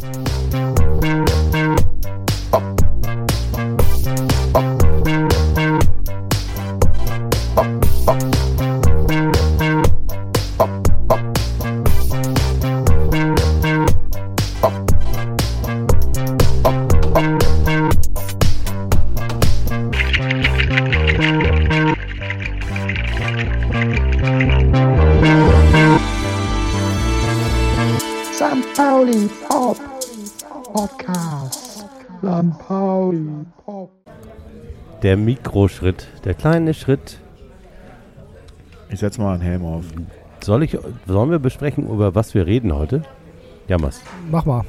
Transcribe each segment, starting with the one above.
St. Der Mikroschritt, der kleine Schritt. Ich setze mal einen Helm auf. Soll ich, sollen wir besprechen, über was wir reden heute? Jammers. Mach mal.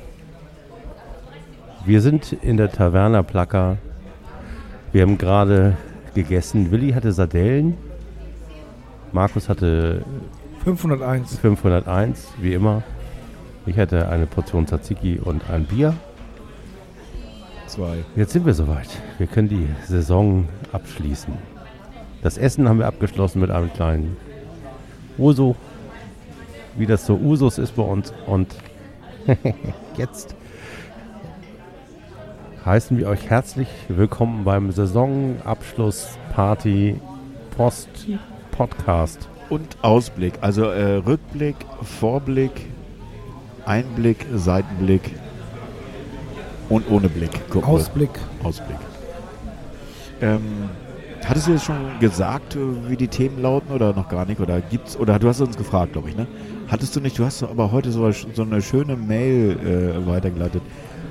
Wir sind in der Taverna Plaka. Wir haben gerade gegessen. Willi hatte Sardellen. Markus hatte 501. 501, wie immer. Ich hatte eine Portion Tzatziki und ein Bier. Zwei. Jetzt sind wir soweit. Wir können die Saison abschließen. Das Essen haben wir abgeschlossen mit einem kleinen Uso, wie das so Usus ist bei uns. Und jetzt heißen wir euch herzlich willkommen beim Saisonabschluss-Party Post-Podcast. Und Ausblick. Also äh, Rückblick, Vorblick, Einblick, Seitenblick und ohne Blick. Gucken wir. Ausblick. Ausblick. Ähm, hattest du jetzt schon gesagt, äh, wie die Themen lauten oder noch gar nicht? Oder gibt's oder du hast uns gefragt, glaube ich, ne? Hattest du nicht, du hast aber heute so, so eine schöne Mail äh, weitergeleitet,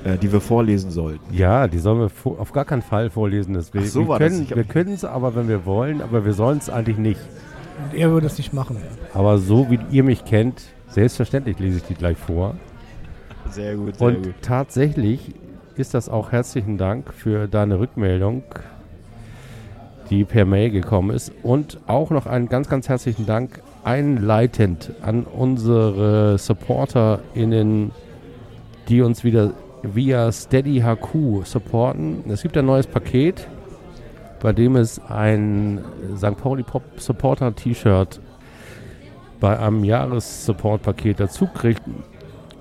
äh, die wir vorlesen sollten. Ja, die sollen wir auf gar keinen Fall vorlesen. Deswegen. Ach so wir können, wir können es aber, wenn wir wollen, aber wir sollen es eigentlich nicht. Und er würde es nicht machen. Aber so wie ihr mich kennt, selbstverständlich lese ich die gleich vor. Sehr gut, Und tatsächlich ist das auch herzlichen Dank für deine Rückmeldung, die per Mail gekommen ist. Und auch noch einen ganz, ganz herzlichen Dank einleitend an unsere SupporterInnen, die uns wieder via Steady HQ supporten. Es gibt ein neues Paket, bei dem es ein St. Pauli Pop Supporter T-Shirt bei einem Jahressupport-Paket dazu kriegt,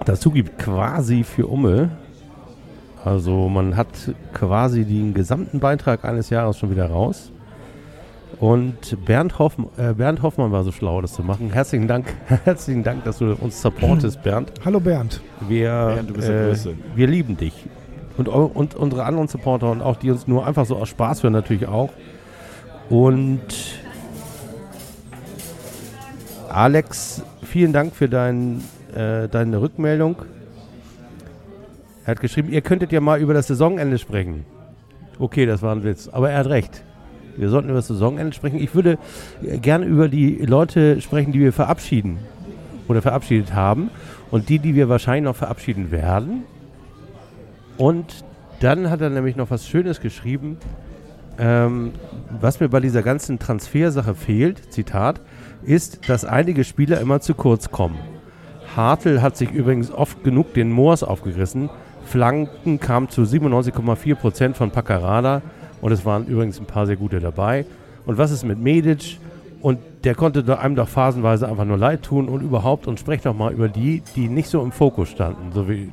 dazu gibt quasi für Umme. Also man hat quasi den gesamten Beitrag eines Jahres schon wieder raus. Und Bernd, Hoffm äh, Bernd Hoffmann war so schlau, das zu machen. Herzlichen Dank, herzlichen Dank, dass du uns supportest, Bernd. Hallo Bernd. Wir, Bernd, du bist der äh, Größte. wir lieben dich. Und, und unsere anderen Supporter und auch die uns nur einfach so aus Spaß hören natürlich auch. Und Alex, vielen Dank für dein, äh, deine Rückmeldung. Er hat geschrieben, ihr könntet ja mal über das Saisonende sprechen. Okay, das war ein Witz, aber er hat recht. Wir sollten über das Saisonende sprechen. Ich würde äh, gerne über die Leute sprechen, die wir verabschieden oder verabschiedet haben und die, die wir wahrscheinlich noch verabschieden werden. Und dann hat er nämlich noch was Schönes geschrieben, ähm, was mir bei dieser ganzen Transfersache fehlt, Zitat, ist, dass einige Spieler immer zu kurz kommen. Hartl hat sich übrigens oft genug den Moors aufgerissen. Flanken kamen zu 97,4 Prozent von Paccarada und es waren übrigens ein paar sehr gute dabei. Und was ist mit Medic? Und der konnte einem doch phasenweise einfach nur leid tun und überhaupt und sprecht doch mal über die, die nicht so im Fokus standen, so wie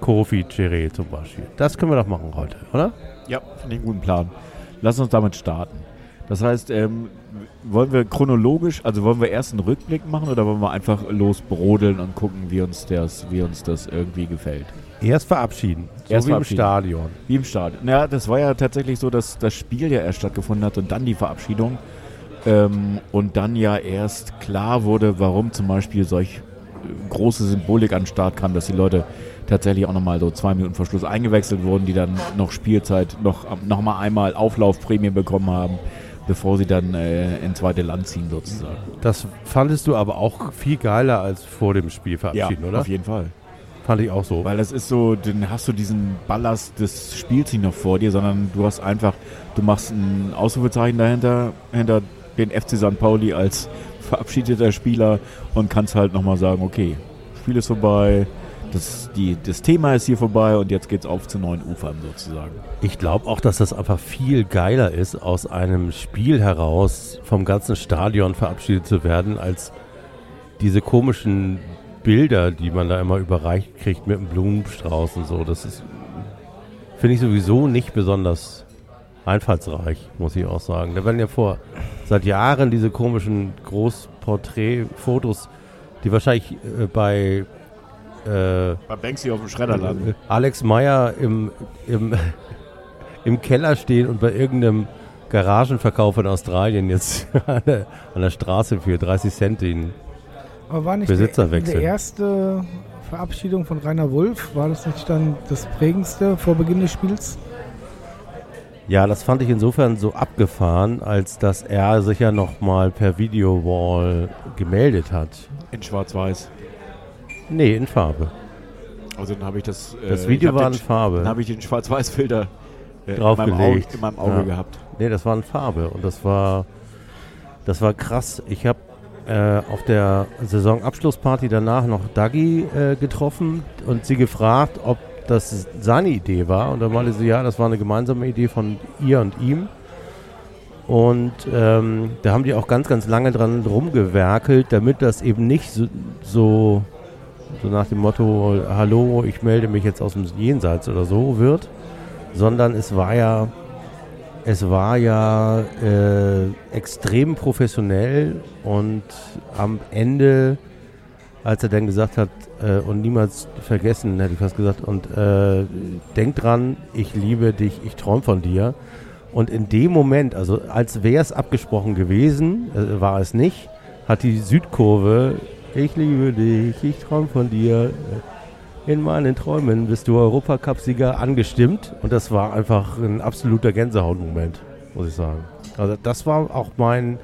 Kofi Cheré zum Beispiel. Das können wir doch machen heute, oder? Ja, finde ich einen guten Plan. Lass uns damit starten. Das heißt, ähm, wollen wir chronologisch, also wollen wir erst einen Rückblick machen oder wollen wir einfach losbrodeln und gucken, wie uns das, wie uns das irgendwie gefällt? Erst verabschieden, so Erst wie verabschieden. im Stadion. Wie im Stadion. Ja, das war ja tatsächlich so, dass das Spiel ja erst stattgefunden hat und dann die Verabschiedung. Ähm, und dann ja erst klar wurde, warum zum Beispiel solch äh, große Symbolik an den Start kam, dass die Leute tatsächlich auch nochmal so zwei Minuten vor Schluss eingewechselt wurden, die dann noch Spielzeit, noch, noch mal einmal Auflaufprämie bekommen haben, bevor sie dann äh, ins zweite Land ziehen sozusagen. Das fandest du aber auch viel geiler als vor dem Spiel verabschieden, oder? auf jeden Fall. Fand ich auch so. Weil das ist so, dann hast du diesen Ballast des Spiels nicht noch vor dir, sondern du hast einfach, du machst ein Ausrufezeichen dahinter, hinter den FC St. Pauli als verabschiedeter Spieler und kannst halt nochmal sagen, okay, Spiel ist vorbei, das, die, das Thema ist hier vorbei und jetzt geht's auf zu neuen Ufern sozusagen. Ich glaube auch, dass das einfach viel geiler ist, aus einem Spiel heraus vom ganzen Stadion verabschiedet zu werden, als diese komischen Bilder, die man da immer überreicht kriegt mit einem Blumenstrauß und so, das ist, finde ich sowieso nicht besonders einfallsreich, muss ich auch sagen. Da werden ja vor seit Jahren diese komischen Großporträtfotos, die wahrscheinlich äh, bei äh, Bei Banksy auf dem Schredder landen. Alex Meyer im, im, im Keller stehen und bei irgendeinem Garagenverkauf in Australien jetzt an der, an der Straße für 30 Cent ihn. Aber war nicht Besitzerwechsel. Die, die erste Verabschiedung von Rainer Wolf, war das nicht dann das prägendste vor Beginn des Spiels? Ja, das fand ich insofern so abgefahren, als dass er sich ja nochmal per Videowall gemeldet hat. In Schwarz-Weiß. Nee, in Farbe. Also dann habe ich das. äh, Das Video war in den, Farbe. Dann habe ich den Schwarz-Weiß-Filter äh, in, meinem Auge, in meinem Auge Ja. gehabt. Nee, das war in Farbe und das war, das war krass. Ich habe äh, auf der Saisonabschlussparty danach noch Dagi äh, getroffen und sie gefragt, ob das seine Idee war. Und dann meinte sie, ja, das war eine gemeinsame Idee von ihr und ihm. Und ähm, da haben die auch ganz, ganz lange dran rumgewerkelt, damit das eben nicht so, so, so nach dem Motto, hallo, ich melde mich jetzt aus dem Jenseits oder so wird, sondern es war ja es war ja äh, extrem professionell und am Ende, als er dann gesagt hat, äh, und niemals vergessen, hätte ich fast gesagt, und äh, denk dran, ich liebe dich, ich träume von dir. Und in dem Moment, also als wäre es abgesprochen gewesen, äh, war es nicht, hat die Südkurve, ich liebe dich, ich träume von dir, in meinen Träumen bist du Europacup-Sieger angestimmt und das war einfach ein absoluter Gänsehautmoment, muss ich sagen. Also das war auch mein,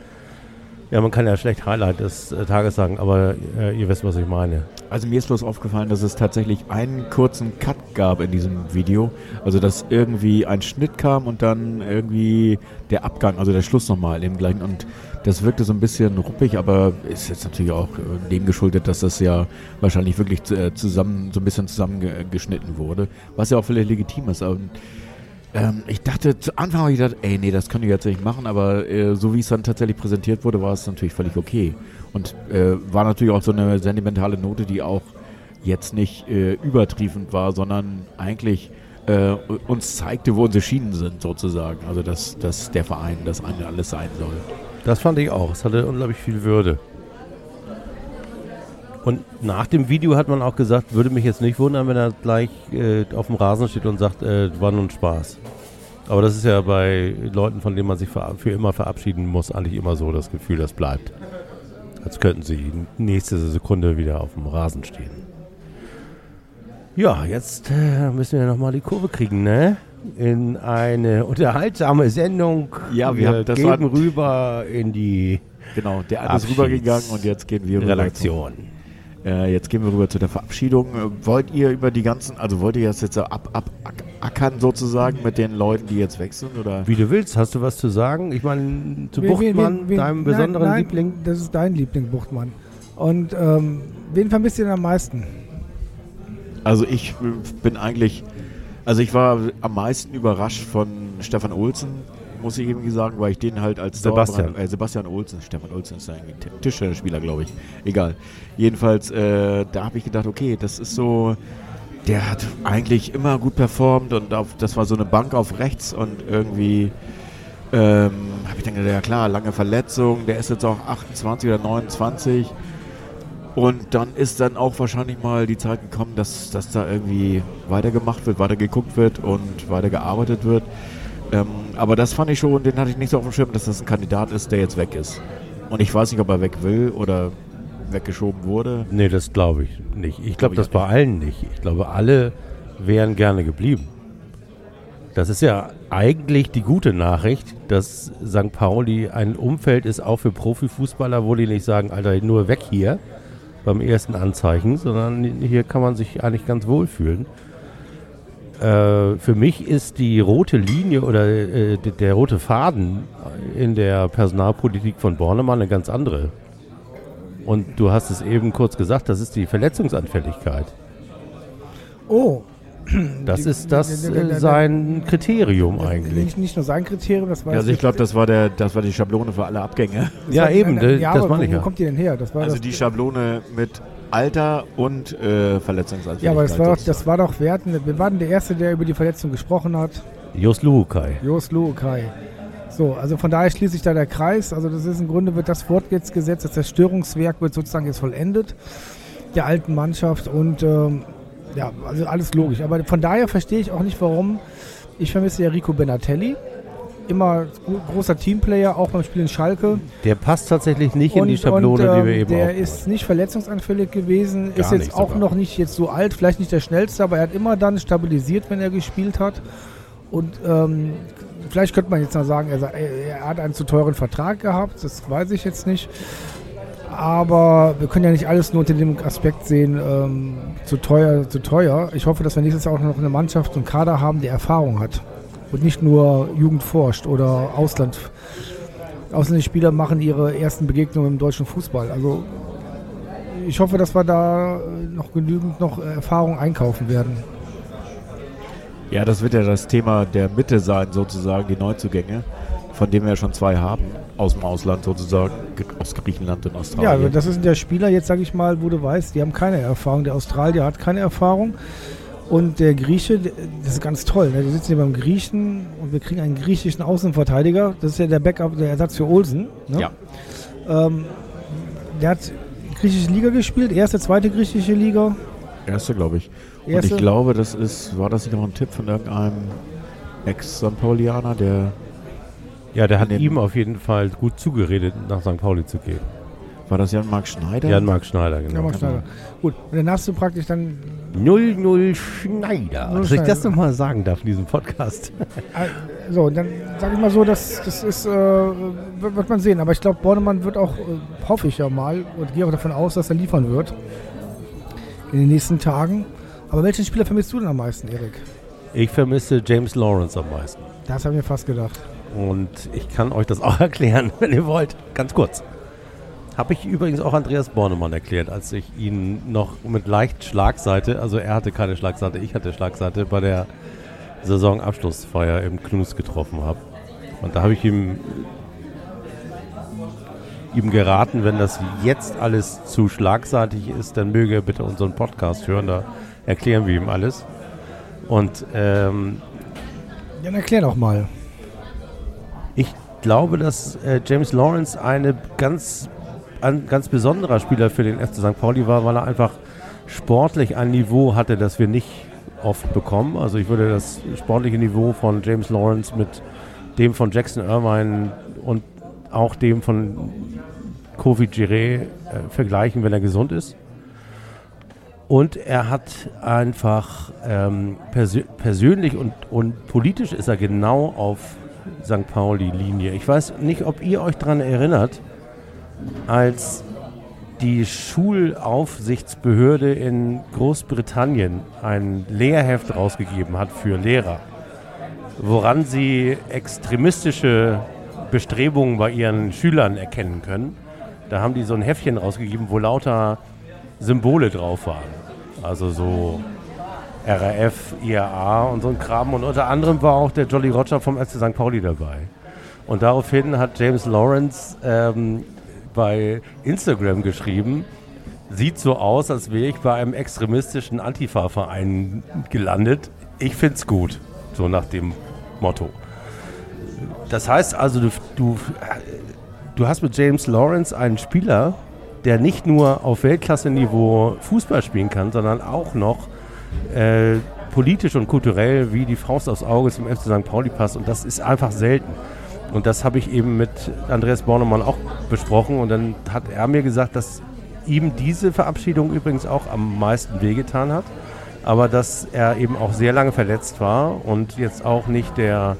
ja man kann ja schlecht Highlight des äh, Tages sagen, aber äh, ihr wisst, was ich meine. Also mir ist bloß aufgefallen, dass es tatsächlich einen kurzen Cut gab in diesem Video. Also dass irgendwie ein Schnitt kam und dann irgendwie der Abgang, also der Schluss nochmal im gleichen. Und das wirkte so ein bisschen ruppig, aber ist jetzt natürlich auch äh, dem geschuldet, dass das ja wahrscheinlich wirklich äh, zusammen, so ein bisschen zusammengeschnitten wurde. Was ja auch völlig legitim ist. Und, ähm, ich dachte, zu Anfang habe ich gedacht, ey, nee, das können die jetzt nicht machen, aber äh, so wie es dann tatsächlich präsentiert wurde, war es natürlich völlig okay. Und äh, war natürlich auch so eine sentimentale Note, die auch jetzt nicht äh, übertriefend war, sondern eigentlich äh, uns zeigte, wo unsere Schienen sind, sozusagen. Also, dass, dass der Verein das eine alles sein soll. Das fand ich auch. Es hatte unglaublich viel Würde. Und nach dem Video hat man auch gesagt, würde mich jetzt nicht wundern, wenn er gleich äh, auf dem Rasen steht und sagt, äh, war nun Spaß. Aber das ist ja bei Leuten, von denen man sich für immer verabschieden muss, eigentlich immer so das Gefühl, das bleibt. Als könnten sie nächste Sekunde wieder auf dem Rasen stehen. Ja, jetzt äh, müssen wir nochmal die Kurve kriegen, ne? In eine unterhaltsame Sendung. Ja, wir haben- das war- gehen rüber in die Genau, der eine ist Abschieds- rübergegangen und jetzt gehen wir rüber. Redaktion. Äh, jetzt gehen wir rüber zu der Verabschiedung. Äh, wollt ihr über die ganzen, also wollt ihr das jetzt so ab, ab, ack- ackern sozusagen mit den Leuten, die jetzt weg sind? Oder? Wie du willst, hast du was zu sagen? Ich meine, zu Wen- wen- Buchtmann, wen- wen- deinem nein, besonderen nein, Liebling. Das ist dein Liebling, Buchtmann. Und ähm, wen vermisst ihr denn am meisten? Also ich bin eigentlich, also ich war am meisten überrascht von Stefan Olsen, muss ich irgendwie sagen, weil ich den halt als Sebastian. Dauerbrand- äh, Sebastian Olsen, Stefan Olsen ist eigentlich ein Tischtennisspieler, glaube ich. Egal. Jedenfalls, äh, da habe ich gedacht, okay, das ist so, der hat eigentlich immer gut performt und auf, das war so eine Bank auf rechts und irgendwie ähm, habe ich dann gedacht, ja klar, lange Verletzung, der ist jetzt auch 28 oder 29. Und dann ist dann auch wahrscheinlich mal die Zeit gekommen, dass, dass da irgendwie weitergemacht wird, weiter geguckt wird und weiter gearbeitet wird. Ähm, aber das fand ich schon, den hatte ich nicht so auf dem Schirm, dass das ein Kandidat ist, der jetzt weg ist. Und ich weiß nicht, ob er weg will oder weggeschoben wurde. Nee, das glaube ich nicht. Ich glaube ich das bei allen nicht. Ich glaube, alle wären gerne geblieben. Das ist ja eigentlich die gute Nachricht, dass St. Pauli ein Umfeld ist, auch für Profifußballer, wo die nicht sagen, Alter, nur weg hier beim ersten Anzeichen, sondern hier kann man sich eigentlich ganz wohl fühlen. Äh, für mich ist die rote Linie oder äh, d- der rote Faden in der Personalpolitik von Bornemann eine ganz andere. Und du hast es eben kurz gesagt, das ist die Verletzungsanfälligkeit. Oh. Das Die- ist das die- die- die- äh, sein Kriterium eigentlich. Nicht, nicht nur sein Kriterium, das war Also ich glaube, das war der, das war die Schablone für alle Abgänge. Ja, eben, das aber meine ich wo, ja. Wo kommt die denn her? Das war Also das, die Schablone mit Alter und äh, Verletzungsanfälligkeit. Ja, aber das war, doch, das war doch, wir hatten, wir waren der Erste, der über die Verletzung gesprochen hat. Jos Luhukai. Jos Luukai. So, also von daher schließt sich da der Kreis. Also das ist im Grunde wird das Wort jetzt gesetzt, das Zerstörungswerk wird sozusagen jetzt vollendet der alten Mannschaft und ähm, ja, also alles logisch. Aber von daher verstehe ich auch nicht, warum ich vermisse ja Rico Benatelli. Immer großer Teamplayer, auch beim Spiel in Schalke. Der passt tatsächlich nicht in die Und- Schablone, und, die ähm, wir eben Der aufgebaut ist nicht verletzungsanfällig gewesen, Gar ist jetzt auch sogar. noch nicht jetzt so alt, vielleicht nicht der schnellste, aber er hat immer dann stabilisiert, wenn er gespielt hat. Und ähm, vielleicht könnte man jetzt noch sagen, sa- er er hat einen zu teuren Vertrag gehabt, das weiß ich jetzt nicht. Aber wir können ja nicht alles nur unter dem Aspekt sehen, ähm, zu teuer, zu teuer. Ich hoffe, dass wir nächstes Jahr auch noch eine Mannschaft und Kader haben, die Erfahrung hat. Und nicht nur Jugend forscht oder Ausland. Ausländische Spieler machen ihre ersten Begegnungen im deutschen Fußball. Also ich hoffe, dass wir da noch genügend noch Erfahrung einkaufen werden. Ja, das wird ja das Thema der Mitte sein, sozusagen, die Neuzugänge, von denen wir ja schon zwei haben, aus dem Ausland sozusagen, ge- aus Griechenland und Ja, Australien. das sind ja Spieler, jetzt sage ich mal, wo du weißt, die haben keine Erfahrung. Der Australier hat keine Erfahrung. Und der Grieche, der- das ist ganz toll. Ne? Wir sitzen hier beim Griechen und wir kriegen einen griechischen Außenverteidiger. Das ist ja der Backup, der Ersatz für Olsen. Ne? Ja. Ähm, der hat griechische Liga gespielt, erste, zweite griechische Liga. Erste, glaube ich. Und Erste. ich glaube, das ist, war das nicht noch ein Tipp von irgendeinem Ex-St. Paulianer, der, Ja, der hat ihm auf jeden Fall gut zugeredet, nach St. Pauli zu gehen. war das Jan-Marc Schneider? Jan-Marc Schneider, Ja, genau. Max Schneider. Gut, und dann hast du praktisch dann 00 Schneider. Null Dass ich das nochmal sagen darf in diesem Podcast. Äh, So, dann sage ich mal so, das, das ist, äh, wird, wird man sehen. Aber ich glaube, Bornemann wird auch, äh, hoffe ich ja mal, und gehe auch davon aus, dass er liefern wird in den nächsten Tagen. Aber welchen Spieler vermisst du denn am meisten, Erik? Ich vermisse James Lawrence am meisten. Das habe ich mir fast gedacht. Und ich kann euch das auch erklären, wenn ihr wollt. Ganz kurz. Habe ich übrigens auch Andreas Bornemann erklärt, als ich ihn noch mit leicht Schlagseite, also er hatte keine Schlagseite, ich hatte Schlagseite, bei der Saisonabschlussfeier im Knus getroffen habe. Und da habe ich ihm, ihm geraten, wenn das jetzt alles zu schlagseitig ist, dann möge er bitte unseren Podcast hören, da erklären wir ihm alles. Und ähm, Dann erklär doch mal. Ich glaube, dass äh, James Lawrence eine ganz, ein ganz besonderer Spieler für den FC St. Pauli war, weil er einfach sportlich ein Niveau hatte, das wir nicht oft bekommen. Also ich würde das sportliche Niveau von James Lawrence mit dem von Jackson Irvine und auch dem von Kofi Giré äh, vergleichen, wenn er gesund ist. Und er hat einfach ähm, persö persönlich und, und politisch ist er genau auf St. Pauli-Linie. Ich weiß nicht, ob ihr euch daran erinnert, als die Schulaufsichtsbehörde in Großbritannien ein Lehrheft rausgegeben hat für Lehrer, woran sie extremistische Bestrebungen bei ihren Schülern erkennen können. Da haben die so ein Heftchen rausgegeben, wo lauter Symbole drauf waren. Also so RAF, IAA und so ein Kram. Und unter anderem war auch der Jolly Roger vom FC St. Pauli dabei. Und daraufhin hat James Lawrence ähm, bei Instagram geschrieben, sieht so aus, als wäre ich bei einem extremistischen Antifa-Verein gelandet. Ich find's gut. So nach dem Motto. Das heißt also, du, du, du hast mit James Lawrence einen Spieler, der nicht nur auf Weltklasse-Niveau Fußball spielen kann, sondern auch noch äh, politisch und kulturell wie die Faust aufs Auge zum FC St. Pauli passt. Und das ist einfach selten. Und das habe ich eben mit Andreas Bornemann auch besprochen. Und dann hat er mir gesagt, dass ihm diese Verabschiedung übrigens auch am meisten wehgetan hat. Aber dass er eben auch sehr lange verletzt war und jetzt auch nicht der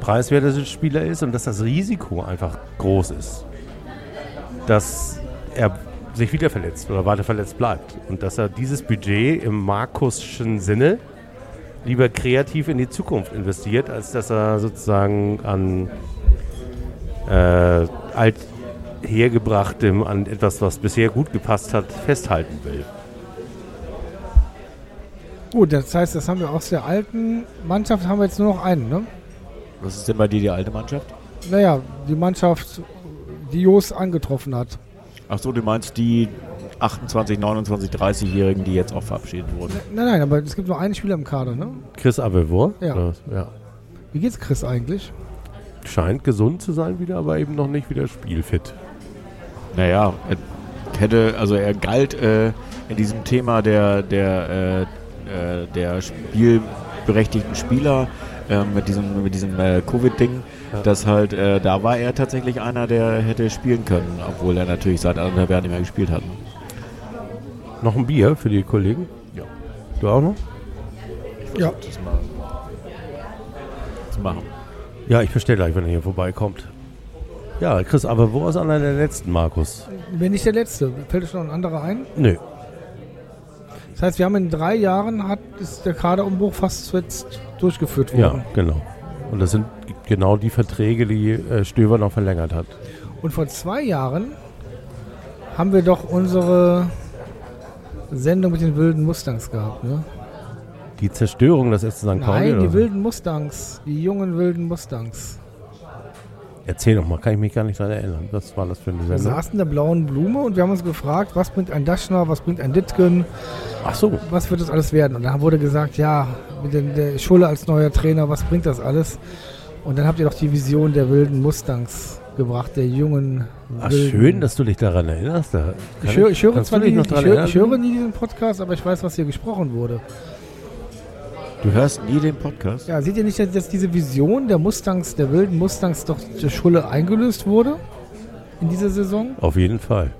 preiswerteste Spieler ist und dass das Risiko einfach groß ist, dass er sich wieder verletzt oder weiter verletzt bleibt. Und dass er dieses Budget im Markuschen Sinne lieber kreativ in die Zukunft investiert, als dass er sozusagen an äh, althergebrachtem, an etwas, was bisher gut gepasst hat, festhalten will. Gut, das heißt, das haben wir aus der alten Mannschaft haben wir jetzt nur noch einen, ne? Was ist denn bei dir die alte Mannschaft? Naja, die Mannschaft, die Jos angetroffen hat. Ach so, du meinst die, 28, 29, 30-Jährigen, die jetzt auch verabschiedet wurden. Nein, nein, aber es gibt nur einen Spieler im Kader, ne? Chris Abelvor. Ja. ja. Wie geht's Chris eigentlich? Scheint gesund zu sein wieder, aber eben noch nicht wieder spielfit. Naja, er hätte, also er galt äh, in diesem Thema der, der, äh, äh, der spielberechtigten Spieler äh, mit diesem, mit diesem äh, Covid-Ding. Dass halt, äh, da war er tatsächlich einer, der hätte spielen können, obwohl er natürlich seit anderthalb Jahren nicht mehr gespielt hat. Noch ein Bier für die Kollegen? Ja. Du auch noch? Ja. Das mal zu machen. Ja, ich bestelle gleich, wenn er hier vorbeikommt. Ja, Chris, aber wo ist einer der letzten, Markus? Bin nicht der Letzte. Fällt euch noch ein anderer ein? Nö. Das heißt, wir haben in drei Jahren hat ist der Kaderumbruch fast jetzt durchgeführt worden. Ja, genau. Und das sind genau die Verträge, die äh, Stöber noch verlängert hat. Und vor zwei Jahren haben wir doch unsere Sendung mit den wilden Mustangs gehabt, ne? Die Zerstörung des FC St. Pauli? Nein, die wilden Mustangs. Die jungen wilden Mustangs. Erzähl doch mal, kann ich mich gar nicht daran erinnern. Was war das für eine Wir Sendung? saßen in der blauen Blume und wir haben uns gefragt, was bringt ein Daschner, was bringt ein Dittgen, Ach so. was wird das alles werden? Und dann wurde gesagt, ja, mit den, der Schulle als neuer Trainer, was bringt das alles? Und dann habt ihr doch die Vision der wilden Mustangs gebracht, der jungen Ach, wilden. schön, dass du dich daran erinnerst. Da Ich höre, ich höre zwar nie, noch ich, höre, ich höre nie diesen Podcast, aber ich weiß, was hier gesprochen wurde. Du hörst nie den Podcast? Ja, seht ihr nicht, dass diese Vision der Mustangs, der wilden Mustangs doch der Schulle eingelöst wurde? In dieser Saison? Auf jeden Fall.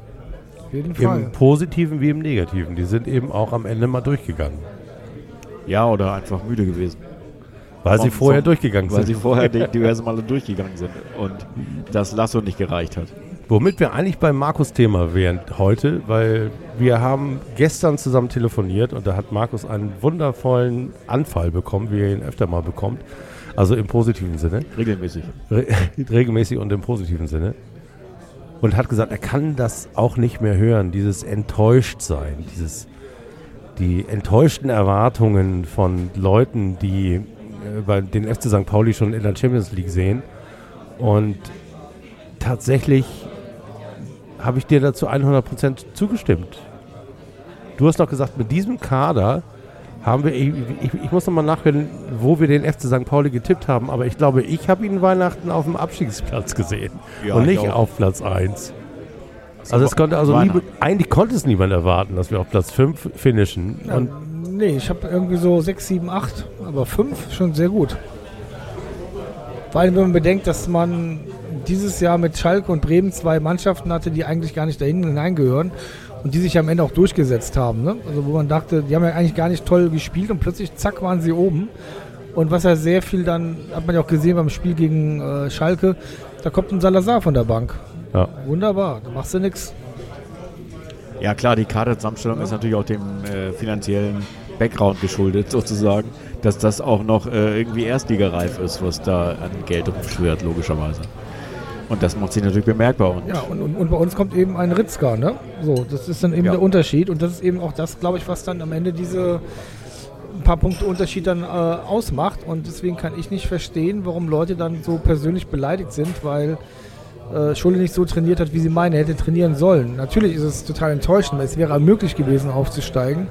Auf jeden Fall. Im Positiven wie im Negativen. Die sind eben auch am Ende mal durchgegangen. Ja, oder einfach müde gewesen. Weil sie vorher durchgegangen Weil sie sind. vorher di- diverse Male durchgegangen sind und das Lasso nicht gereicht hat. Womit wir eigentlich beim Markus-Thema wären heute, weil wir haben gestern zusammen telefoniert und da hat Markus einen wundervollen Anfall bekommen, wie er ihn öfter mal bekommt. Also im positiven Sinne. Regelmäßig. Re regelmäßig und im positiven Sinne. Und hat gesagt, er kann das auch nicht mehr hören, dieses Enttäuschtsein, dieses, die enttäuschten Erwartungen von Leuten, die äh, bei den FC St. Pauli schon in der Champions League sehen. Und tatsächlich habe ich dir dazu 100% zugestimmt. Du hast doch gesagt, mit diesem Kader haben wir, ich, ich, ich muss nochmal nachhören, wo wir den FC St. Pauli getippt haben, aber ich glaube, ich habe ihn Weihnachten auf dem Abstiegsplatz gesehen Ja, und ich nicht auf Platz 1. Also es konnte also nie, eigentlich konnte es niemand erwarten, dass wir auf Platz 5 finishen. Ja, Und nee, ich habe irgendwie so 6, 7, 8, aber 5 schon sehr gut. Vor allem, wenn man bedenkt, dass man dieses Jahr mit Schalke und Bremen zwei Mannschaften hatte, die eigentlich gar nicht dahin hineingehören und die sich am Ende auch durchgesetzt haben. Ne? Also wo man dachte, die haben ja eigentlich gar nicht toll gespielt und plötzlich zack waren sie oben. Und was ja sehr viel dann, hat man ja auch gesehen beim Spiel gegen äh, Schalke, da kommt ein Salazar von der Bank. ja, Wunderbar, da machst du nichts. Ja klar, die Kaderzusammenstellung ist natürlich auch dem äh, finanziellen Background geschuldet, sozusagen, dass das auch noch äh, irgendwie erstligareif ist, was da an Geld rumschwirrt, logischerweise. Und das macht sich natürlich bemerkbar. Und Ja, und, und, und bei uns kommt eben ein Ritzka, ne? So, das ist dann eben Ja. der Unterschied. Und das ist eben auch das, glaube ich, was dann am Ende diese ein paar Punkte Unterschied dann äh, ausmacht. Und deswegen kann ich nicht verstehen, warum Leute dann so persönlich beleidigt sind, weil äh, Schule nicht so trainiert hat, wie sie meinen, er hätte trainieren sollen. Natürlich ist es total enttäuschend, weil es wäre möglich gewesen, aufzusteigen.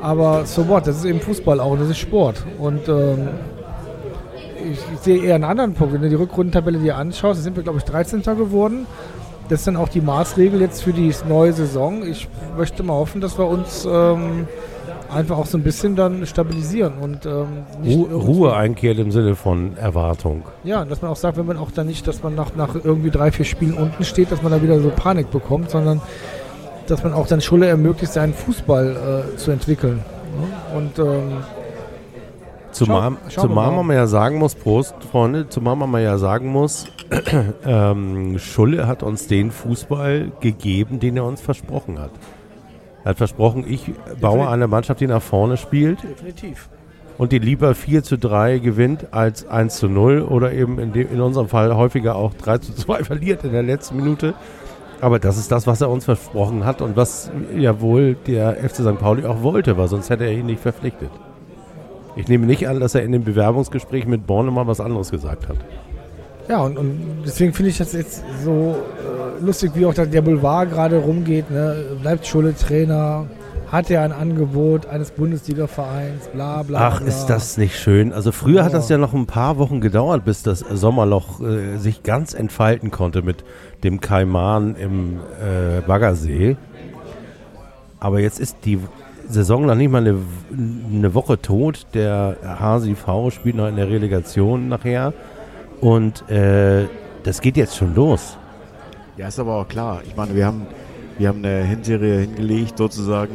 Aber so what, das ist eben Fußball auch, das ist Sport. Und ähm, ich, ich sehe eher einen anderen Punkt. Wenn du die Rückrundentabelle dir anschaust, sind wir, glaube ich, 13. geworden. Das ist dann auch die Maßregel jetzt für die neue Saison. Ich möchte mal hoffen, dass wir uns ähm, einfach auch so ein bisschen dann stabilisieren und ähm, nicht Ru irgendwie- Ruhe einkehrt im Sinne von Erwartung. Ja, dass man auch sagt, wenn man auch dann nicht, dass man nach, nach irgendwie drei, vier Spielen unten steht, dass man da wieder so Panik bekommt, sondern dass man auch dann Schulle ermöglicht, seinen Fußball äh, zu entwickeln. Ne? Und ähm, Zumal, Schau- zumal mal. man ja sagen muss, Prost, Freunde, zumal man ja sagen muss, ähm, Schulle hat uns den Fußball gegeben, den er uns versprochen hat. Er hat versprochen, ich baue eine Mannschaft, die nach vorne spielt definitiv. und die lieber 4 zu 3 gewinnt als 1 zu 0 oder eben in, dem, in unserem Fall häufiger auch 3 zu 2 verliert in der letzten Minute. Aber das ist das, was er uns versprochen hat und was ja wohl der FC St. Pauli auch wollte, weil sonst hätte er ihn nicht verpflichtet. Ich nehme nicht an, dass er in dem Bewerbungsgespräch mit Borne mal was anderes gesagt hat. Ja, und, und deswegen finde ich das jetzt so äh, lustig, wie auch der, Boulevard gerade rumgeht. Ne? Bleibt Schule Trainer, hat er ein Angebot eines Bundesliga-Vereins, bla bla. Ach, bla. ist das nicht schön. Also früher hat Ja. das ja noch ein paar Wochen gedauert, bis das Sommerloch äh, sich ganz entfalten konnte mit dem Kaiman im äh, Baggersee. Aber jetzt ist die Saison noch nicht mal eine, eine Woche tot. Der HSV spielt noch in der Relegation nachher. Und äh, das geht jetzt schon los. Ja, ist aber auch klar. Ich meine, wir haben, wir haben eine Hinserie hingelegt, sozusagen,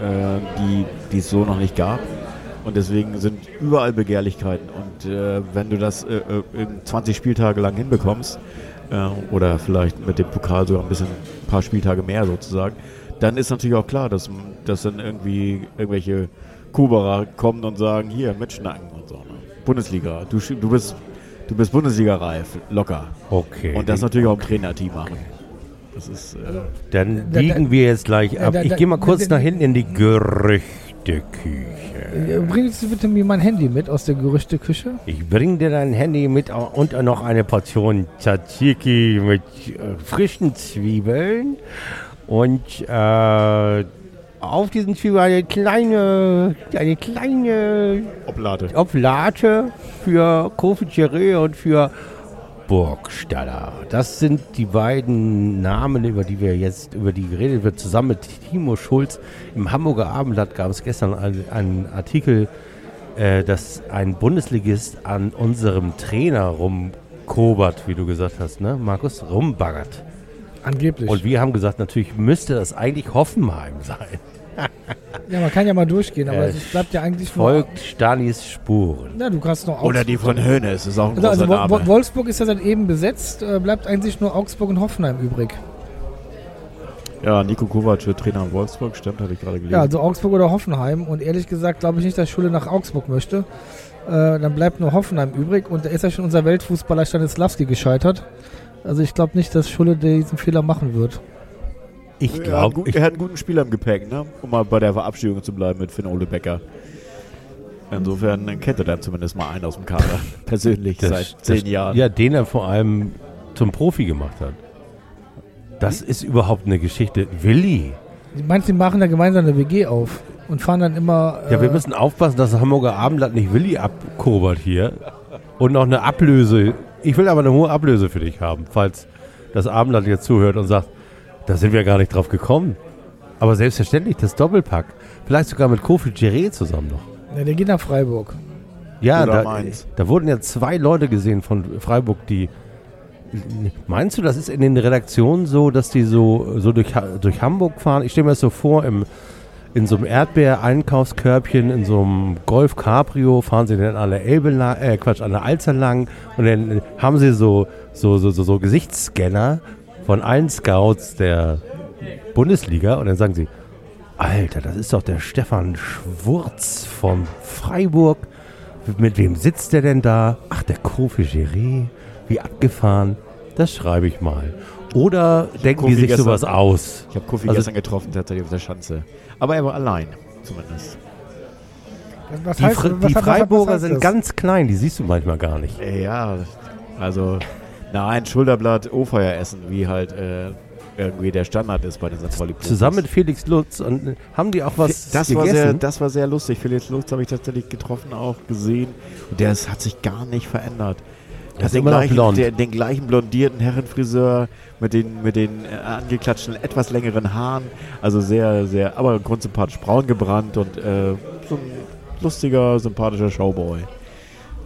äh, die, die es so noch nicht gab. Und deswegen sind überall Begehrlichkeiten. Und äh, wenn du das äh, äh, in 20 Spieltage lang hinbekommst, äh, oder vielleicht mit dem Pokal sogar ein bisschen ein paar Spieltage mehr sozusagen, dann ist natürlich auch klar, dass, dass dann irgendwie irgendwelche Kuberer kommen und sagen, hier, mitschnacken und so. Ne? Bundesliga, du, du bist, du bist Bundesliga-reif, locker. Okay. Und das natürlich auch im Trainerteam machen. Das ist, äh, Dann Da- da- biegen wir jetzt gleich ab. da- Ich gehe mal kurz da- nach hinten in die Gerüchteküche. Äh, Bringen Sie bitte mir mein Handy mit aus der Gerüchteküche. Ich bring dir dein Handy mit und noch eine Portion Tzatziki mit äh, frischen Zwiebeln und äh, auf diesen Zwiebeln eine kleine, eine kleine Oblate. Oblate für Confiture und für Burgstaller. Das sind die beiden Namen, über die wir jetzt, über die geredet wird, zusammen mit Timo Schulz. Im Hamburger Abendblatt gab es gestern einen, einen Artikel, äh, dass ein Bundesligist an unserem Trainer rumkobert, wie du gesagt hast, ne, Markus? Rumbaggert. Angeblich. Und wir haben gesagt, natürlich müsste das eigentlich Hoffenheim sein. ja, man kann ja mal durchgehen, aber Äh, es bleibt ja eigentlich Folgt Stanis Spuren. Ja, du kannst noch Oder die von Hönes, ist auch ein Also, also großer Wo- Name. Wolfsburg ist ja seit eben besetzt, äh, bleibt eigentlich nur Augsburg und Hoffenheim übrig. Ja, Nico Kovac wird Trainer in Wolfsburg, stimmt, hatte ich gerade gelesen. Ja, also Augsburg oder Hoffenheim. Und ehrlich gesagt glaube ich nicht, dass Schule nach Augsburg möchte. Äh, dann bleibt nur Hoffenheim übrig. Und da ist ja schon unser Weltfußballer Stanislavski gescheitert. Also ich glaube nicht, dass Schule diesen Fehler machen wird. Ich er, glaube, ich, er hat einen guten Spieler im Gepäck, ne? um mal bei der Verabschiedung zu bleiben mit Finn Ole Becker. Insofern kennt er dann zumindest mal einen aus dem Kader. Persönlich Das- seit zehn das, Jahren. Ja, den er vor allem zum Profi gemacht hat. Das ist überhaupt eine Geschichte. Willi. Meinst, die machen da gemeinsam eine WG auf und fahren dann immer. Ja, wir äh, müssen aufpassen, dass das Hamburger Abendblatt nicht Willi abkobert hier. Und noch eine Ablöse. Ich will aber eine hohe Ablöse für dich haben, falls das Abendblatt jetzt zuhört und sagt, da sind wir gar nicht drauf gekommen. Aber selbstverständlich, das Doppelpack. Vielleicht sogar mit Kofi Giré zusammen noch. Ja, der geht nach Freiburg. Ja, Oder da, Mainz. da wurden ja zwei Leute gesehen von Freiburg, die. Meinst du, das ist in den Redaktionen so, dass die so, so durch, durch Hamburg fahren? Ich stelle mir das so vor, im, in so einem Erdbeer-Einkaufskörbchen, in so einem Golf Cabrio fahren sie dann an der Elbe lang, äh, Quatsch, an der Alster lang und dann haben sie so, so, so, so, so Gesichtsscanner von allen Scouts der Bundesliga und dann sagen sie, Alter, das ist doch der Stefan Schwurz von Freiburg. Mit wem sitzt der denn da? Ach, der Kofi Giré. Wie abgefahren. Das schreibe ich mal. Oder denken die sich gestern- sowas aus? Ich habe Kofi Also- gestern getroffen, tatsächlich auf der Schanze. Aber er war allein, zumindest. Was Die, heißt- Fre die was- was Freiburger heißt sind das? ganz klein, die siehst du manchmal gar nicht. Ja, also, nein, Schulterblatt, O-Feuer essen, wie halt äh, irgendwie der Standard ist bei den St. Pauli. Zusammen mit Felix Lutz und äh, haben die auch was das war, gegessen? sehr, das war sehr lustig. Felix Lutz habe ich tatsächlich getroffen, auch gesehen. Und der ist, hat sich gar nicht verändert. Er ist den, immer noch gleichen, blond. der, den gleichen blondierten Herrenfriseur mit den, mit den äh, angeklatschten, etwas längeren Haaren. Also sehr, sehr, aber grundsympathisch braun gebrannt und äh, so ein lustiger, sympathischer Showboy,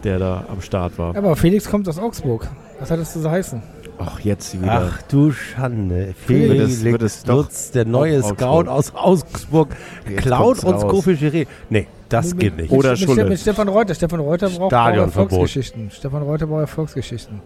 der da am Start war. Aber Felix kommt aus Augsburg. Was hat das zu heißen? Ach, jetzt wieder. Ach du Schande. Wird Felix es- wird es Lutz, der neue Scout aus Augsburg, klaut uns. Kofi Giré. Nee, das Mit- geht nicht. Oder mit, mit, Schulle. Mit Stefan Reuter. Stefan Reuter braucht. Erfolgsgeschichten. Stefan Reuter braucht Erfolgsgeschichten.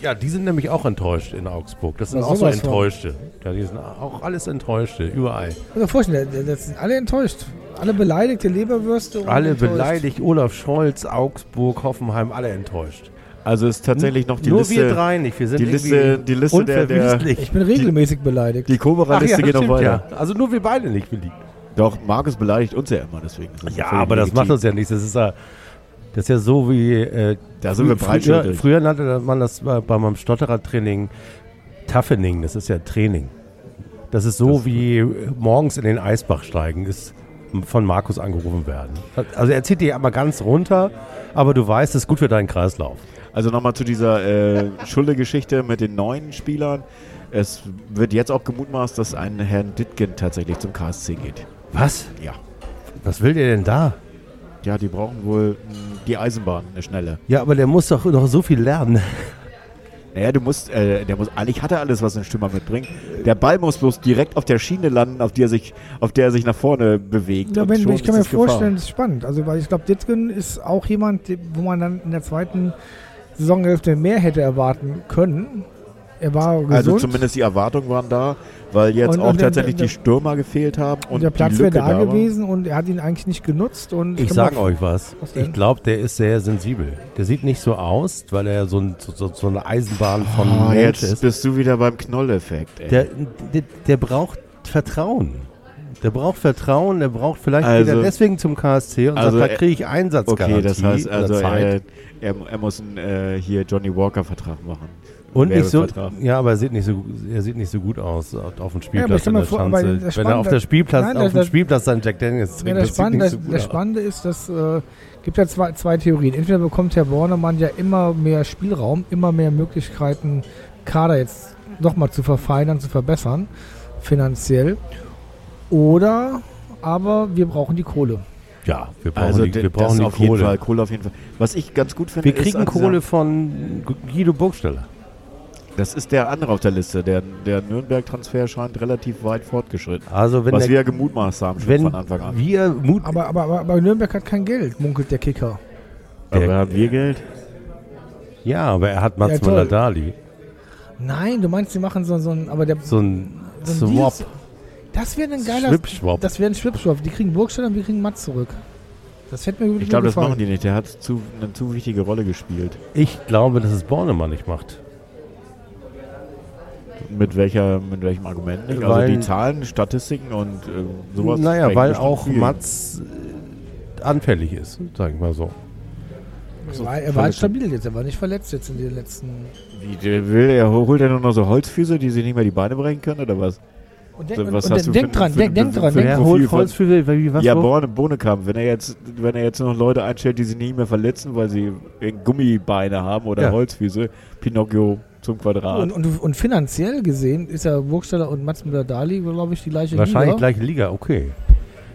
Ja, die sind nämlich auch enttäuscht in Augsburg. Das sind Ja, auch so. Enttäuschte. Ja, die sind auch alles Enttäuschte, überall. Also vorstellen, das- das sind alle enttäuscht. Alle beleidigte Leberwürste. und Alle enttäuscht. beleidigt, Olaf Scholz, Augsburg, Hoffenheim, alle enttäuscht. Also ist tatsächlich noch die Nur Liste. wir drei nicht. Wir sind die Liste- die Liste der- der-. Ich bin regelmäßig beleidigt. Die Ach Kobra-Liste ja, geht noch weiter. ja. Also nur wir beide nicht, Willi. Doch, Markus beleidigt uns ja immer, deswegen. das Ja, aber das macht uns ja nichts. Das ist ja Das ist ja so wie. Äh, Da sind wir früher, früher nannte man das bei, bei meinem Stotterer-Training Toughening. Das ist ja Training. Das ist so wie morgens in den Eisbach steigen, ist von Markus angerufen werden. Also er zieht dich einmal ganz runter, aber du weißt, es ist gut für deinen Kreislauf. Also nochmal zu dieser äh, Schulde-Geschichte mit den neuen Spielern. Es wird jetzt auch gemutmaßt, dass ein Herrn Dittgen tatsächlich zum KSC geht. Was? Ja. Was will der denn da? Ja, die brauchen wohl mh, die Eisenbahn, eine schnelle. Ja, aber der muss doch noch so viel lernen. Naja, du musst, äh, der muss, eigentlich hat er alles, was ein Stürmer mitbringt. Der Ball muss bloß direkt auf der Schiene landen, auf der er sich, auf der er sich nach vorne bewegt. Ja, Und wenn, schon ich kann mir vorstellen, das ist spannend. Also, weil ich glaube, Ditgen ist auch jemand, wo man dann in der zweiten Saisonhälfte mehr hätte erwarten können. Er war gesund. Also zumindest die Erwartungen waren da, weil jetzt Und- auch und der- tatsächlich der- die Stürmer gefehlt haben und und der Platz die wäre Lücke da, war. gewesen und er hat ihn eigentlich nicht genutzt. Und Ich sage euch was. Was? Ich glaube, der ist sehr sensibel. Der sieht nicht so aus, weil er so, ein, so, so, so eine Eisenbahn von Ah, Mensch jetzt ist. bist du wieder beim Knolleffekt. Ey. Der, der, der braucht Vertrauen. Der braucht Vertrauen, der braucht vielleicht Also- wieder deswegen zum KSC und also sagt, da er- kriege ich Einsatzgarantie okay, das heißt also, er, er, er muss einen äh, hier Johnny Walker-Vertrag machen. Und nicht so, ja, aber er sieht nicht so, er sieht nicht so gut aus auf, dem Ja, aber Spielplatz kann in der vor- aber Schanze. das Wenn er auf der Spielplatz, Nein, auf das- dem das- Spielplatz seinen Jack Daniels Ja, trinkt, das, das sieht Spannende, nicht so das, gut das aus. Spannende ist, dass äh, gibt ja zwei, zwei Theorien. Entweder bekommt Herr Bornemann ja immer mehr Spielraum, immer mehr Möglichkeiten, Kader jetzt nochmal zu verfeinern, zu verbessern, finanziell. Oder aber wir brauchen die Kohle. Ja, wir brauchen Also die, wir brauchen das die auf jeden Kohle. Fall, Kohle auf jeden Fall. Was ich ganz gut finde, Wir kriegen Kohle von Guido Burgsteller. Das ist der andere auf der Liste. Der, der Nürnberg-Transfer scheint relativ weit fortgeschritten. Also wenn, was der, wir gemutmaßt haben schon wenn von Anfang an. wir Mut, Aber, aber, aber, aber Nürnberg hat kein Geld, munkelt der Kicker. Aber der- haben wir Geld? ja, aber er hat Mats Ja. Möller-Dali. Nein, du meinst, sie machen so, so ein. Aber der, So ein so ein Swap. Deals- Das wäre ein geiler. Schwip-Schwap. Das wäre ein Schwipschwap. Die kriegen Burgstall und wir kriegen Mats zurück. Das hätte mir wirklich Ich glaube, das machen die nicht. Der hat zu, eine zu wichtige Rolle gespielt. Ich glaube, dass es Bornemann nicht macht. Mit, welcher, mit welchem Argument nicht? Weil- also die Zahlen, Statistiken und äh, sowas. naja, weil auch viel. Mats äh, anfällig ist, sag ich mal so. Er war, er war halt stabil jetzt, er war nicht verletzt jetzt in den letzten. Wie, der will, er holt er nur noch so Holzfüße, die sich nicht mehr die Beine brechen können, oder was? Und, So, denk, was und, hast und du denk für- dran, für- denk, dran, denk, Wer Profil holt von- Holz für wie, was? ja? Borne, Bohnekamp, wenn er jetzt, wenn er jetzt noch Leute einstellt, die sich nicht mehr verletzen, weil sie Gummibeine haben oder Ja. Holzfüße, Pinocchio zum Quadrat. Und, und, und finanziell gesehen ist ja Burgstaller und Mats Müller-Dali, glaube ich, die gleiche Wahrscheinlich Liga. gleiche Liga, okay.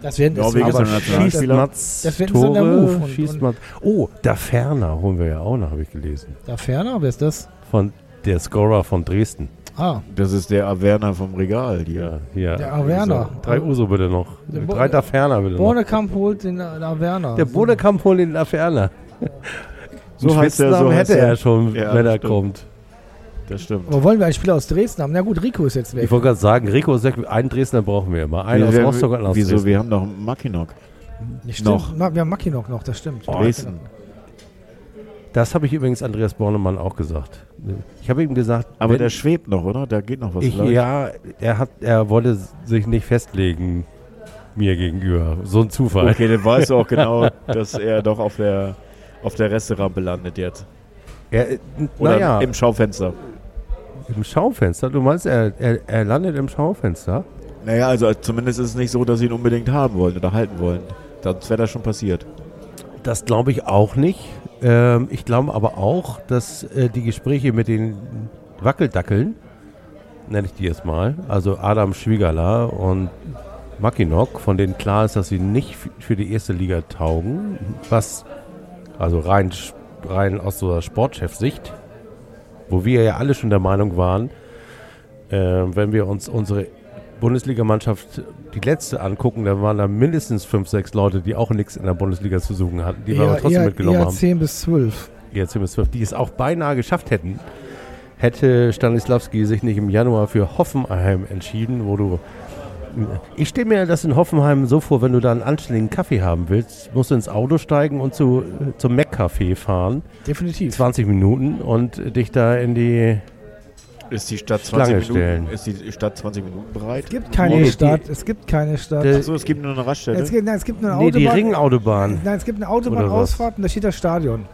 Das wäre Norwegen Aber ein schießt. Mats Das interessanter Tore, Move. Und- schießt Mats. Oh, da Ferner holen wir ja auch noch, habe ich gelesen. Da ferner, wer ist das? Von der Scorer von Dresden. Ah, Das ist der Averna vom Regal hier. Ja. Der Averna. So, drei Uso bitte noch. Der Bo- Drei Taferner bitte noch. Bornekamp holt den Averna. Der Bodekamp holt den Aferner. So heißt er, so hätte er. er schon, Ja, wenn er stimmt. kommt. Das stimmt. Aber wollen wir einen Spieler aus Dresden haben? Na gut, Rico ist jetzt weg. Ich wollte gerade sagen, Rico ist weg. Einen Dresdner brauchen wir immer. Einen aus Wir- wir- Rostock und einen aus Wieso? Dresden. Wir haben noch Mackinock. Nicht noch. Na, wir haben Mackinock noch, das stimmt. Dresden. Das habe ich übrigens Andreas Bornemann auch gesagt. Ich habe ihm gesagt, Aber der schwebt noch, oder? Da geht noch was. ich, ja, er hat, er wollte sich nicht festlegen mir gegenüber. So ein Zufall. Okay, dann weißt du auch genau, dass er doch auf der, auf der Resterampe landet jetzt. Oder naja, im Schaufenster. Im Schaufenster. Du meinst, er, er, er landet im Schaufenster? Naja, also zumindest ist es nicht so, dass sie ihn unbedingt haben wollen oder halten wollen. Sonst wäre das schon passiert. Das glaube ich auch nicht. Ähm, ich glaube aber auch, dass äh, die Gespräche mit den Wackeldackeln, nenne ich die jetzt mal, also Adam Schwiegerla und Mackinock, von denen klar ist, dass sie nicht für die erste Liga taugen, was also rein, rein aus so einer Sportchefsicht, wo wir ja alle schon der Meinung waren, äh, wenn wir uns unsere Bundesligamannschaft die letzte angucken, da waren da mindestens fünf, sechs Leute, die auch nichts in der Bundesliga zu suchen hatten, die wir aber trotzdem eher, mitgenommen eher haben. 10 bis 12. Jetzt sind es zwölf, die es auch beinahe geschafft hätten. Hätte Stanislavski sich nicht im Januar für Hoffenheim entschieden, wo du. Ich stelle mir das in Hoffenheim so vor, wenn du da einen anständigen Kaffee haben willst, musst du ins Auto steigen und zu, zum Mac-Café fahren, Definitiv. 20 Minuten und dich da in die Ist die Stadt 20 Schlange Minuten, stellen. ist die Stadt 20 Minuten bereit? Es gibt keine die- Stadt. Es gibt keine Stadt. Achso, es gibt nur eine Raststelle. es, gibt, nein, es gibt eine Nee, die Autobahn. Ringautobahn. Nein, es gibt eine? Autobahnausfahrt und da steht das Stadion.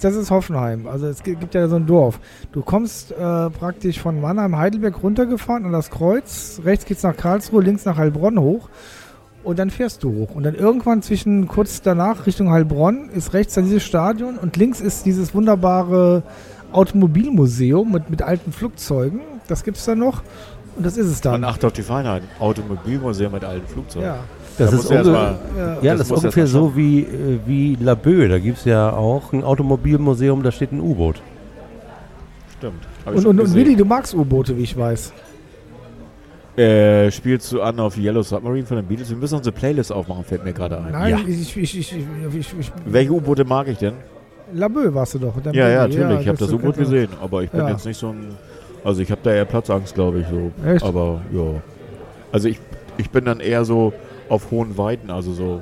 Das, ist Hoffenheim. Also es gi- gibt ja so ein Dorf. Du kommst äh, praktisch von Mannheim, Heidelberg runtergefahren an das Kreuz. Rechts geht's nach Karlsruhe, links nach Heilbronn hoch. Und dann fährst du hoch. Und dann irgendwann zwischen kurz danach Richtung Heilbronn ist rechts dann dieses Stadion und links ist dieses wunderbare Automobilmuseum mit, mit alten Flugzeugen. Das gibt's dann noch. Und das ist es Und dann. acht auf die Feinheit. Automobilmuseum mit alten Flugzeugen. Ja. Das Da ist unge- mal- ja. Ja, Das das ist ungefähr so wie, äh, wie Laboe. Da gibt es ja auch ein Automobilmuseum, da steht ein U-Boot. Stimmt. Und, und, und. Willi, du magst U-Boote, wie ich weiß. Äh, spielst du an auf Yellow Submarine von den Beatles? Wir müssen unsere Playlist aufmachen, fällt mir gerade ein. Nein, Ja. ich, ich, ich, ich, ich, ich, Welche U-Boote mag ich denn? Labö warst du doch. Ja, ja, Billy, natürlich. ich habe das U-Boot gesehen, aber ich bin Ja. jetzt nicht so ein. Also ich habe da eher Platzangst, glaube ich. So. Echt? Aber ja. Also ich, ich bin dann eher so auf hohen Weiten, also so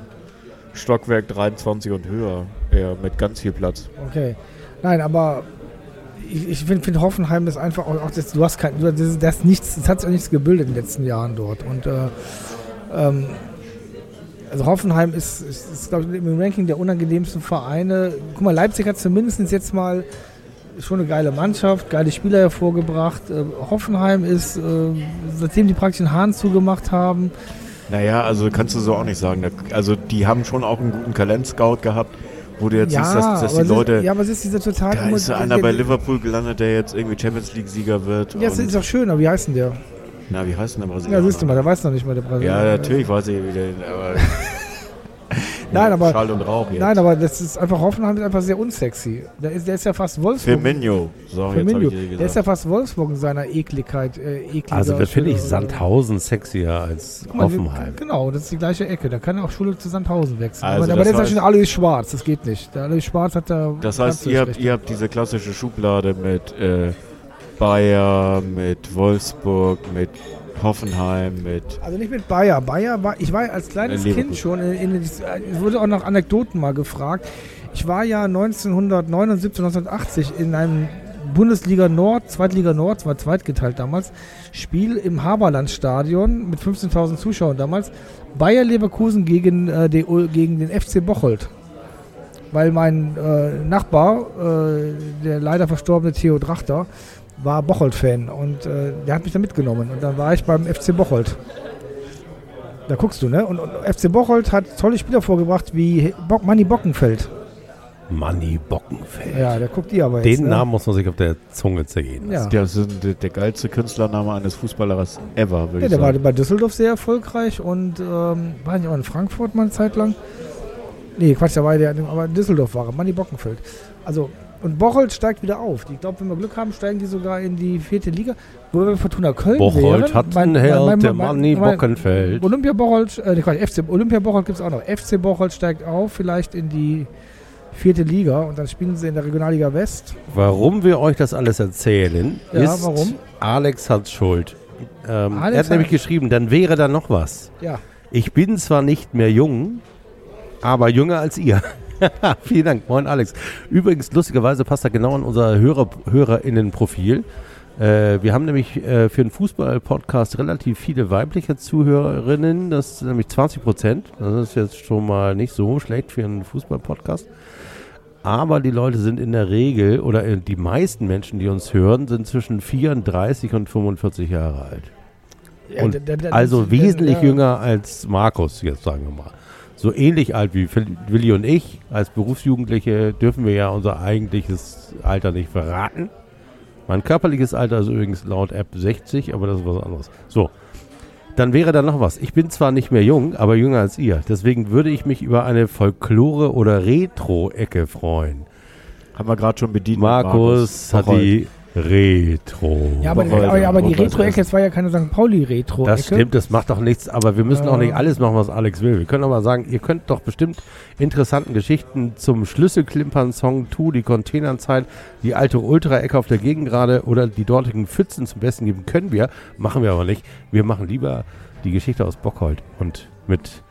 Stockwerk 23 und höher. Eher mit ganz viel Platz. Okay. Nein, aber ich, ich finde find Hoffenheim ist einfach auch, auch das, du hast kein, du, das, das, nichts, das hat sich auch nichts gebildet in den letzten Jahren dort. Und äh, ähm, also Hoffenheim ist, ist, ist glaube ich, im Ranking der unangenehmsten Vereine. Guck mal, Leipzig hat zumindest jetzt mal schon eine geile Mannschaft, geile Spieler hervorgebracht. Äh, Hoffenheim ist, äh, seitdem die praktisch den Hahn zugemacht haben, Naja, also kannst du so auch nicht sagen. Also die haben schon auch einen guten Talentscout gehabt, wo du jetzt siehst, dass, dass die es ist- Leute. ja, aber es ist dieser total da ist einer der- bei Liverpool gelandet, der jetzt irgendwie Champions League-Sieger wird. Ja, das ist auch schön, aber wie heißt denn der? na, wie heißt denn der Brasilianer? Ja, siehst du mal, der weiß noch nicht mal der Ja, Brasilianer. natürlich weiß ich wieder. Aber Nein, aber- Schall und Rauch jetzt. Nein, aber das ist einfach Hoffenheim ist einfach sehr unsexy. Der ist, der ist ja fast Wolfsburg. Firmino. So, Firmino. Der ist ja fast Wolfsburg in seiner Ekligkeit. Äh, ekliger, Also da finde ich Sandhausen sexier als mal, Hoffenheim. Genau, das ist die gleiche Ecke. Da kann er auch Schule zu Sandhausen wechseln. Also aber aber das der ist ja heißt- schon Alois Schwarz. Das geht nicht. Der Alois Schwarz hat da. Das heißt, ihr habt, ihr habt diese klassische Schublade mit äh, Bayer, mit Wolfsburg, mit Hoffenheim, mit. Also nicht mit Bayer. Bayer war, ich war als kleines. Kind schon, in, in, es wurde auch nach Anekdoten mal gefragt. Ich war ja 1979, 1980 in einem Bundesliga Nord, Zweitliga Nord, war zweitgeteilt damals, Spiel im Haberlandstadion mit 15.000 Zuschauern damals. Bayer Leverkusen gegen, äh, die, gegen den FC Bocholt. Weil mein äh, Nachbar, äh, der leider verstorbene Theo Drachter, war Bocholt-Fan und äh, der hat mich da mitgenommen und dann war ich beim FC Bocholt. Da guckst du, ne? Und, und FC Bocholt hat tolle Spieler vorgebracht wie Bock, Manni Bockenfeld. Manni Bockenfeld. Ja, der guckt die aber jetzt. Den ne? Namen muss man sich auf der Zunge zergehen lassen. Ja. Das ist der, der geilste Künstlername eines Fußballers ever, würde Ja, ich der war sagen. bei Düsseldorf sehr erfolgreich und ähm, war nicht auch in Frankfurt mal eine Zeit lang. Nee, Quatsch, da war der, aber in Düsseldorf war er, Manni Bockenfeld. Also, und Bocholt steigt wieder auf. Ich glaube, wenn wir Glück haben, steigen die sogar in die vierte Liga. Wo wir Fortuna Köln Bocholt wären. hat einen Held, mein- der Manni Bockenfeld. Olympia Bocholt, äh, Quatsch, FC Olympia Bocholt gibt es auch noch. FC Bocholt steigt auf, vielleicht in die vierte Liga und dann spielen sie in der Regionalliga West. Warum wir euch das alles erzählen, Ja, ist, warum? Alex hat Schuld. Ähm, Alex er hat nämlich geschrieben, dann wäre da noch was. Ja, Ich bin zwar nicht mehr jung, aber jünger als ihr. Vielen Dank, moin Alex. Übrigens, lustigerweise passt das genau an unser Hörer, HörerInnen-Profil. Äh, wir haben nämlich äh, für den Fußball-Podcast relativ viele weibliche Zuhörerinnen, das sind nämlich 20 Prozent. Das ist jetzt schon mal nicht so schlecht für einen Fußball-Podcast. Aber die Leute sind in der Regel, oder äh, die meisten Menschen, die uns hören, sind zwischen 34 und 45 Jahre alt. Ja, Und der- der- Also wesentlich ja. jünger als Markus, jetzt sagen wir mal. So ähnlich alt wie Willi und ich. Als Berufsjugendliche dürfen wir ja unser eigentliches Alter nicht verraten. Mein körperliches Alter ist übrigens laut App 60, aber das ist was anderes. So, dann wäre da noch was. Ich bin zwar nicht mehr jung, aber jünger als ihr. Deswegen würde ich mich über eine Folklore- oder Retro-Ecke freuen. Haben wir gerade schon bedient. mit Markus hat die Retro. Ja, aber, Bocholt, aber, aber die Retro-Ecke, es war ja keine St. Pauli-Retro-Ecke. Das stimmt, das macht doch nichts, aber wir müssen auch nicht Äh. alles machen, was Alex will. Wir können aber sagen, ihr könnt doch bestimmt interessanten Geschichten zum Schlüsselklimpern-Song Tu, die Containernzeit, die alte Ultra-Ecke auf der Gegengrade oder die dortigen Pfützen zum Besten geben. Können wir, machen wir aber nicht. Wir machen lieber die Geschichte aus Bockhold und mit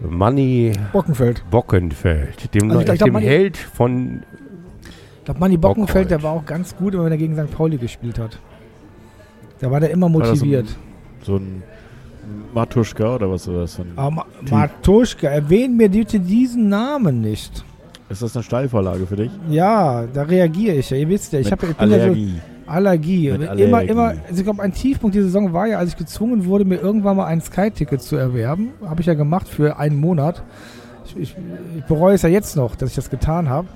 Manni Bockenfeld. Bockenfeld, dem, Also glaub, dem Held von Ich glaube, Manni Bockenfeld, der war auch ganz gut, wenn er gegen St. Pauli gespielt hat. Da war der immer das so motiviert. So ein Matuschka oder was war das? Für Aber Ma Matuschka, erwähnen mir bitte diesen Namen nicht. ist das eine Steilvorlage für dich? Ja, da reagiere ich ja. Ihr wisst ja, ich, Mit hab, ich bin ja so Allergie. Allergie. Allergie. Immer, immer, also ich glaube, ein Tiefpunkt dieser Saison war ja, als ich gezwungen wurde, mir irgendwann mal ein Sky-Ticket zu erwerben. Habe ich ja gemacht für einen Monat. Ich, ich, ich bereue es ja jetzt noch, dass ich das getan habe.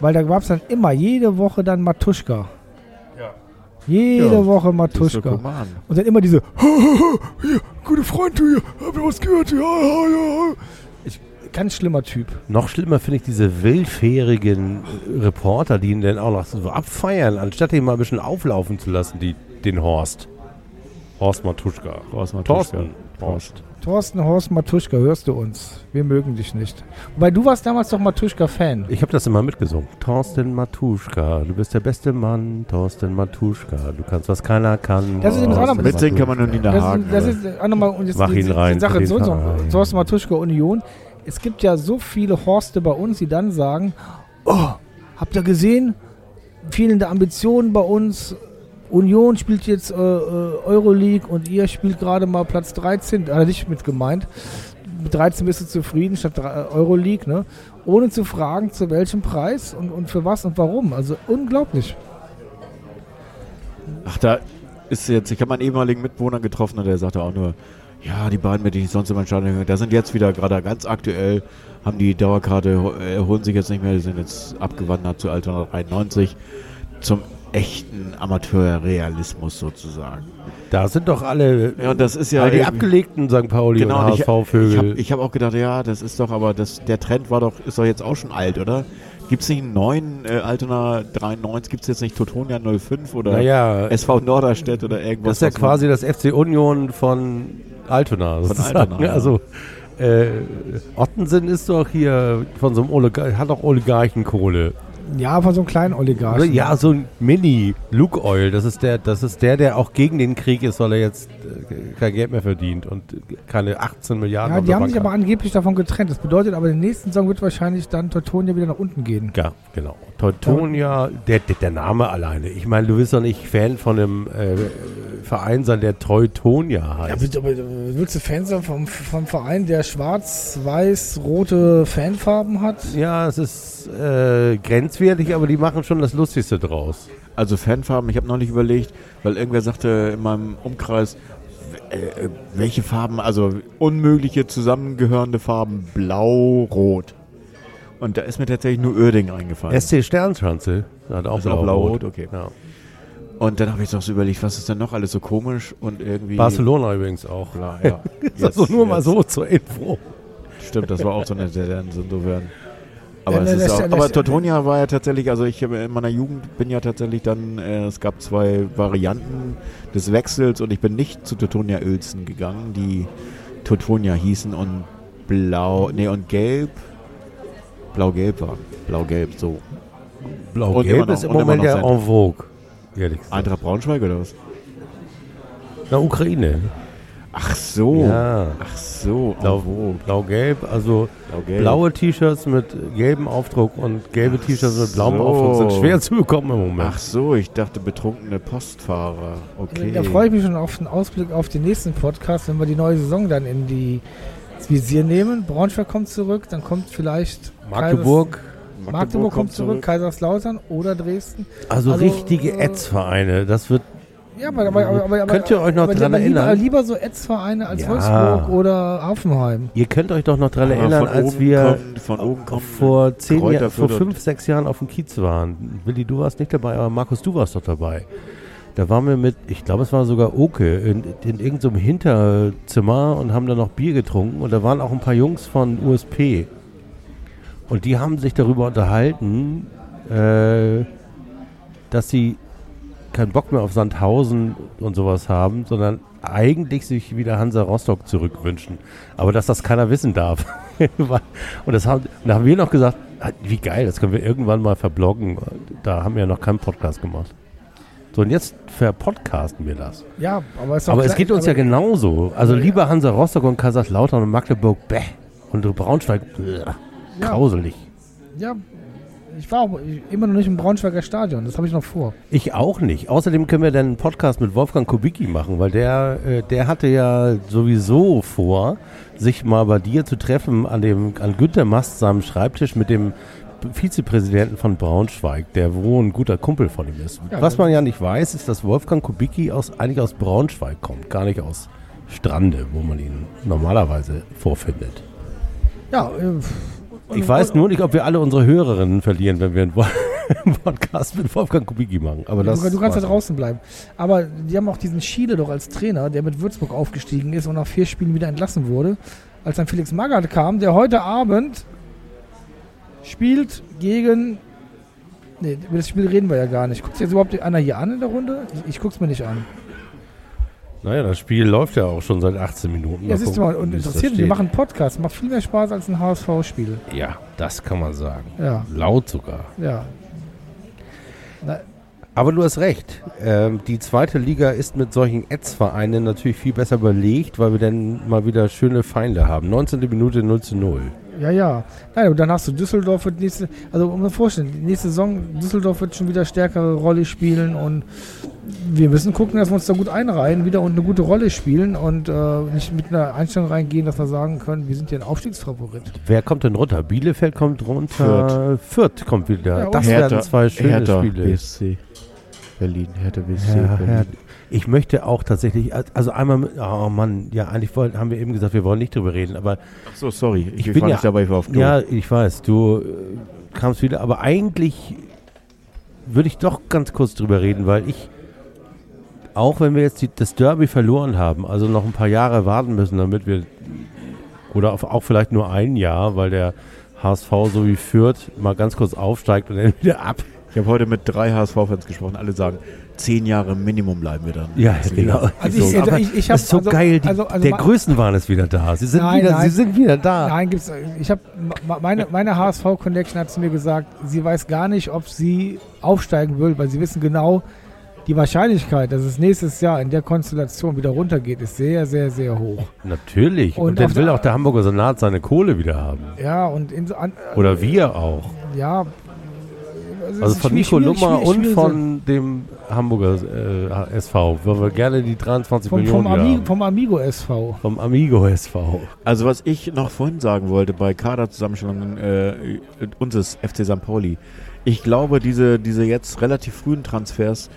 Weil da gab es dann immer, jede Woche dann Matuschka. Jede Ja, Woche Matuschka. Und dann immer diese, hier, gute Freund, du hier, hab ich was gehört? Ja, ja, ja. Ich, ganz schlimmer Typ. Noch schlimmer finde ich diese willfährigen äh, Reporter, die ihn dann auch noch so abfeiern, anstatt ihn mal ein bisschen auflaufen zu lassen, die, den Horst. Horst Matuschka. Horst Matuschka. Thorsten. Horst. Thorsten Horst Matuschka, hörst du uns? Wir mögen dich nicht. Wobei du warst damals doch Matuschka-Fan. Ich habe das immer mitgesungen. Thorsten Matuschka, du bist der beste Mann. Thorsten Matuschka, du kannst, was keiner kann. Das ist übrigens auch noch- Thorsten Mitsingen kann man nur in Das, Hagen. ist- das ist auch nochmal und jetzt Mach die, ihn rein die Sache so, so. Thorsten Matuschka Union. Es gibt ja so viele Horste bei uns, die dann sagen, oh, habt ihr gesehen? Fehlende Ambitionen bei uns. Union spielt jetzt äh, äh, Euroleague und ihr spielt gerade mal Platz 13, äh, nicht mit gemeint. Mit 13 bist du zufrieden statt äh, Euroleague, ne? Ohne zu fragen, zu welchem Preis und, und für was und warum. Also unglaublich. Ach, da ist jetzt, ich habe meinen ehemaligen Mitwohner getroffen und der sagte auch nur, ja, die beiden, mit denen ich sonst immer entstanden da sind jetzt wieder gerade ganz aktuell, haben die Dauerkarte, äh, holen sich jetzt nicht mehr, die sind jetzt abgewandert zu Altona 93 zum echten Amateurrealismus sozusagen. Da sind doch alle Ja, das ist ja die abgelegten St. Pauli Genau, und und ich, HSV-Vögel. habe hab auch gedacht, ja, das ist doch, aber das, der Trend war doch, ist doch jetzt auch schon alt, oder? Gibt es nicht einen neuen äh, Altona 93, gibt es jetzt nicht Totonia 05 oder naja, SV Norderstedt oder das irgendwas? ist ja quasi das FC Union von Altona. sozusagen. Altona, ja. Also, äh, Ottensen ist doch hier von so einem Oligar hat doch Oligarchenkohle. Ja, von so einem kleinen Oligarchen. Ja, so ein Mini Luke Oil, das ist der, das ist der, der auch gegen den Krieg ist, weil er jetzt äh, kein Geld mehr verdient und keine 18 Milliarden Ja, die haben Bank sich aber hat. angeblich davon getrennt. Das bedeutet aber, in der nächsten Saison wird wahrscheinlich dann Teutonia wieder nach unten gehen. Ja, genau. Teutonia, der, der, der Name alleine. Ich meine, du bist doch nicht Fan von einem äh, Verein sein, der Teutonia heißt. aber, willst du Fan sein vom, vom Verein, der schwarz-weiß-rote Fanfarben hat? Ja, es ist äh, grenzwertig, aber die machen schon das Lustigste draus. Also Fanfarben, ich habe neulich überlegt, weil irgendwer sagte in meinem Umkreis, äh, äh, welche Farben, also unmögliche zusammengehörende Farben, blau, rot. Und da ist mir tatsächlich nur Örding eingefallen. SC Sternschanze hat auch Ist auch blau-rot. blau-rot, okay. Ja. Und dann habe ich doch so überlegt, was ist denn noch alles so komisch und irgendwie... Barcelona übrigens auch. Bla, ja. Also Jetzt- nur mal jetzt- so zur Info. Stimmt, das war auch so eine Tendenz insofern. Aber, Ja, es ne, ist auch, aber Teutonia war ja tatsächlich, also ich habe in meiner Jugend bin ja tatsächlich dann, äh, es gab zwei Varianten des Wechsels und ich bin nicht zu Teutonia Uelzen gegangen, die Teutonia hießen und blau, nee und gelb, blau-gelb waren. Blau-gelb, so. Blau-Gelb ist im Moment ja en vogue. Ehrlich gesagt. Eintracht Braunschweig oder was? Na, Ukraine. Ach so. Ja. Ach so. Blau- en vogue. Blau-Gelb, also Blau-gelb. blaue T-Shirts mit gelbem Aufdruck und gelbe Ach T-Shirts mit blauem so. Aufdruck sind schwer zu bekommen im Moment. Ach so, ich dachte betrunkene Postfahrer. Okay. Da freue ich mich schon auf den Ausblick auf den nächsten Podcast, wenn wir die neue Saison dann in die ins Visier nehmen. Braunschweig kommt zurück, dann kommt vielleicht Magdeburg, Kaisers- Magdeburg kommt zurück, Kaiserslautern oder Dresden. also, Also, richtige äh, Ätzvereine. Das wird Ja, aber, aber, aber, aber Könnt ihr euch noch aber dran lieber, erinnern? Lieber so Etzvereine als Ja. Wolfsburg oder Hoffenheim. Ihr könnt euch doch noch daran Aber erinnern, als wir kommt- von oben kommt vor zehn Jahren, vor fünf, sechs Jahren auf dem Kiez waren. Willi, du warst nicht dabei, aber Markus, du warst doch dabei. Da waren wir mit, ich glaube, es war sogar Oke, in, in irgendeinem Hinterzimmer und haben da noch Bier getrunken. Und da waren auch ein paar Jungs von USP. Und die haben sich darüber unterhalten, äh, dass sie keinen Bock mehr auf Sandhausen und sowas haben, sondern eigentlich sich wieder Hansa Rostock zurückwünschen. Aber dass das keiner wissen darf. und das haben, da haben wir noch gesagt, ah, wie geil, das können wir irgendwann mal verbloggen. Da haben wir ja noch keinen Podcast gemacht. So, und jetzt verpodcasten wir das. Ja, aber es Aber es geht uns ja genauso. Also lieber Hansa Rostock und Kaiserslautern und Magdeburg, bäh. Und Braunschweig, bäh, Ja. grauselig. Ja, ich war auch immer noch nicht im Braunschweiger Stadion. Das habe ich noch vor. Ich auch nicht. Außerdem können wir dann einen Podcast mit Wolfgang Kubicki machen, weil der, äh, der hatte ja sowieso vor, sich mal bei dir zu treffen an dem an Günter Mast seinem Schreibtisch mit dem Vizepräsidenten von Braunschweig, der wo ein guter Kumpel von ihm ist. Ja, Was man ja nicht weiß, ist, dass Wolfgang Kubicki aus, eigentlich aus Braunschweig kommt, gar nicht aus Strande, wo man ihn normalerweise vorfindet. Ja, äh, Ich weiß nur nicht, ob wir alle unsere Hörerinnen verlieren, wenn wir einen Podcast mit Wolfgang Kubicki machen. Aber das du, du kannst ja war's. draußen bleiben. Aber die haben auch diesen Schiele doch als Trainer, der mit Würzburg aufgestiegen ist und nach vier Spielen wieder entlassen wurde. Als dann Felix Magath kam, der heute Abend spielt gegen. Nee, über das Spiel reden wir ja gar nicht. Guckt sich jetzt überhaupt einer hier an in der Runde? Ich, ich guck's mir nicht an. Naja, das Spiel läuft ja auch schon seit 18 Minuten. Ja, siehst du mal, und interessiert mich, wir machen einen Podcast. Macht viel mehr Spaß als ein HSV-Spiel. Ja, das kann man sagen. Ja, Laut sogar. ja. Na, Aber du hast recht. Ähm, die zweite Liga ist mit solchen Ads-Vereinen natürlich viel besser überlegt, weil wir dann mal wieder schöne Feinde haben. 19. Minute 0 zu 0. Ja, ja. Nein, und dann hast du Düsseldorf wird nächste, also um mir vorstellen, die nächste Saison, Düsseldorf wird schon wieder stärkere Rolle spielen und wir müssen gucken, dass wir uns da gut einreihen wieder und eine gute Rolle spielen und äh, nicht mit einer Einstellung reingehen, dass wir sagen können, wir sind hier ein Aufstiegsfavorit. Wer kommt denn runter? Bielefeld kommt runter. Fürth, kommt wieder. Ja, das und- werden zwei schöne Hertha Spiele. BSC Berlin. Hertha BSC Ja, Berlin. ja. Ich möchte auch tatsächlich, also einmal, oh Mann, ja, eigentlich wollten, haben wir eben gesagt, wir wollen nicht drüber reden, aber Ach so, sorry. Ich, Ich bin war ja- nicht dabei, ich war auf Klo. Ja, ich weiß, du äh, kamst wieder, aber eigentlich würde ich doch ganz kurz drüber reden, weil ich, auch wenn wir jetzt die, das Derby verloren haben, also noch ein paar Jahre warten müssen, damit wir, oder auf, auch vielleicht nur ein Jahr, weil der HSV so wie Fürth mal ganz kurz aufsteigt und dann wieder ab. Ich habe heute mit drei HSV-Fans gesprochen. Alle sagen, zehn Jahre Minimum bleiben wir dann. Ja, genau. Also ich- aber ich- ich hab- das ist so also- geil, die, also- also der Größenwahn ist wieder da. Sie sind, Nein, wieder, nein. Sie sind wieder da. Nein, gibt's. Ich habe meine, meine HSV-Connection hat zu mir gesagt, sie weiß gar nicht, ob sie aufsteigen will, weil sie wissen genau, die Wahrscheinlichkeit, dass es nächstes Jahr in der Konstellation wieder runtergeht, ist sehr, sehr, sehr hoch. Natürlich. Und, Und dann will auch der Hamburger Senat seine Kohle wieder haben. Ja, und in an, Oder wir auch. ja. Also von Nico Lummer und von dem Hamburger äh, SV, weil wir gerne die 23 vom, Millionen vom, Ami, haben. vom Amigo SV. vom Amigo SV. Also was ich noch vorhin sagen wollte bei Kaderzusammenstellungen äh, unseres FC St. Pauli. Ich glaube, diese, diese jetzt relativ frühen Transfers,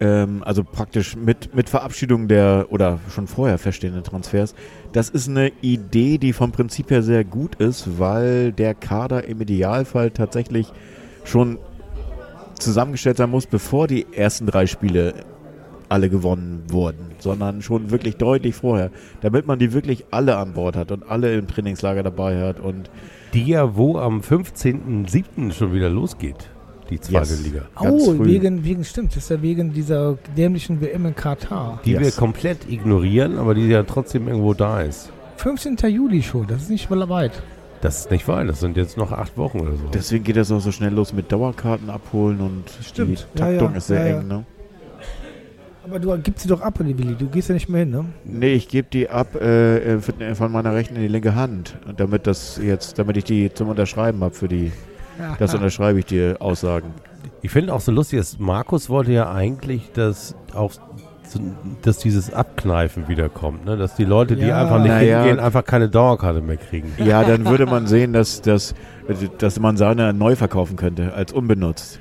ähm, also praktisch mit, mit Verabschiedung der oder schon vorher feststehenden Transfers, das ist eine Idee, die vom Prinzip her sehr gut ist, weil der Kader im Idealfall tatsächlich schon zusammengestellt sein muss, bevor die ersten drei Spiele alle gewonnen wurden, sondern schon wirklich deutlich vorher, damit man die wirklich alle an Bord hat und alle im Trainingslager dabei hat und Die ja wo am 15.07. schon wieder losgeht, die zweite Yes. Liga. Ganz oh, früh. wegen, wegen, stimmt, das ist ja wegen dieser dämlichen WM in Katar. Die Yes. wir komplett ignorieren, aber die ja trotzdem irgendwo da ist. 15. Juli schon, das ist nicht mal weit. Das ist nicht wahr, das sind jetzt noch acht Wochen oder so. deswegen geht das auch so schnell los mit Dauerkarten abholen und Stimmt. die Ja, Taktung ja, ist sehr ja, ja. eng, ne? Aber du gibst sie doch ab, die Willi. Du gehst ja nicht mehr hin, ne? Nee, ich gebe die ab äh, von meiner rechten in die linke Hand, und damit das jetzt, damit ich die zum Unterschreiben habe für die, das unterschreibe ich die Aussagen. Ich finde auch so lustig, dass Markus wollte ja eigentlich, dass auch so- dass dieses Abkneifen wiederkommt, ne? dass die Leute, die Ja. einfach nicht Naja. hingehen, einfach keine Dauerkarte mehr kriegen. Ja, dann würde man sehen, dass, dass, dass man seine neu verkaufen könnte, als unbenutzt.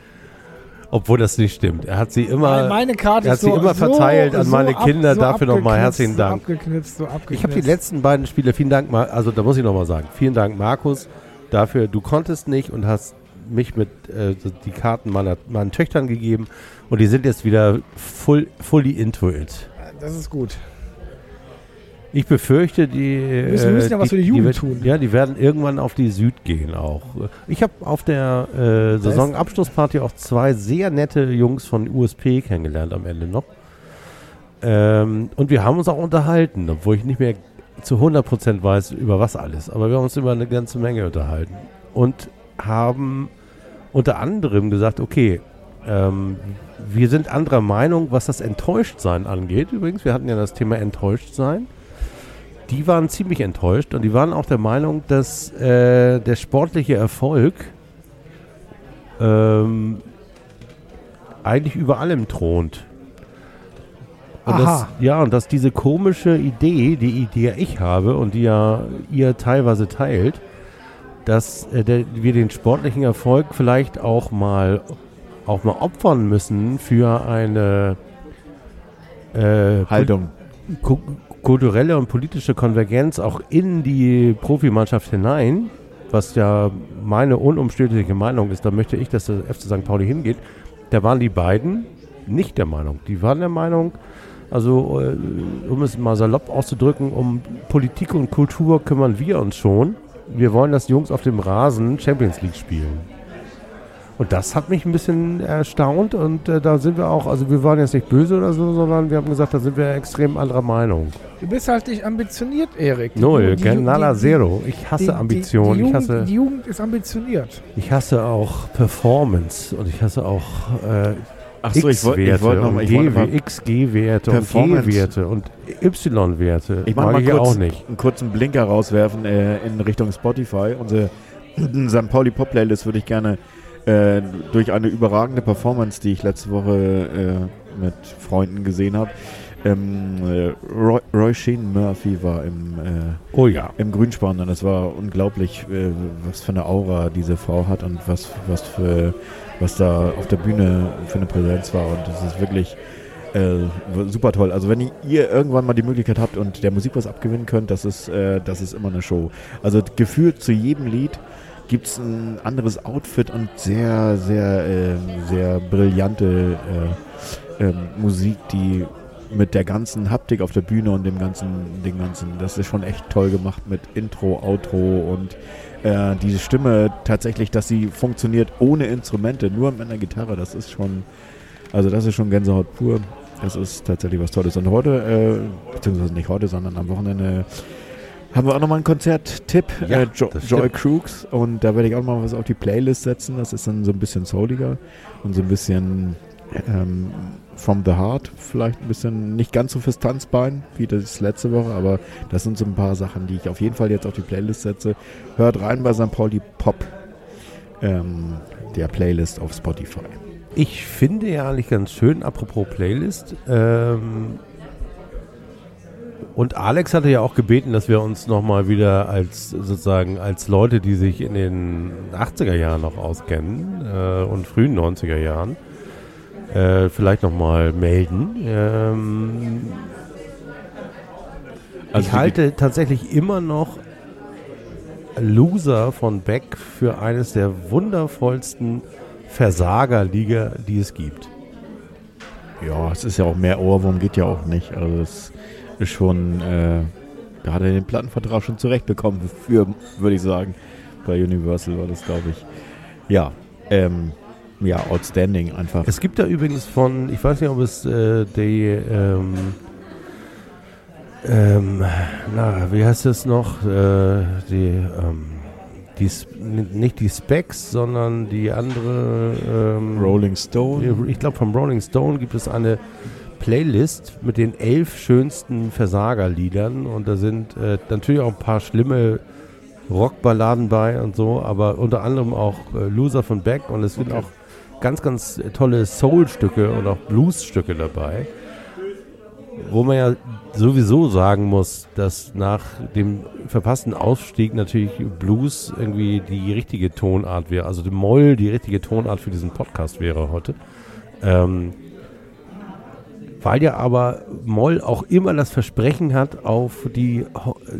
Obwohl das nicht stimmt. Er hat sie immer. Meine- Karte er hat sie so, immer so, verteilt an so meine ab- Kinder. so Dafür nochmal abgeknipst, herzlichen so Dank. Abgeknipst, so Ich habe die abgeknipst. letzten beiden Spiele, vielen Dank, also da muss ich nochmal sagen, vielen Dank, Markus, dafür, du konntest nicht und hast mich mit äh, so die Karten meiner, meinen Töchtern gegeben und die sind jetzt wieder full, fully into it. Das ist gut. Ich befürchte, die. Wir müssen- wir müssen ja was für die Jugend wird- tun. Ja, die werden irgendwann auf die Süd gehen auch. Ich habe auf der äh, Saisonabschlussparty auch zwei sehr nette Jungs von USP kennengelernt am Ende noch. Ähm, und wir haben uns auch unterhalten, obwohl ich nicht mehr zu 100% weiß, über was alles. Aber wir haben uns über eine ganze Menge unterhalten. Und haben unter anderem gesagt, okay, ähm, wir sind anderer Meinung, was das Enttäuschtsein angeht. Übrigens, wir hatten ja das Thema Enttäuschtsein. Die waren ziemlich enttäuscht und die waren auch der Meinung, dass äh, der sportliche Erfolg ähm, eigentlich über allem thront. Und das, ja, und dass diese komische Idee, die, die ja ich habe und die ja ihr teilweise teilt, dass äh, der, wir den sportlichen Erfolg vielleicht auch mal auch mal opfern müssen für eine äh, Haltung. ku- kulturelle und politische Konvergenz auch in die Profimannschaft hinein, was ja meine unumstößliche Meinung ist, da möchte ich, dass der FC St. Pauli hingeht, da waren die beiden nicht der Meinung. Die waren der Meinung, also äh, um es mal salopp auszudrücken, um Politik und Kultur kümmern wir uns schon. Wir wollen, dass die Jungs auf dem Rasen Champions League spielen. Und das hat mich ein bisschen erstaunt und äh, da sind wir auch, also wir waren jetzt nicht böse oder so, sondern wir haben gesagt, da sind wir extrem anderer Meinung. Du bist halt nicht ambitioniert, Erik. Null, Ju- die Ju- nada die- zero. Ich hasse die- Ambition, Die, die, ich, Jugend, hasse, die Jugend ist ambitioniert. ich hasse auch Performance und ich hasse auch äh, Achso, ich wollte ich wollt noch und mal, ich wollte G- mal XG-Werte und. G-Werte und Y-Werte. Ich Mag mal ich ja kurz auch nicht. einen kurzen Blinker rauswerfen äh, in Richtung Spotify. Unsere St. Pauli Pop Playlist würde ich gerne äh, durch eine überragende Performance, die ich letzte Woche äh, mit Freunden gesehen habe. Ähm, äh, Roy, Roy Sheen Murphy war im, äh, Oh ja. im Grünspann und es war unglaublich, äh, was für eine Aura diese Frau hat und was, was, für, was da auf der Bühne für eine Präsenz war. Und das ist wirklich äh, super toll. Also wenn ihr irgendwann mal die Möglichkeit habt und der Musik was abgewinnen könnt, das ist, äh, das ist immer eine Show. Also gefühlt zu jedem Lied gibt es ein anderes Outfit und sehr, sehr, ähm, sehr brillante äh, ähm, Musik, die mit der ganzen Haptik auf der Bühne und dem ganzen, dem ganzen, das ist schon echt toll gemacht mit Intro, Outro und äh, diese Stimme tatsächlich, dass sie funktioniert ohne Instrumente, nur mit einer Gitarre, das ist schon, also das ist schon Gänsehaut pur. Das ist tatsächlich was Tolles. Und heute, äh, beziehungsweise nicht heute, sondern am Wochenende haben wir auch nochmal einen Konzerttipp, Ja, äh, jo Joy. Crooks. Und da werde ich auch mal was auf die Playlist setzen. Das ist dann so ein bisschen souliger und so ein bisschen ähm, from the heart. Vielleicht ein bisschen nicht ganz so fürs Tanzbein wie das letzte Woche, aber das sind so ein paar Sachen, die ich auf jeden Fall jetzt auf die Playlist setze. Hört rein bei St. Pauli Pop, ähm, der Playlist auf Spotify. Ich finde ja eigentlich ganz schön, apropos Playlist, ähm, und Alex hatte ja auch gebeten, dass wir uns nochmal wieder als sozusagen als Leute, die sich in den 80er Jahren noch auskennen äh, und frühen 90er Jahren, äh, vielleicht nochmal melden. Ähm, Also ich halte tatsächlich immer noch Loser von Beck für eines der wundervollsten Versagerliga, die es gibt. Ja, es ist ja auch mehr Ohrwurm, geht ja auch nicht. Also es schon, äh, er den Plattenvertrag schon zurechtbekommen für, würde ich sagen. Bei Universal war das, glaube ich. Ja, ähm, ja, outstanding einfach. Es gibt da übrigens von, ich weiß nicht, ob es äh, die, ähm, ähm, na, wie heißt es noch? Äh, die, ähm, die, nicht die Specs, sondern die andere. Ähm, Rolling Stone. Ich glaube, vom Rolling Stone gibt es eine Playlist mit den elf schönsten Versagerliedern und da sind äh, natürlich auch ein paar schlimme Rockballaden bei und so, aber unter anderem auch äh, Loser von Beck und es sind Okay. auch ganz, ganz tolle Soul-Stücke und auch Blues-Stücke dabei. Wo man ja sowieso sagen muss, dass nach dem verpassten Ausstieg natürlich Blues irgendwie die richtige Tonart wäre, also die Moll die richtige Tonart für diesen Podcast wäre heute. Ähm, weil ja aber Moll auch immer das Versprechen hat auf die Ho äh,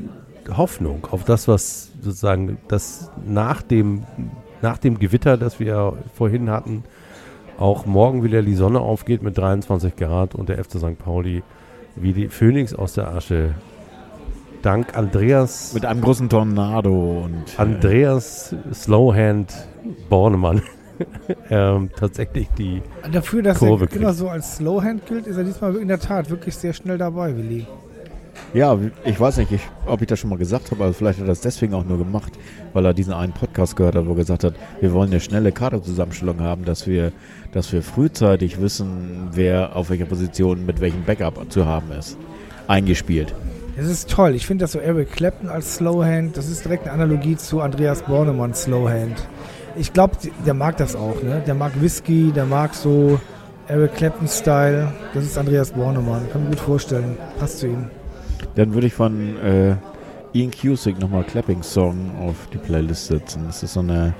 Hoffnung, auf das, was sozusagen das nach dem, nach dem Gewitter, das wir vorhin hatten, auch morgen wieder die Sonne aufgeht mit 23 Grad und der FC St. Pauli wie die Phönix aus der Asche. Dank Andreas, Mit einem großen Tornado und äh, Andreas Slowhand Bornemann ähm, tatsächlich die Dafür, dass Kurve er immer so als Slowhand gilt, ist er diesmal in der Tat wirklich sehr schnell dabei, Willi. Ja, ich weiß nicht, ich, ob ich das schon mal gesagt habe, aber vielleicht hat er das deswegen auch nur gemacht, weil er diesen einen Podcast gehört hat, wo er gesagt hat, wir wollen eine schnelle Kaderzusammenstellung haben, dass wir, dass wir frühzeitig wissen, wer auf welcher Position mit welchem Backup zu haben ist. Eingespielt. Das ist toll. Ich finde das so Eric Clapton als Slowhand, das ist direkt eine Analogie zu Andreas Bornemann Slowhand. Ich glaube, der mag das auch. Ne? Der mag Whisky, der mag so Eric Clapton-Style. Das ist Andreas Bornemann. Kann mir gut vorstellen. Passt zu ihm. Dann würde ich von äh, Ian Cusick nochmal Clapping Song auf die Playlist setzen. Das ist so eine.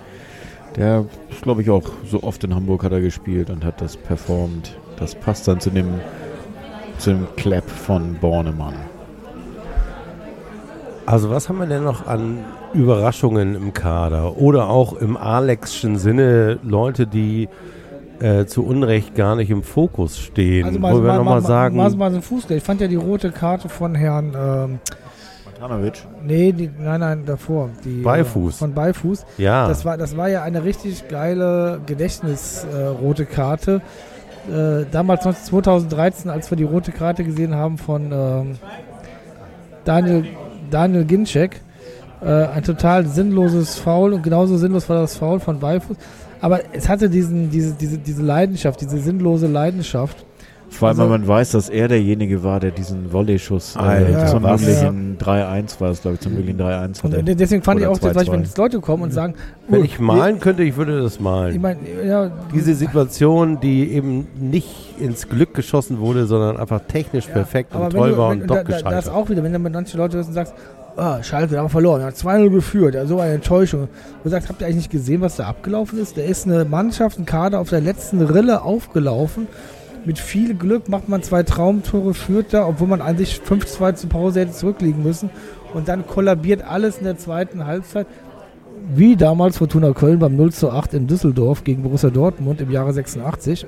Der ist, glaube ich, auch so oft in Hamburg hat er gespielt und hat das performt. Das passt dann zu dem, zu dem Clap von Bornemann. Also was haben wir denn noch an Überraschungen im Kader? Oder auch im Alexschen Sinne Leute, die äh, zu Unrecht gar nicht im Fokus stehen. Also wo wir mal, nochmal mal, sagen, mal, mal so ein Fußgeld. Ich fand ja die rote Karte von Herrn. Ähm, Matanovic. nee, die, nein, nein, davor. Die, Beifuß. Äh, von Beifuß. ja, Das, war, das war ja eine richtig geile Gedächtnis-rote Karte. Äh, damals 2013, als wir die rote Karte gesehen haben von ähm, Daniel, Daniel Ginczek. Äh, ein total sinnloses Foul und genauso sinnlos war das Foul von Beifuß. Aber es hatte diesen, diese, diese, diese Leidenschaft, diese sinnlose Leidenschaft. Vor allem, Also- wenn man weiß, dass er derjenige war, der diesen Volley-Schuss äh, Alter, zum möglichen 3-1 war es, glaube ich, zum möglichen 3-1 Und hatte. deswegen fand ich auch, dass, 2-2. wenn jetzt Leute kommen und sagen, wenn oh, ich malen könnte, ich würde das Ich malen. meine, ja, Diese Situation, die eben nicht ins Glück geschossen wurde, sondern einfach technisch perfekt und wenn toll du, war wenn, und da, doch da, das auch wieder, wenn du mit manchen Leuten hörst und sagst, ah, Schalke, da haben wir verloren, er hat 2-0 geführt, ja, so eine Enttäuschung. Du sagst, habt ihr eigentlich nicht gesehen, was da abgelaufen ist? Da ist eine Mannschaft, ein Kader auf der letzten Rille aufgelaufen. Mit viel Glück macht man zwei Traumtore, führt da, obwohl man an sich 5-2 zur Pause hätte zurückliegen müssen. Und dann kollabiert alles in der zweiten Halbzeit. Wie damals Fortuna Köln beim 0 zu 8 in Düsseldorf gegen Borussia Dortmund im Jahre 86. Äh,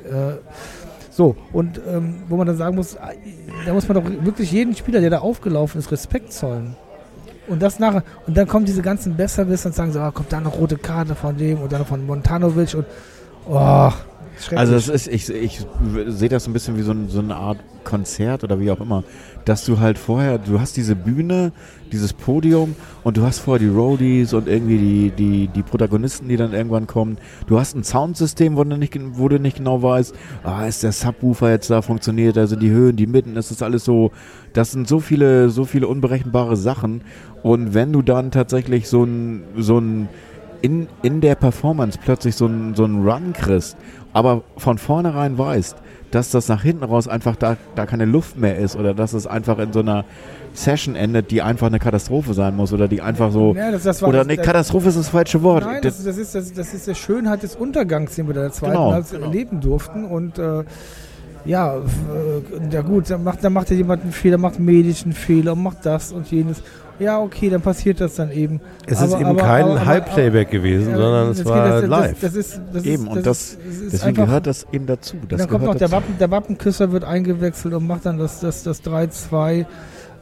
so, und ähm, wo man dann sagen muss, ah, da muss man doch wirklich jeden Spieler, der da aufgelaufen ist, Respekt zollen. Und das nachher, und dann kommen diese ganzen Besserwisser und sagen so, ah, kommt da eine rote Karte von dem und dann von Montanovic und oh. Also das ist, ich, ich sehe das ein bisschen wie so, ein, so eine Art Konzert oder wie auch immer, dass du halt vorher, du hast diese Bühne, dieses Podium und du hast vorher die Roadies und irgendwie die, die, die Protagonisten, die dann irgendwann kommen. Du hast ein Soundsystem, wo du nicht, wo du nicht genau weißt, ah, ist der Subwoofer jetzt da, funktioniert, also die Höhen, die Mitten, ist das alles so, das sind so viele, so viele unberechenbare Sachen. Und wenn du dann tatsächlich so ein, so ein in, in der Performance plötzlich so ein, so ein Run kriegst, aber von vornherein weißt, dass das nach hinten raus einfach da, da keine Luft mehr ist oder dass es einfach in so einer Session endet, die einfach eine Katastrophe sein muss oder die einfach so. Ja, das, das war Oder das, ne, das, Katastrophe ist das falsche Wort. Nein, Das- das, das, ist, das, das ist der Schönheit des Untergangs, den wir da der zweiten Genau, Halbzeit genau. erleben durften. Und äh, ja, äh, ja gut, dann macht, dann macht ja jemand einen Fehler, macht medisch einen Fehler und macht das und jenes. Ja, okay, dann passiert das dann eben. Es ist Aber- eben aber- kein aber- Halbplayback gewesen, Ja, sondern es war das, live. Das, das ist, das Eben, ist, und das- ist, das ist deswegen einfach, gehört das eben dazu. Das dann kommt noch der. Wappen, der Wappenküsser wird eingewechselt und macht dann das, das, das 3-2.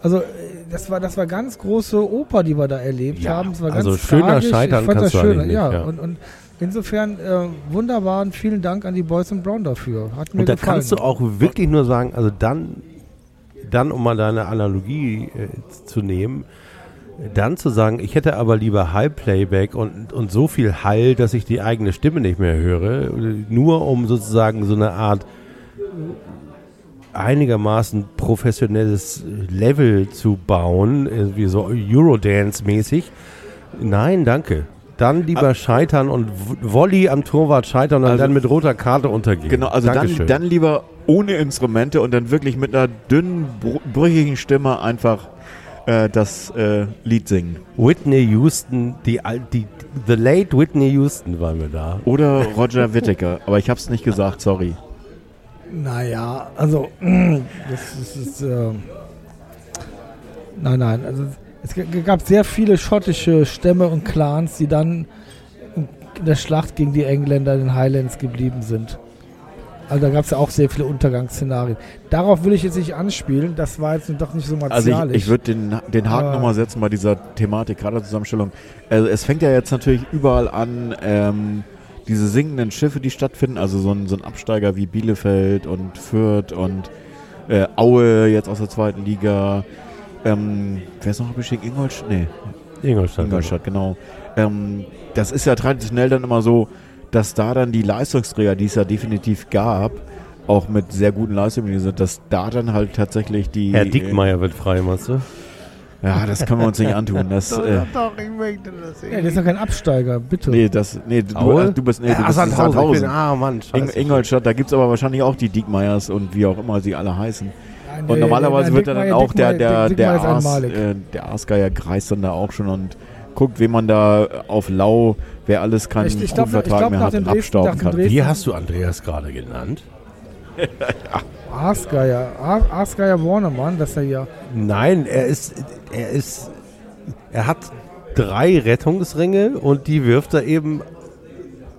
Also das war, das war ganz große Oper, die wir da erlebt Ja, haben. Es war also ganz schöner tragisch. scheitern ich fand kannst das du schön. eigentlich ja, nicht, ja. Und, und insofern äh, wunderbar und vielen Dank an die Boys and Brown dafür. Hat mir Und da gefallen. kannst du auch wirklich nur sagen, also dann, dann um mal deine Analogie äh, zu nehmen, dann zu sagen, ich hätte aber lieber High-Playback und, und so viel Hall, dass ich die eigene Stimme nicht mehr höre, nur um sozusagen so eine Art einigermaßen professionelles Level zu bauen, wie so Eurodance-mäßig. Nein, danke. Dann lieber scheitern und Volley am Torwart scheitern und Also- dann mit roter Karte untergehen. Genau, also dann, Dankeschön. dann lieber ohne Instrumente und dann wirklich mit einer dünnen, br- brüchigen Stimme einfach äh, das äh, Lied singen. Whitney Houston, die, al- die The Late Whitney Houston waren wir da. Oder Roger Whittaker, aber ich habe es nicht gesagt, sorry. Naja, also das, ist- ist äh, nein, nein, also es gab sehr viele schottische Stämme und Clans, die dann in der Schlacht gegen die Engländer in den Highlands geblieben sind. Also da gab es ja auch sehr viele Untergangsszenarien. Darauf will ich jetzt nicht anspielen, das war jetzt doch nicht so Also martialisch. ich, ich würde den, den Haken nochmal setzen bei dieser Thematik, Kaderzusammenstellung. Also es fängt ja jetzt natürlich überall an, ähm, diese sinkenden Schiffe, die stattfinden, also so ein, so ein Absteiger wie Bielefeld und Fürth und äh, Aue jetzt aus der zweiten Liga. Ähm, wer ist noch abgestiegen? Ingolstadt? Nee, Ingolstadt. Ingolstadt, genau. Ähm, das ist ja traditionell dann immer so, dass da dann die Leistungsträger, die es ja definitiv gab, auch mit sehr guten Leistungen sind, dass da dann halt tatsächlich die. Herr Dickmeier wird frei, meinst du? Ja, das können wir uns nicht antun. Das, äh, Ja, der ist doch kein Absteiger, bitte. nee, das, nee, du, Aue? du bist, nee, du ah, bist Sandhausen. Ich Sandhausen. bin, ah, Mann, In. Ingolstadt, da gibt es aber wahrscheinlich auch die Diekmeyers und wie auch immer sie alle heißen. Und normalerweise wird dann Dickmeier- auch der, der, Dickmeier- der, Ars, äh, der Aasgeier kreist dann da auch schon und guckt, wen man da auf Lau, wer alles keinen Ich- ich glaub, Vertrag glaub, mehr hat, Dresden- abstauben kann. Wie hast du Andreas gerade genannt? Arsgeier, Ar- Arsgeier Bornemann, das ist er ja. Nein, er ist, er ist, er hat drei Rettungsringe und die wirft er eben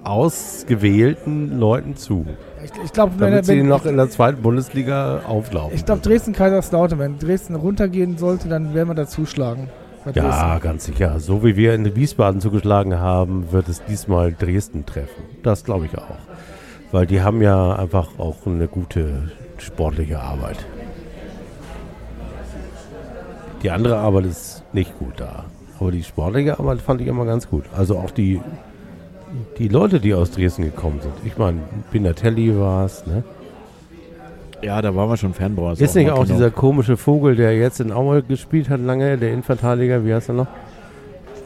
ausgewählten Leuten zu, Ich, ich glaube, wenn, er- sie wenn, noch in der zweiten Bundesliga auflaufen. ich glaube, Dresden Kaiserslautern, wenn Dresden runtergehen sollte, dann werden wir da zuschlagen. Bei ja, ganz sicher. So wie wir in Wiesbaden zugeschlagen haben, wird es diesmal Dresden treffen. Das glaube ich auch. Weil die haben ja einfach auch eine gute sportliche Arbeit. Die andere Arbeit ist nicht gut da. Aber die sportliche Arbeit fand ich immer ganz gut. Also auch die, die Leute, die aus Dresden gekommen sind. Ich meine, Pinatelli war es, ne? Ja, da waren wir schon Fanbauer. Ist nicht auch dieser komische Vogel, der jetzt in Aue gespielt hat lange, der Innenverteidiger, wie heißt er noch?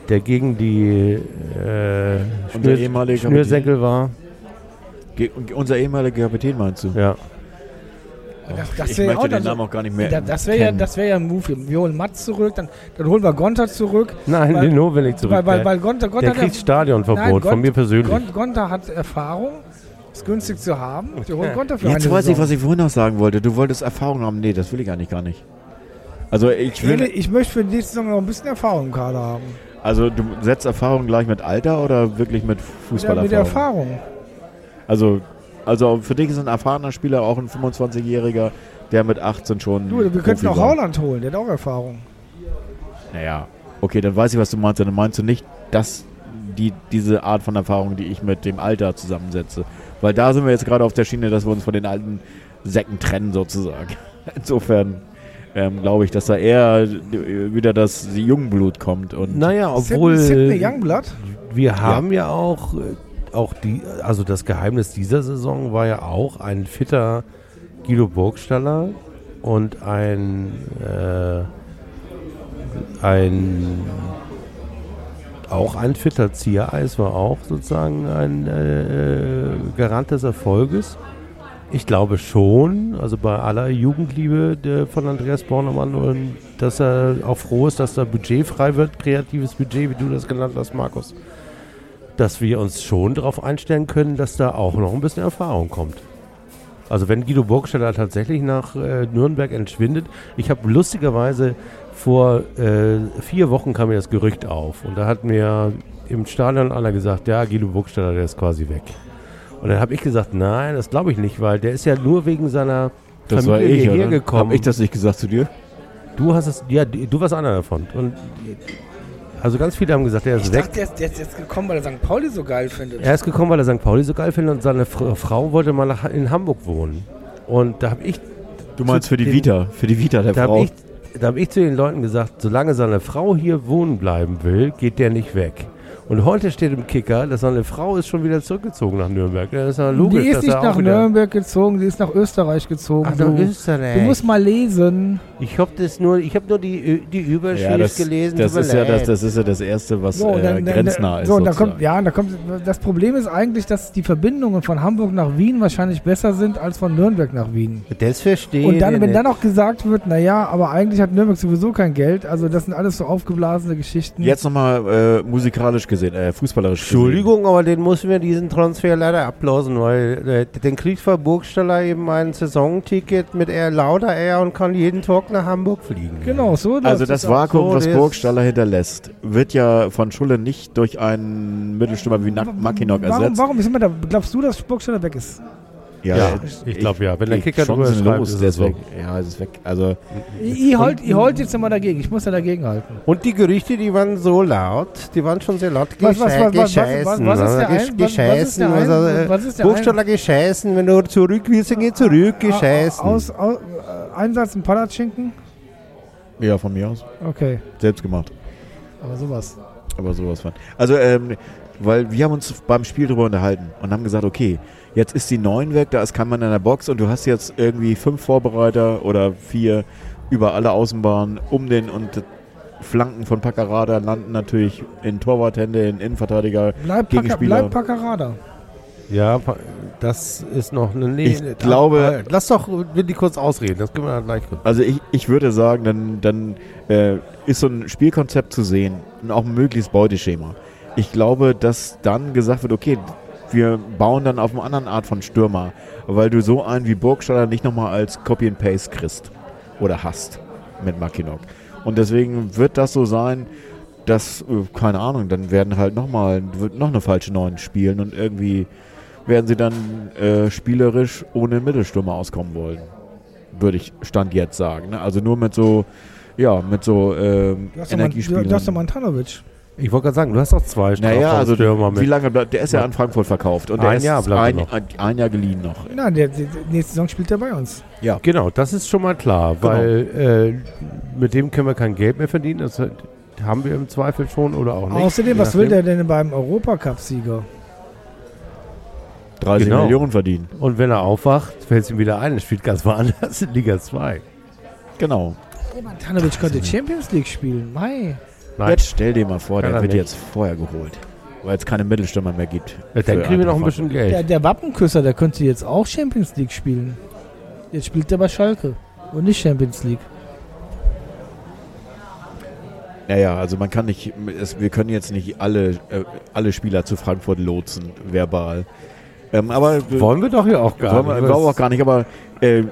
Der gegen die äh, Unser Schnür, ehemaliger Schnürsenkel war. Ge unser ehemaliger Kapitän meinst du? Ja. Das, das ich wäre ja möchte auch den Namen so, auch gar nicht mehr da, das wäre ja, das wär ja ein Move. Wir holen Mats zurück, dann, dann holen wir Gonter zurück. Nein, Weil- den nur will ich zurück. Weil, weil, der weil Gonter, Gonter der kriegt Nein, Stadionverbot von Gont- mir persönlich. Gon- Gonter hat Erfahrung, ist günstig zu haben. Wir holen Gonter für Jetzt eine weiß ich, Saison. was ich vorhin noch sagen wollte. Du wolltest Erfahrung haben. Nee, das will ich eigentlich gar nicht. Also ich Ich, will, will, ich möchte für die nächste Saison noch ein bisschen Erfahrung im Kader haben. also du setzt Erfahrung gleich mit Alter oder wirklich mit Mit Fußballerfahrung? mit der Erfahrung. Also, also für dich ist ein erfahrener Spieler auch ein 25-Jähriger, der mit 18 schon. Du, wir könnten auch. Hauland holen, der hat auch Erfahrung. Naja, okay, dann weiß ich, was du meinst. Dann meinst du nicht, dass die, diese Art von Erfahrung, die ich mit dem Alter zusammensetze. Weil da sind wir jetzt gerade auf der Schiene, dass wir uns von den alten Säcken trennen, sozusagen. Insofern ähm, glaube ich, dass da eher äh, wieder das Jungblut kommt. Und Naja, obwohl Sidney Youngblood? wir haben ja, auch, äh, auch die, also das Geheimnis dieser Saison war ja auch ein fitter Guido Burgstaller und ein, äh, ein auch ein fitter Ziereis war auch sozusagen ein äh, Garant des Erfolges. Ich glaube schon, also bei aller Jugendliebe der, von Andreas Bornemann, und dass er auch froh ist, dass da Budget frei wird, kreatives Budget, wie du das genannt hast, Markus. Dass wir uns schon darauf einstellen können, dass da auch noch ein bisschen Erfahrung kommt. Also wenn Guido Burgstaller tatsächlich nach äh, Nürnberg entschwindet, ich habe lustigerweise vor äh, vier Wochen kam mir das Gerücht auf und da hat mir im Stadion einer gesagt, ja, Guido Burgstaller, der ist quasi weg. Und dann habe ich gesagt, nein, das glaube ich nicht, weil der ist ja nur wegen seiner das war Familie ich, hierher oder? gekommen. Hab ich das nicht gesagt zu dir? Du hast es, ja, du warst einer davon. Und also ganz viele haben gesagt, er ist Ich weg. dachte, der ist, der ist jetzt gekommen, weil er St. Pauli so geil findet. Er ist gekommen, weil er St. Pauli so geil findet und seine Fr Frau wollte mal nach, in Hamburg wohnen. Und da habe ich, Du meinst für die den- Vita, für die Vita der da Frau. habe ich, da hab ich zu den Leuten gesagt, solange seine Frau hier wohnen bleiben will, geht der nicht weg. Und heute steht im Kicker, dass seine Frau ist schon wieder zurückgezogen nach Nürnberg. Das ist ja logisch, die ist nicht nach Nürnberg gezogen, die ist nach Österreich gezogen. Ach, du. nach Österreich. du musst mal lesen. ich habe das nur, ich habe nur die, die Überschrift ja, das, gelesen. das, ist ja das, das ist ja das Erste, was So, äh, dann, dann, grenznah ist. so, da kommt, ja, und da kommt, das Problem ist eigentlich, dass die Verbindungen von Hamburg nach Wien wahrscheinlich besser sind als von Nürnberg nach Wien. das verstehe Und dann, ich wenn nicht. dann auch gesagt wird, naja, aber eigentlich hat Nürnberg sowieso kein Geld, also das sind alles so aufgeblasene Geschichten. Jetzt nochmal äh, musikalisch gesehen, äh, fußballerisch Entschuldigung, aber den müssen wir diesen Transfer leider ablosen, weil äh, den kriegt Frau Burgstaller eben ein Saisonticket mit Air Lauda Air und kann jeden Tag nach Hamburg fliegen. Genau, so. Also das. Vakuum, so, was das- Burgstaller hinterlässt, wird ja von Schulle nicht durch einen Mittelstürmer wie Mackinock Warum, ersetzt. warum ist immer da? Glaubst du, dass Burgstaller weg ist? Ja, Ja, ich glaube ja. Wenn der Kicker drüber schreibt, chancenlos, ist es ist weg. Ja, es ist weg. Also Ich, halt, ich halt jetzt immer dagegen. Ich muss ja dagegen halten. Und die Gerüchte, die waren so laut, die waren schon sehr laut Was- was- was- was- was- gescheißen. was ist der ein- was- was ist der gescheißen, ein- äh, was ist der Burgstaller gescheißen, wenn du zurück willst, dann geh zurück, gescheißen. Aus, aus, äh, Einsatz im Palatschinken? ja, von mir aus. Okay, Selbst gemacht. aber sowas. Aber sowas von. Also, ähm, weil wir haben uns beim Spiel drüber unterhalten und haben gesagt, okay, jetzt ist die 9 weg, da ist kein Mann in der Box und du hast jetzt irgendwie fünf Vorbereiter oder vier über alle Außenbahnen um den und Flanken von Paccarada landen natürlich in Torwarthände, in Innenverteidiger. Bleib, Gegenspieler. bleib Paccarada. Ja, das ist noch eine. Nee, Ich glaube- äh, Lass doch Windy kurz ausreden, das können wir dann gleich. Also ich, ich würde sagen, dann, dann äh, ist so ein Spielkonzept zu sehen und auch ein mögliches Beuteschema. Ich glaube, dass dann gesagt wird, okay, wir bauen dann auf eine andere Art von Stürmer, weil du so einen wie Burgstaller nicht nochmal als Copy and Paste kriegst oder hast mit Mackinock. Und deswegen wird das so sein, dass, äh, keine Ahnung, dann werden halt nochmal, wird noch eine falsche Neun spielen und irgendwie werden sie dann äh, spielerisch ohne Mittelstürmer auskommen wollen würde ich Stand jetzt sagen. Ne? Also nur mit so, ja, mit so ähm, Energiespielern. du hast doch Mantanovic. Ich wollte gerade sagen, du hast doch zwei naja, also Strafraumstürmer wie mit. lange bleibt, der ist ja an Frankfurt verkauft und der Ein ist Jahr bleibt er ein, noch. ein, ein Jahr geliehen noch. Nein, der, der, nächste Saison spielt er bei uns. Ja, Genau, das ist schon mal klar, Genau. weil äh, mit dem können wir kein Geld mehr verdienen. Das haben wir im Zweifel schon oder auch nicht. Außerdem, was will der denn beim Europacup-Sieger? 30 Genau. Millionen verdienen. Und wenn er aufwacht, fällt es ihm wieder ein, er spielt ganz woanders in Liga 2. Genau. Oh, Mantanovic könnte Champions League spielen. Mei. Nein, Jetzt stell dir mal vor, Kann der er wird nicht. jetzt vorher geholt. Weil es keine Mittelstürmer mehr gibt. dann für kriegen wir noch ein bisschen Der, Geld. der Wappenküsser, der könnte jetzt auch Champions League spielen. Jetzt spielt er bei Schalke und nicht Champions League. Naja, also man kann nicht, es, wir können jetzt nicht alle, äh, alle Spieler zu Frankfurt lotsen, verbal. Ähm, aber Wollen wir doch hier auch gar Wollen nicht. wollen wir auch gar nicht, aber äh,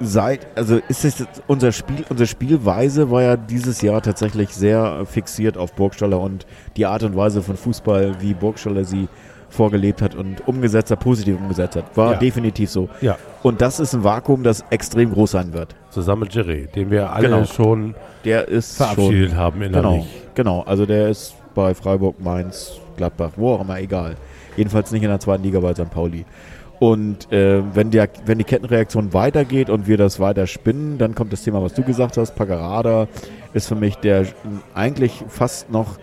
seit, also ist es unser Spiel, unsere Spielweise war ja dieses Jahr tatsächlich sehr fixiert auf Burgstaller und die Art und Weise von Fußball, wie Burgstaller sie vorgelebt hat und umgesetzt hat, positiv umgesetzt hat. War Ja. definitiv so. Ja, Und das ist ein Vakuum, das extrem groß sein wird. zusammen mit Jerry, den wir alle Genau. schon Der ist verabschiedet schon, haben Genau, innerlich. genau. Also der ist bei Freiburg, Mainz, Gladbach, wo auch immer, egal. Jedenfalls nicht in der zweiten Liga bei St. Pauli. Und äh, wenn, der, wenn die Kettenreaktion weitergeht und wir das weiter spinnen, dann kommt das Thema, was du gesagt hast. Paccarada ist für mich der eigentlich fast noch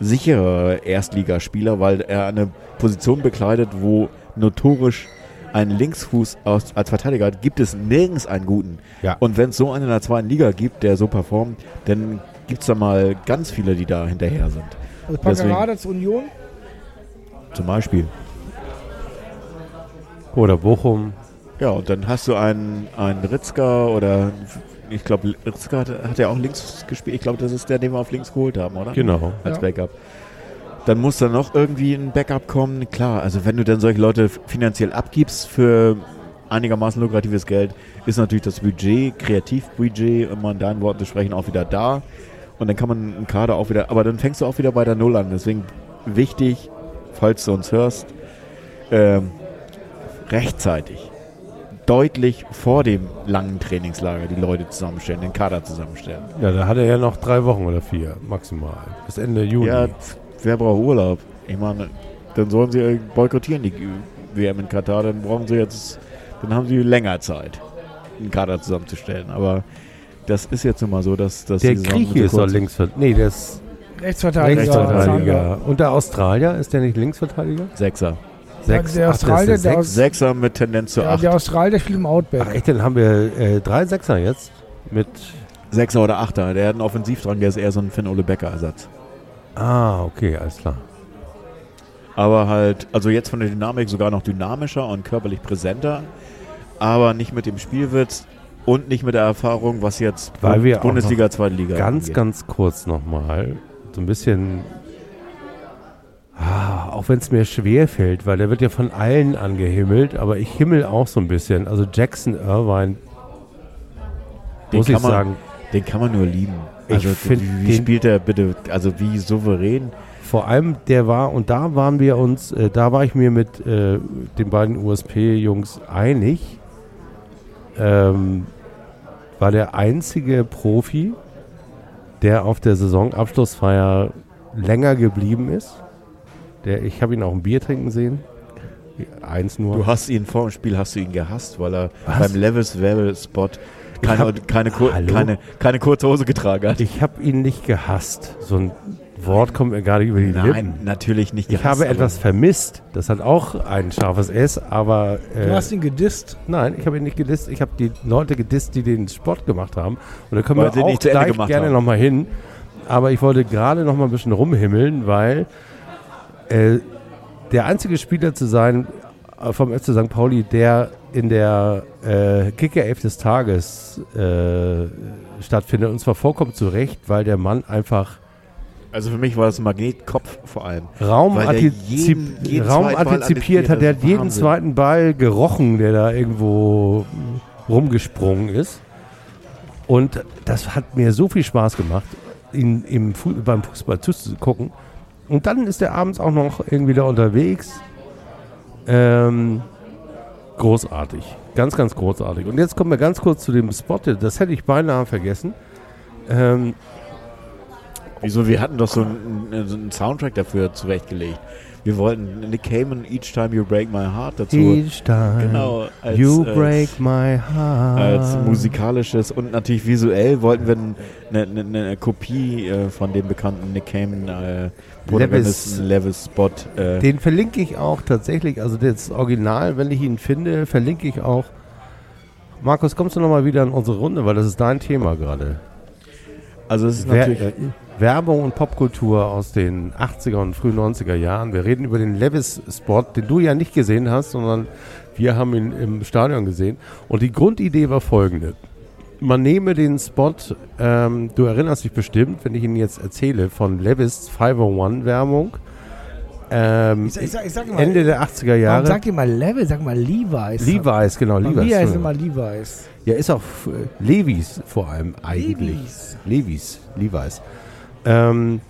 sichere Erstligaspieler, weil er eine Position bekleidet, wo notorisch ein Linksfuß aus, als Verteidiger hat, gibt es nirgends einen guten. Ja. Und wenn es so einen in der zweiten Liga gibt, der so performt, dann gibt es da mal ganz viele, die da hinterher sind. Also. Paccarada zur Union. Zum Beispiel. Oder Bochum. Ja, und dann hast du einen, einen Ritzka oder ich glaube, Ritzka hat, hat ja auch links gespielt. Ich glaube, das ist der, den wir auf links geholt haben, oder? Genau. Als Ja. Backup. Dann muss da noch irgendwie ein Backup kommen. Klar, also wenn du dann solche Leute finanziell abgibst für einigermaßen lukratives Geld, ist natürlich das Budget, Kreativbudget, um mal in deinen Worten zu sprechen, auch wieder da. Und dann kann man einen Kader auch wieder, aber dann fängst du auch wieder bei der Null an. Deswegen wichtig, falls du uns hörst, ähm, rechtzeitig, deutlich vor dem langen Trainingslager die Leute zusammenstellen, den Kader zusammenstellen. Ja, da hat er ja noch drei Wochen oder vier maximal. Bis Ende Juni. Ja, wer braucht Urlaub? Ich meine, dann sollen sie boykottieren die WM in Katar, dann brauchen sie jetzt, dann haben sie länger Zeit, einen Kader zusammenzustellen. Aber das ist jetzt nun mal so, dass, dass der Grieche ist doch links. Nee, der ist Rechtsverteidiger. Rechtsverteidiger. Und der Australier, ist der nicht Linksverteidiger? Sechser. Sechs. der Ach, Australier, der sechs. Sechser mit Tendenz zu Ja, acht. der Australier, der spielt im Outback. Ach echt, dann haben wir äh, drei Sechser jetzt. Mit. Sechser oder Achter. Der hat einen Offensivdrang, der ist eher so ein Finn-Ole Becker-Ersatz. Ah, okay, alles klar. Aber halt, also jetzt von der Dynamik sogar noch dynamischer und körperlich präsenter, aber nicht mit dem Spielwitz und nicht mit der Erfahrung, was jetzt Weil wir Bundesliga, zweite Liga Ganz, angeht. ganz kurz nochmal. So ein bisschen. Ah, auch wenn es mir schwer fällt, weil der wird ja von allen angehimmelt, aber ich himmel auch so ein bisschen. Also Jackson Irvine, Den muss ich kann man- sagen, Den kann man nur lieben. Ich Also find wie, spielt er bitte, also wie souverän. vor allem der war, und da waren wir uns, äh, da war ich mir mit äh, den beiden USP-Jungs einig, ähm, war der einzige Profi, der auf der Saisonabschlussfeier länger geblieben ist. Der, ich habe ihn auch ein Bier trinken sehen. Eins nur. Du hast ihn vor dem Spiel hast du ihn gehasst, weil er Was? beim Levis Spot keine, hab- keine, Kur Hallo? keine, keine kurze Hose getragen hat. ich habe ihn nicht gehasst. So ein Wort kommt mir gar nicht über die Nein, Lippen. natürlich nicht Ich gehasst. habe aber- etwas vermisst. Das hat auch ein scharfes S, aber äh, Du hast ihn gedisst. nein, ich habe ihn nicht gedisst. Ich habe die Leute gedisst, die den Sport gemacht haben. Und da können Weil wir auch gleich gerne nochmal hin. aber ich wollte gerade noch mal ein bisschen rumhimmeln, weil äh, der einzige Spieler zu sein äh, vom FC St. Pauli, der in der äh, Kicker 11 des Tages äh, stattfindet. Und zwar vollkommen zu Recht, weil der Mann einfach Also für mich war das ein Magnetkopf vor allem. Raum, antizip jeden- jeden Raum antizipiert hat. Der hat jeden Wahnsinn. zweiten Ball gerochen, der da irgendwo rumgesprungen ist. Und das hat mir so viel Spaß gemacht, ihn im Fu beim Fußball zuzugucken. Und dann ist er abends auch noch irgendwie da unterwegs. Ähm, großartig. Ganz, ganz großartig. Und jetzt kommen wir ganz kurz zu dem Spot. Das hätte ich beinahe vergessen. Ähm, Wieso? Wir hatten doch so einen, so einen Soundtrack dafür zurechtgelegt. Wir wollten Nick Cayman, Each Time You Break My Heart dazu. Each time Genau, als, you äh, break my heart. als musikalisches und natürlich visuell wollten wir eine, eine, eine Kopie äh, von dem bekannten Nick Cayman äh, Protagonisten Levis Spot. Äh, Den verlinke ich auch tatsächlich, also das Original, wenn ich ihn finde, verlinke ich auch. Markus, kommst du nochmal wieder in unsere Runde, weil das ist dein Thema gerade. also es ist Wer, natürlich äh, Werbung und Popkultur aus den 80er und frühen 90er Jahren. Wir reden über den Levis-Spot, den du ja nicht gesehen hast, sondern wir haben ihn im Stadion gesehen. Und die Grundidee war folgende. Man nehme den Spot, ähm, du erinnerst dich bestimmt, wenn ich ihn jetzt erzähle, von Levis 501-Werbung. Ähm, Ich, sag- ich, sag- ich sag Ende der 80er warum Jahre. sagt ihr mal Level? Sag mal Levi's. Levi's, genau, Levi's. heißt Entschuldigung. immer Levi's. Ja, ist auch äh, Levis vor allem eigentlich. Levi's. Levis, Levi's. Ähm,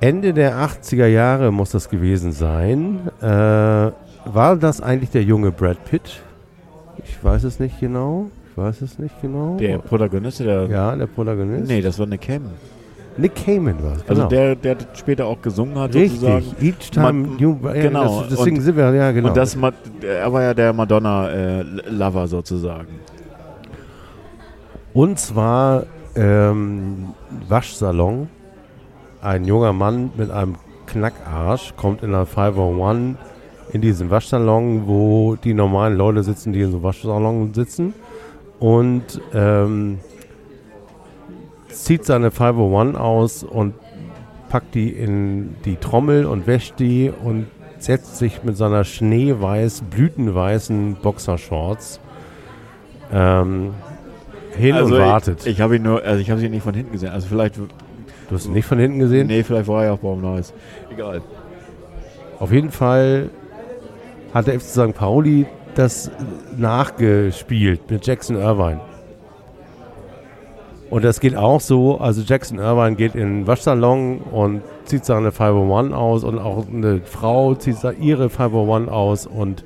Ende der 80er Jahre muss das gewesen sein. Äh, war das eigentlich der junge Brad Pitt? Ich weiß es nicht genau. Ich weiß es nicht genau. der Protagonist, der. ja, der Protagonist. Nee, das war Nick Cayman. Nick Cayman war es. Also Genau. der, der später auch gesungen hat, sozusagen. Richtig. Each time Man- you, äh, genau. Das, deswegen Und- sind wir, ja genau. Und das, er war ja der Madonna-Lover sozusagen. Und zwar ähm, Waschsalon. Ein junger Mann mit einem Knackarsch kommt in der 501 in diesen Waschsalon, wo die normalen Leute sitzen, die in so Waschsalon sitzen. Und ähm, zieht seine 501 aus und packt die in die Trommel und wäscht die und setzt sich mit seiner schneeweiß, blütenweißen Boxershorts ähm, hin und wartet. Also Ich, ich habe ihn nur, also ich habe sie nicht von hinten gesehen. Also vielleicht, Du hast ihn nicht von hinten gesehen? nee, vielleicht war er auch Baum Neues. Egal. Auf jeden Fall hat der FC St. Pauli das nachgespielt mit Jackson Irvine. Und das geht auch so, also Jackson Irvine geht in den Waschsalon und zieht seine 501 aus und auch eine Frau zieht ihre 501 aus und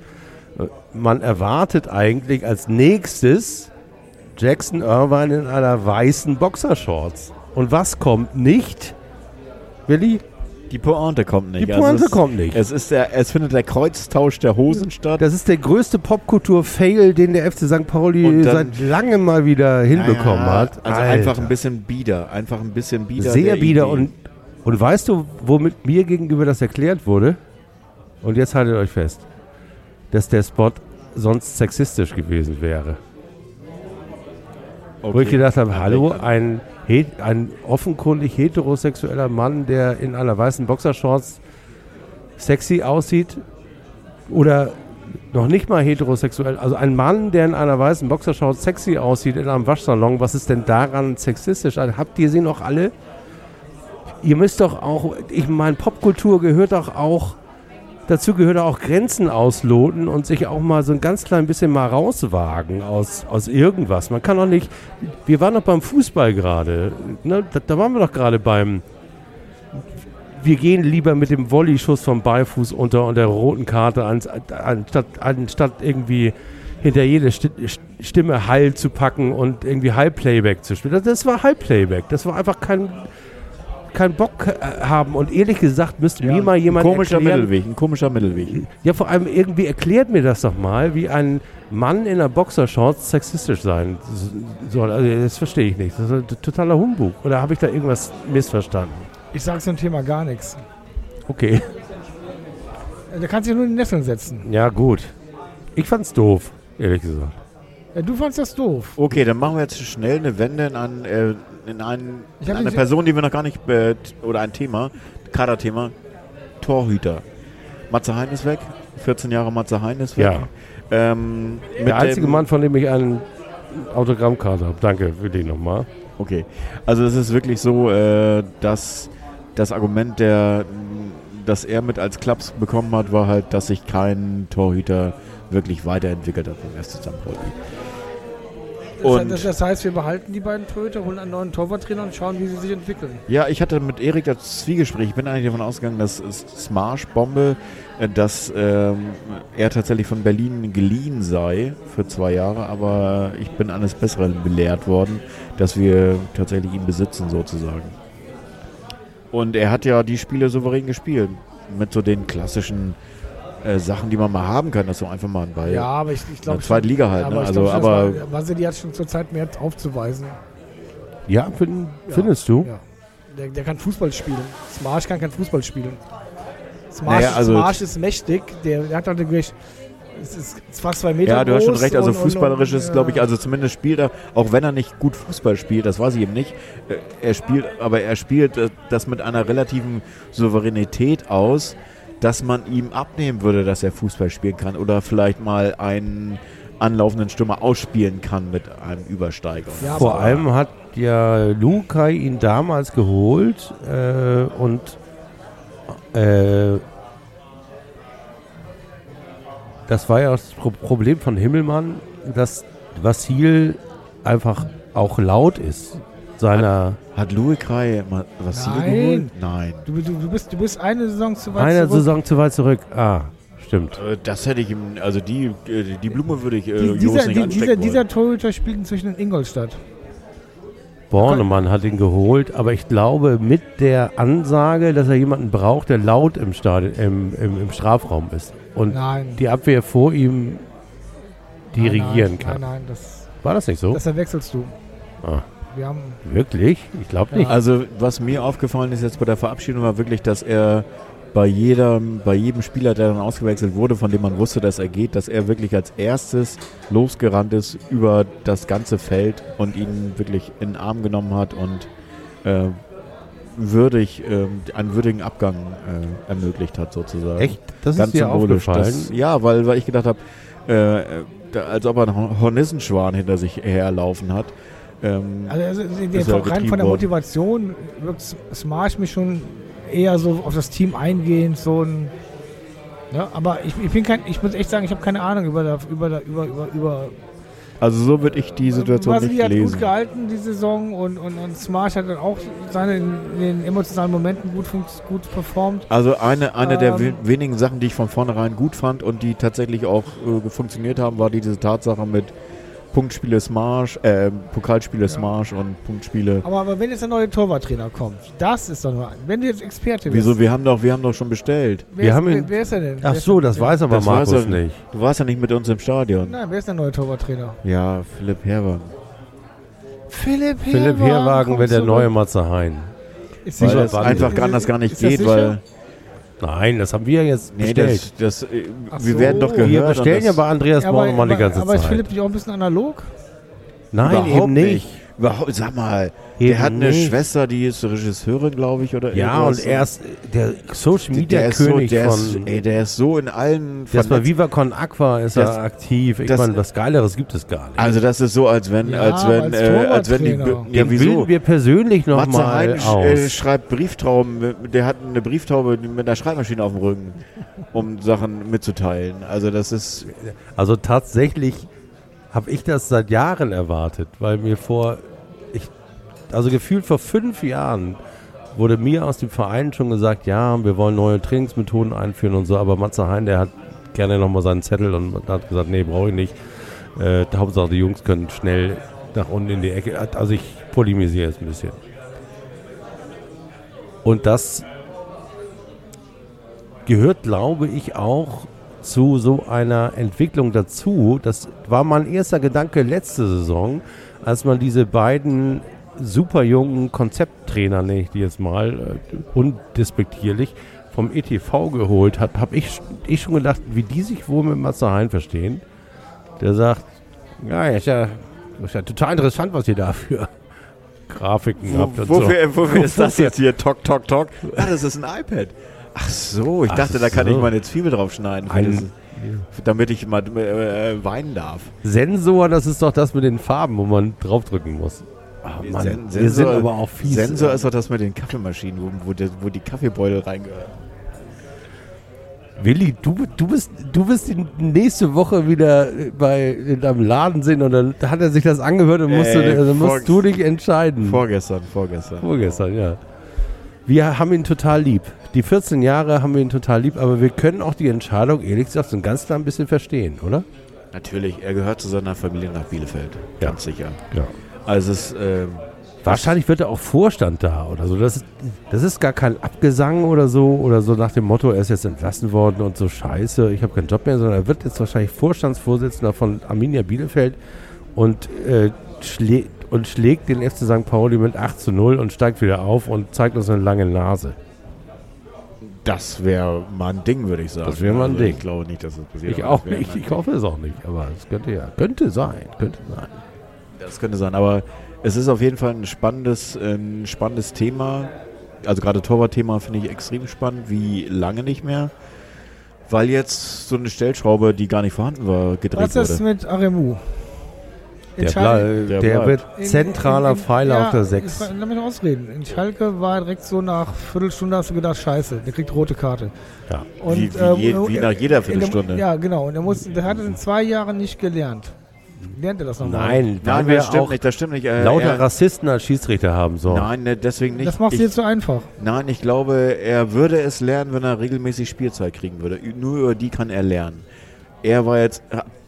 äh, man erwartet eigentlich als nächstes Jackson Irvine in einer weißen Boxershorts. Und was kommt nicht? Willi? Die Pointe kommt nicht. Die Pointe also es, kommt nicht. Es, ist der, es findet der Kreuztausch der Hosen statt. Das ist der größte Popkultur-Fail, den der FC St. Pauli dann- seit langem mal wieder hinbekommen Ja, hat. Also Alter. einfach ein bisschen bieder. Einfach ein bisschen bieder. Sehr der bieder. Und, und weißt du, womit mir gegenüber das erklärt wurde? Und jetzt haltet euch fest, dass der Spot sonst sexistisch gewesen wäre. Wo ich gedacht habe, hallo, ein, ein offenkundig heterosexueller Mann, der in einer weißen Boxershorts sexy aussieht oder noch nicht mal heterosexuell, also ein Mann, der in einer weißen Boxershorts sexy aussieht in einem Waschsalon, was ist denn daran sexistisch? Also habt ihr sie noch alle? Ihr müsst doch auch, ich meine, Popkultur gehört doch auch, dazu gehört auch Grenzen ausloten und sich auch mal so ein ganz klein bisschen mal rauswagen aus, aus irgendwas. Man kann doch nicht, wir waren doch beim Fußball gerade, ne? da, da waren wir doch gerade beim, wir gehen lieber mit dem Volleyschuss vom Beifuß unter und der roten Karte, ans- anstatt, anstatt irgendwie hinter jede Sti- Stimme Hall zu packen und irgendwie Hall-Playback zu spielen. Das, war Hall-Playback. Das war einfach kein, kein Bock äh, haben. Und ehrlich gesagt müsste mir mal jemand ein komischer erklären, Mittelweg. Ein komischer Mittelweg. ja, vor allem irgendwie erklärt mir das doch mal, wie ein Mann in einer Boxershorts sexistisch sein soll. Also das verstehe ich nicht. Das ist ein totaler Humbug. Oder habe ich da irgendwas missverstanden? Ich sag zum Thema gar nichts. Okay. Da kannst du dich nur in die Nesseln setzen. Ja, gut. Ich fand's doof, ehrlich gesagt. Ja, du fandst das doof. Okay, dann machen wir jetzt schnell eine Wende ein, äh, in, einen, Ich in eine Person, die wir noch gar nicht, äh, oder ein Thema, Kaderthema, Torhüter. Matze Hein ist weg, 14 Jahre Matze Hein ist weg. Ja. Ähm, mit Der einzige Mann, von dem ich einen Autogrammkarte habe. Danke für den nochmal. Okay, also es ist wirklich so, äh, dass das Argument, der, das er mit als Klaps bekommen hat, war halt, dass sich kein Torhüter wirklich weiterentwickelt hat beim FC St. Und- das, das heißt, wir behalten die beiden Torhüter, holen einen neuen Torwarttrainer und schauen, wie sie sich entwickeln. Ja, ich hatte mit Erik das Zwiegespräch. Ich bin eigentlich davon ausgegangen, dass Smash Bombe, dass ähm, er tatsächlich von Berlin geliehen sei für zwei Jahre, aber ich bin eines Besseren belehrt worden, dass wir tatsächlich ihn besitzen sozusagen. Und er hat ja die Spiele souverän gespielt. Mit so den klassischen äh, Sachen, die man mal haben kann, dass so einfach mal ein Ball. Ja, aber ich, ich in glaube der zweiten Liga halt. aber Ne? ich Also, glaub schon, aber Vasili hat schon zur Zeit mehr aufzuweisen. Ja, fin Ja. findest du? Ja. Der, der kann Fußball spielen. Smarsch kann kein Fußball spielen. Smarsch, Naja, also- Smarsch ist mächtig. Der, der hat doch wirklich. Es ist fast zwei Meter Ja, du hast schon recht. Also und- fußballerisch und, ist, glaube ich, also zumindest spielt er, auch wenn er nicht gut Fußball spielt, das weiß ich eben nicht. äh, Er spielt, aber er spielt äh, das mit einer relativen Souveränität aus, dass man ihm abnehmen würde, dass er Fußball spielen kann oder vielleicht mal einen anlaufenden Stürmer ausspielen kann mit einem Übersteiger. Ja, Vor allem hat ja Lukai ihn damals geholt äh, und äh, das war ja das Pro Problem von Himmelmann, dass Vassil einfach auch laut ist. Seiner Hat Louis Krei mal was Nein. geholt? Nein. Du, du, du, bist, du bist eine Saison zu weit einer zurück. Saison zu weit zurück. Ah, stimmt. Äh, Das hätte ich ihm, also die, äh, die Blume würde ich äh, Die, dieser, nicht die, anstecken dieser, wollen. dieser Torhüter spielt inzwischen in Ingolstadt. Bornemann hat ihn geholt, aber ich glaube mit der Ansage, dass er jemanden braucht, der laut im, Stadion, im, im, im Strafraum ist und Nein. die Abwehr vor ihm dirigieren nein, kann. Nein, nein, das, War das nicht so? das verwechselst du. Ah. Wir haben Wirklich? Ich glaube nicht. Also was mir aufgefallen ist jetzt bei der Verabschiedung war wirklich, dass er bei jedem, bei jedem Spieler, der dann ausgewechselt wurde, von dem man wusste, dass er geht, dass er wirklich als erstes losgerannt ist über das ganze Feld und ihn wirklich in den Arm genommen hat und äh, würdig, äh, einen würdigen Abgang äh, ermöglicht hat sozusagen. Echt? Das Ganz ist dir symbolisch. aufgefallen? Das, ja, weil, weil ich gedacht habe, äh, als ob er einen Hornissenschwan hinter sich herlaufen hat. Ähm, Also, also der, rein von der. Motivation wirkt Smash mich schon eher so auf das Team eingehend, so ein. Ja, aber ich, ich bin kein, ich muss echt sagen, ich habe keine Ahnung über, über, über, über, über also so würde ich die Situation Vasily nicht hat lesen. gut gehalten die Saison und, und, und Smash hat dann auch seine in den emotionalen Momenten gut, gut performt. Also eine, eine der Ähm. we- wenigen Sachen, die ich von vornherein gut fand und die tatsächlich auch äh, funktioniert haben, war diese Tatsache mit Punktspiele Smash, äh, Pokalspiele Smash und Punktspiele. Aber, aber wenn jetzt der neue Torwarttrainer kommt, das ist doch nur ein. Wenn du jetzt Experte bist. Wieso? Wir haben doch, wir haben doch schon bestellt. wer, Wir ist, haben ihn- wer ist er denn? Ach ist so, das weiß aber Das Markus weiß er- nicht. Du warst ja nicht mit uns im Stadion. Nein, wer ist der neue Torwarttrainer? Ja, Philipp Herber. Philipp Herwagen. Philipp Herwagen kommt wird der neue Matze Hein. Ist Weil sicher- das einfach ist- anders gar nicht ist das geht, sicher? Nein, das haben wir jetzt nee, bestellt. das, das, äh, wir so. werden doch gehört. wir bestellen ja bei Andreas Ja, aber, Bornemann die aber, ganze aber ist Zeit. Philipp nicht auch ein bisschen analog? Nein, Überhaupt eben nicht. Überhaupt, sag mal, Eben der hat eine nicht. Schwester, die ist Regisseurin, glaube ich, oder Ja, und er ist der Social Media der ist so, König der von. ist, ey, der ist so in allen der ist bei. Viva Con Aqua ist Das- er aktiv. Ich das- meine, was Geileres gibt es gar nicht. Also das ist so, als wenn, Ja, als wenn, als äh, als wenn die, Torwarttrainer. ja Den wieso? wir persönlich Matze nochmal Hein sch- äh, aus. schreibt Brieftauben, der hat eine Brieftaube mit einer Schreibmaschine auf dem Rücken, um Sachen mitzuteilen. Also das ist, Also tatsächlich habe ich das seit Jahren erwartet, weil mir vor, ich, also gefühlt vor fünf Jahren wurde mir aus dem Verein schon gesagt, ja, wir wollen neue Trainingsmethoden einführen und so, aber Matze Hein, der hat gerne nochmal seinen Zettel und hat gesagt, nee, brauche ich nicht. Äh, Hauptsache, die Jungs können schnell nach unten in die Ecke. Also ich polemisiere jetzt ein bisschen. Und das gehört, glaube ich, auch zu so einer Entwicklung dazu. Das war mein erster Gedanke letzte Saison, als man diese beiden super jungen Konzepttrainer, nenne ich die jetzt mal, äh, undespektierlich, vom ETV geholt hat, habe ich, ich schon gedacht, wie die sich wohl mit Matze Hein verstehen. Der sagt, Ja, ist ja, ist ja total interessant, was ihr da für Grafiken habt und so. Wofür, wofür ist das jetzt hier? Tok, tok, tok. Ah, das ist ein iPad. Ach so, ich Ach dachte, da kann so. ich mal eine Zwiebel draufschneiden, für Ein- damit ich mal äh, weinen darf. Sensor, das ist doch das mit den Farben, wo man draufdrücken muss. Ah, Mann, Sen- wir sind aber auch fies. Sensor ist doch das mit den Kaffeemaschinen, wo, wo, der, wo die Kaffeebeutel reingehören. Willi, du, du, bist, du bist die nächste Woche wieder bei, in deinem Laden sind und dann hat er sich das angehört und musste, Ey, also musst du dich entscheiden. Vorgestern, vorgestern. Vorgestern, ja. Wir haben ihn total lieb. Die 14 Jahre haben wir ihn total lieb, aber wir können auch die Entscheidung, ehrlich gesagt, so ein ganz klein bisschen verstehen, oder? Natürlich, er gehört zu seiner Familie nach Bielefeld. Ja. Ganz sicher. Ja. Also es ähm, Wahrscheinlich wird er auch Vorstand da oder so. Das ist, das ist gar kein Abgesang oder so oder so nach dem Motto, er ist jetzt entlassen worden und so scheiße, ich habe keinen Job mehr, sondern er wird jetzt wahrscheinlich Vorstandsvorsitzender von Arminia Bielefeld und, äh, schlä und schlägt den FC St. Pauli mit 8 zu 0 und steigt wieder auf und zeigt uns eine lange Nase. Das wäre mal ein Ding, würde ich sagen. Das wäre mal ein Also Ding. Ich glaube nicht, dass das passiert. Ich auch nicht, ich hoffe es auch nicht, aber es könnte ja, könnte sein, könnte sein. Das könnte sein, aber es ist auf jeden Fall ein spannendes, ein spannendes Thema. Also gerade Torwartthema finde ich extrem spannend, wie lange nicht mehr. Weil jetzt so eine Stellschraube, die gar nicht vorhanden war, gedreht Was ist wurde. mit Aremu? Der, blei- Der der wird zentraler Pfeiler auf der 6. ich- Lass mich ausreden. In Schalke war direkt so nach Viertelstunde hast du gedacht, scheiße, der kriegt rote Karte. Ja. Und, Wie- wie äh, je- wie nach jeder in dem- Viertelstunde. Ja, genau. Und er, muss, der hat es in zwei Jahren nicht gelernt. Lernt er das nochmal? Nein, Nein, das stimmt nicht, das stimmt nicht. Äh, lauter er, Rassisten als Schiedsrichter haben. So. Nein, ne, deswegen nicht. Das macht es ich, jetzt so einfach. Nein, ich glaube, er würde es lernen, wenn er regelmäßig Spielzeit kriegen würde. Nur über die kann er lernen. Er war jetzt,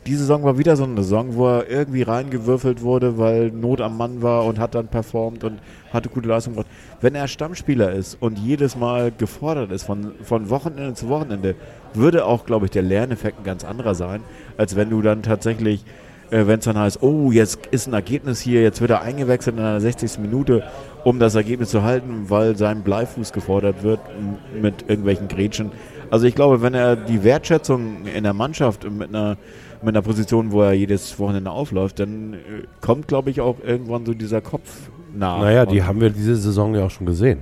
diese Saison war wieder so eine Saison, wo er irgendwie reingewürfelt wurde, weil Not am Mann war und hat dann performt und hatte gute Leistung gebracht. Wenn er Stammspieler ist und jedes Mal gefordert ist, von, von Wochenende zu Wochenende, würde auch, glaube ich, der Lerneffekt ein ganz anderer sein, als wenn du dann tatsächlich äh, wenn es dann heißt, oh, jetzt ist ein Ergebnis hier, jetzt wird er eingewechselt in der 60. Minute, um das Ergebnis zu halten, weil sein Bleifuß gefordert wird mit irgendwelchen Grätschen. Also ich glaube, wenn er die Wertschätzung in der Mannschaft mit einer, mit einer Position, wo er jedes Wochenende aufläuft, dann äh, kommt, glaube ich, auch irgendwann so dieser Kopf nach. Naja, die haben wir diese Saison ja auch schon gesehen.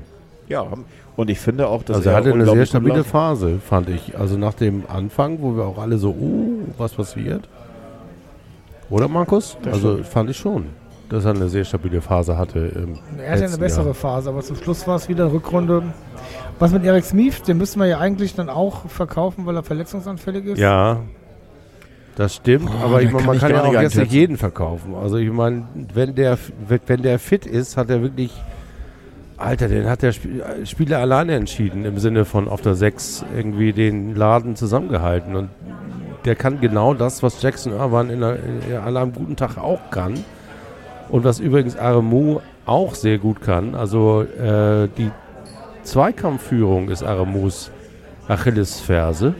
Ja, haben- und ich finde auch, dass also er hatte eine sehr stabile läuft. Phase, fand ich. Also nach dem Anfang, wo wir auch alle so, uh, was passiert? Oder Markus? Das also stimmt. fand ich schon, dass er eine sehr stabile Phase hatte. Im Er hatte eine bessere Jahr. Phase, aber zum Schluss war es wieder Rückrunde. Was mit Eric Smith, den müssen wir ja eigentlich dann auch verkaufen, weil er verletzungsanfällig ist. Ja, das stimmt, aber ich kann man kann gar ja auch nicht jetzt nicht jeden verkaufen. Also ich meine, wenn der, wenn der fit ist, hat er wirklich, Alter, den hat der Sp- Spieler alleine entschieden, im Sinne von auf der 6 irgendwie den Laden zusammengehalten. Und der kann genau das, was Jackson Irvine in einer, in, an einem guten Tag auch kann. Und was übrigens Aremu auch sehr gut kann. Also äh, die Zweikampfführung ist Aremus Achillesferse.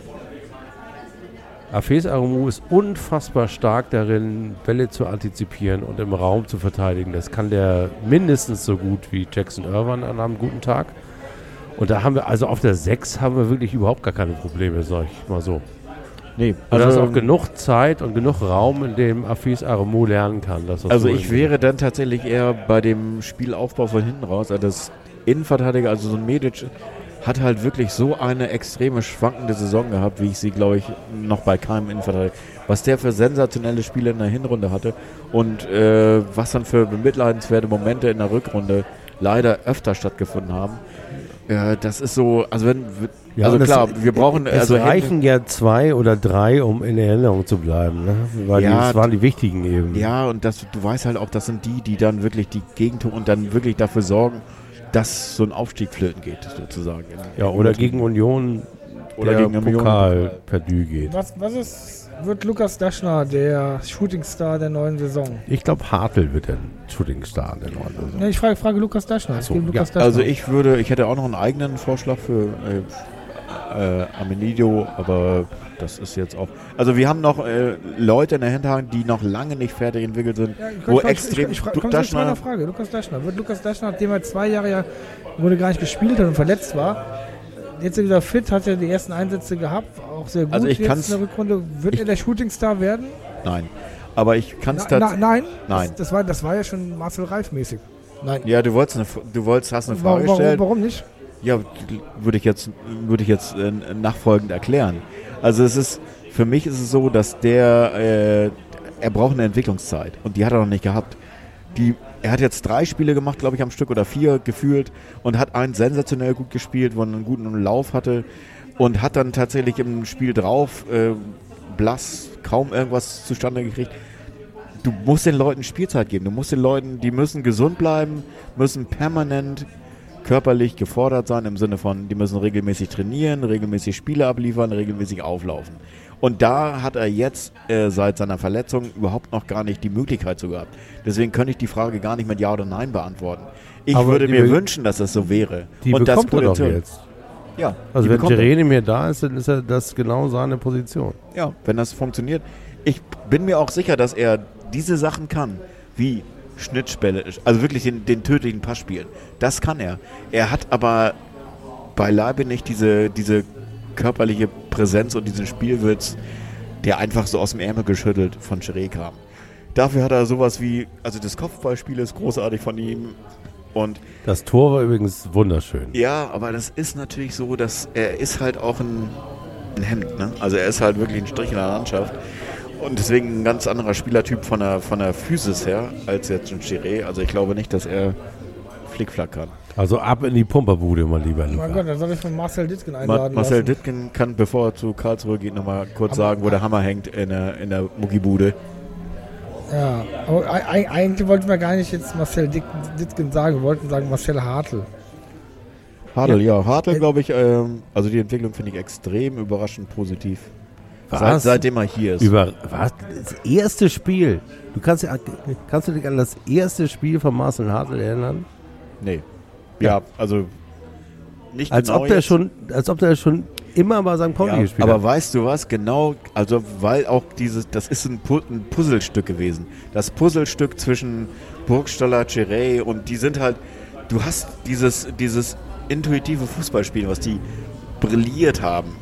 Afes Aremu ist unfassbar stark darin, Bälle zu antizipieren und im Raum zu verteidigen. Das kann der mindestens so gut wie Jackson Irvine an einem guten Tag. Und da haben wir, also auf der 6 haben wir wirklich überhaupt gar keine Probleme, sag ich mal so. Nee, Und da ist also, auch genug Zeit und genug Raum, in dem Afis Aremu lernen kann. Also so ich wäre dann tatsächlich eher bei dem Spielaufbau von hinten raus, also das Innenverteidiger, also so ein Medic, hat halt wirklich so eine extreme schwankende Saison gehabt, wie ich sie, glaube ich, noch bei keinem Innenverteidiger. Was der für sensationelle Spiele in der Hinrunde hatte und äh, was dann für bemitleidenswerte Momente in der Rückrunde leider öfter stattgefunden haben. Äh, das ist so, also wenn, Ja, also klar, wir brauchen, Es also reichen ja zwei oder drei, um in Erinnerung zu bleiben. Ne? Weil die, Ja, das waren die wichtigen eben. Ja, und das, du weißt halt auch, das sind die, die dann wirklich die Gegentore und dann wirklich dafür sorgen, dass so ein Aufstieg flöten geht, sozusagen. Ja, oder gegen Union Oder der gegen Union. Pokal perdu geht. Was, was ist, wird Lukas Daschner der Shootingstar der neuen Saison? Ich glaube, Hartl wird der Shootingstar der neuen Saison. Ne, ich frage, frage Lukas Daschner. Es so, geht um Lukas ja. Daschner. Also ich würde, ich hätte auch noch einen eigenen Vorschlag für äh, äh, Amenidio, aber das ist jetzt auch. Also wir haben noch äh, Leute in der Hinterhand, die noch lange nicht fertig entwickelt sind, Ja, wo ich- extrem Ich, ich, ich, Daschner- meiner Frage. Lukas Daschner. Wird Lukas Daschner, nachdem er zwei Jahre ja wurde gar nicht gespielt hat und verletzt war, jetzt er wieder fit, hat er die ersten Einsätze gehabt, auch sehr gut Also ich jetzt in der Rückrunde. Wird ich- er der Shootingstar werden? Nein. Aber ich kann es tatsächlich. nein, Nein. Das, das, war, das war ja schon Marcel Reif mäßig. Nein. Ja, du wolltest, eine, du wolltest, hast eine Frage warum, gestellt. warum nicht? Ja, würde ich jetzt, würde ich jetzt äh, nachfolgend erklären. Also es ist, für mich ist es so, dass der, äh, er braucht eine Entwicklungszeit und die hat er noch nicht gehabt. Die, er hat jetzt drei Spiele gemacht, glaube ich, am Stück oder vier gefühlt und hat einen sensationell gut gespielt, wo er einen guten Lauf hatte und hat dann tatsächlich im Spiel drauf äh, blass kaum irgendwas zustande gekriegt. Du musst den Leuten Spielzeit geben. Du musst den Leuten, die müssen gesund bleiben, müssen permanent körperlich gefordert sein im Sinne von, die müssen regelmäßig trainieren, regelmäßig Spiele abliefern, regelmäßig auflaufen. Und da hat er jetzt äh, seit seiner Verletzung überhaupt noch gar nicht die Möglichkeit zu gehabt. Deswegen könnte ich die Frage gar nicht mit Ja oder Nein beantworten. Ich Aber würde mir wünschen, dass das so wäre. Die Und das bekommt er doch jetzt. Ja, Also wenn er. Jerene mir da ist, dann ist er das genau seine Position. Ja, wenn das funktioniert. Ich bin mir auch sicher, dass er diese Sachen kann, wie Schnittspelle, also wirklich den, den tödlichen Pass spielen. Das kann er. Er hat aber beileibe nicht diese, diese körperliche Präsenz und diesen Spielwitz, der einfach so aus dem Ärmel geschüttelt von Chiré kam. Dafür hat er sowas wie, also das Kopfballspiel ist großartig von ihm. Und Das Tor war übrigens wunderschön. ja, aber das ist natürlich so, dass er ist halt auch ein, ein Hemd, ne? Also er ist halt wirklich ein Strich in der Landschaft. Und deswegen ein ganz anderer Spielertyp von der, von der Physis her als jetzt ein Chiré. Also ich glaube nicht, dass er Flickflack kann. Also ab in die Pumperbude mal lieber. Mein Luca. Gott, dann soll ich von Marcel Dittgen Ma einladen Marcel lassen. Dittgen kann, bevor er zu Karlsruhe geht, nochmal kurz Aber- sagen, wo der Hammer hängt in der, in der Muckibude. Ja, aber ei- ei- eigentlich wollten wir gar nicht jetzt Marcel Dittgen sagen, wir wollten sagen Marcel Hartl. Hartl, ja. Hartl, Äh, glaube ich, ähm, also die Entwicklung finde ich extrem überraschend positiv. Was? Seit, seitdem er hier ist. Über was? Das erste Spiel. Du kannst, ja- kannst du dich an das erste Spiel von Marcel Hartl erinnern? nee. Ja, also nicht Als genau ob der jetzt. schon, als ob der schon immer bei St. Pauli Ja, gespielt aber hat. weißt du was? Genau, also weil auch dieses, das ist ein, Pu ein Puzzlestück gewesen. Das Puzzlestück zwischen Burgstaller, Chiré und die sind halt, du hast dieses, dieses intuitive Fußballspiel, was die brilliert haben.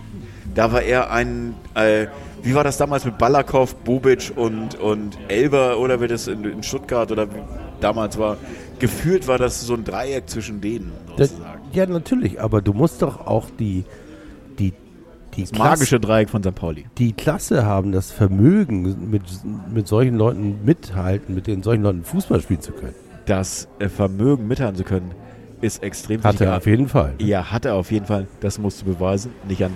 Da war er ein, äh, wie war das damals mit Balakow, Bobic und, und Elber oder wie das in, in Stuttgart oder wie damals war? Gefühlt war das so ein Dreieck zwischen denen. Das, sozusagen. ja, natürlich, aber du musst doch auch die, die, die, Das Klasse, magische Dreieck von St. Pauli. die Klasse haben, das Vermögen, mit, mit solchen Leuten mithalten, mit den solchen Leuten Fußball spielen zu können. das äh, Vermögen mithalten zu können, ist extrem Hat er auf jeden Fall. Ja, hat er auf jeden Fall. Das musst du beweisen. Nicht an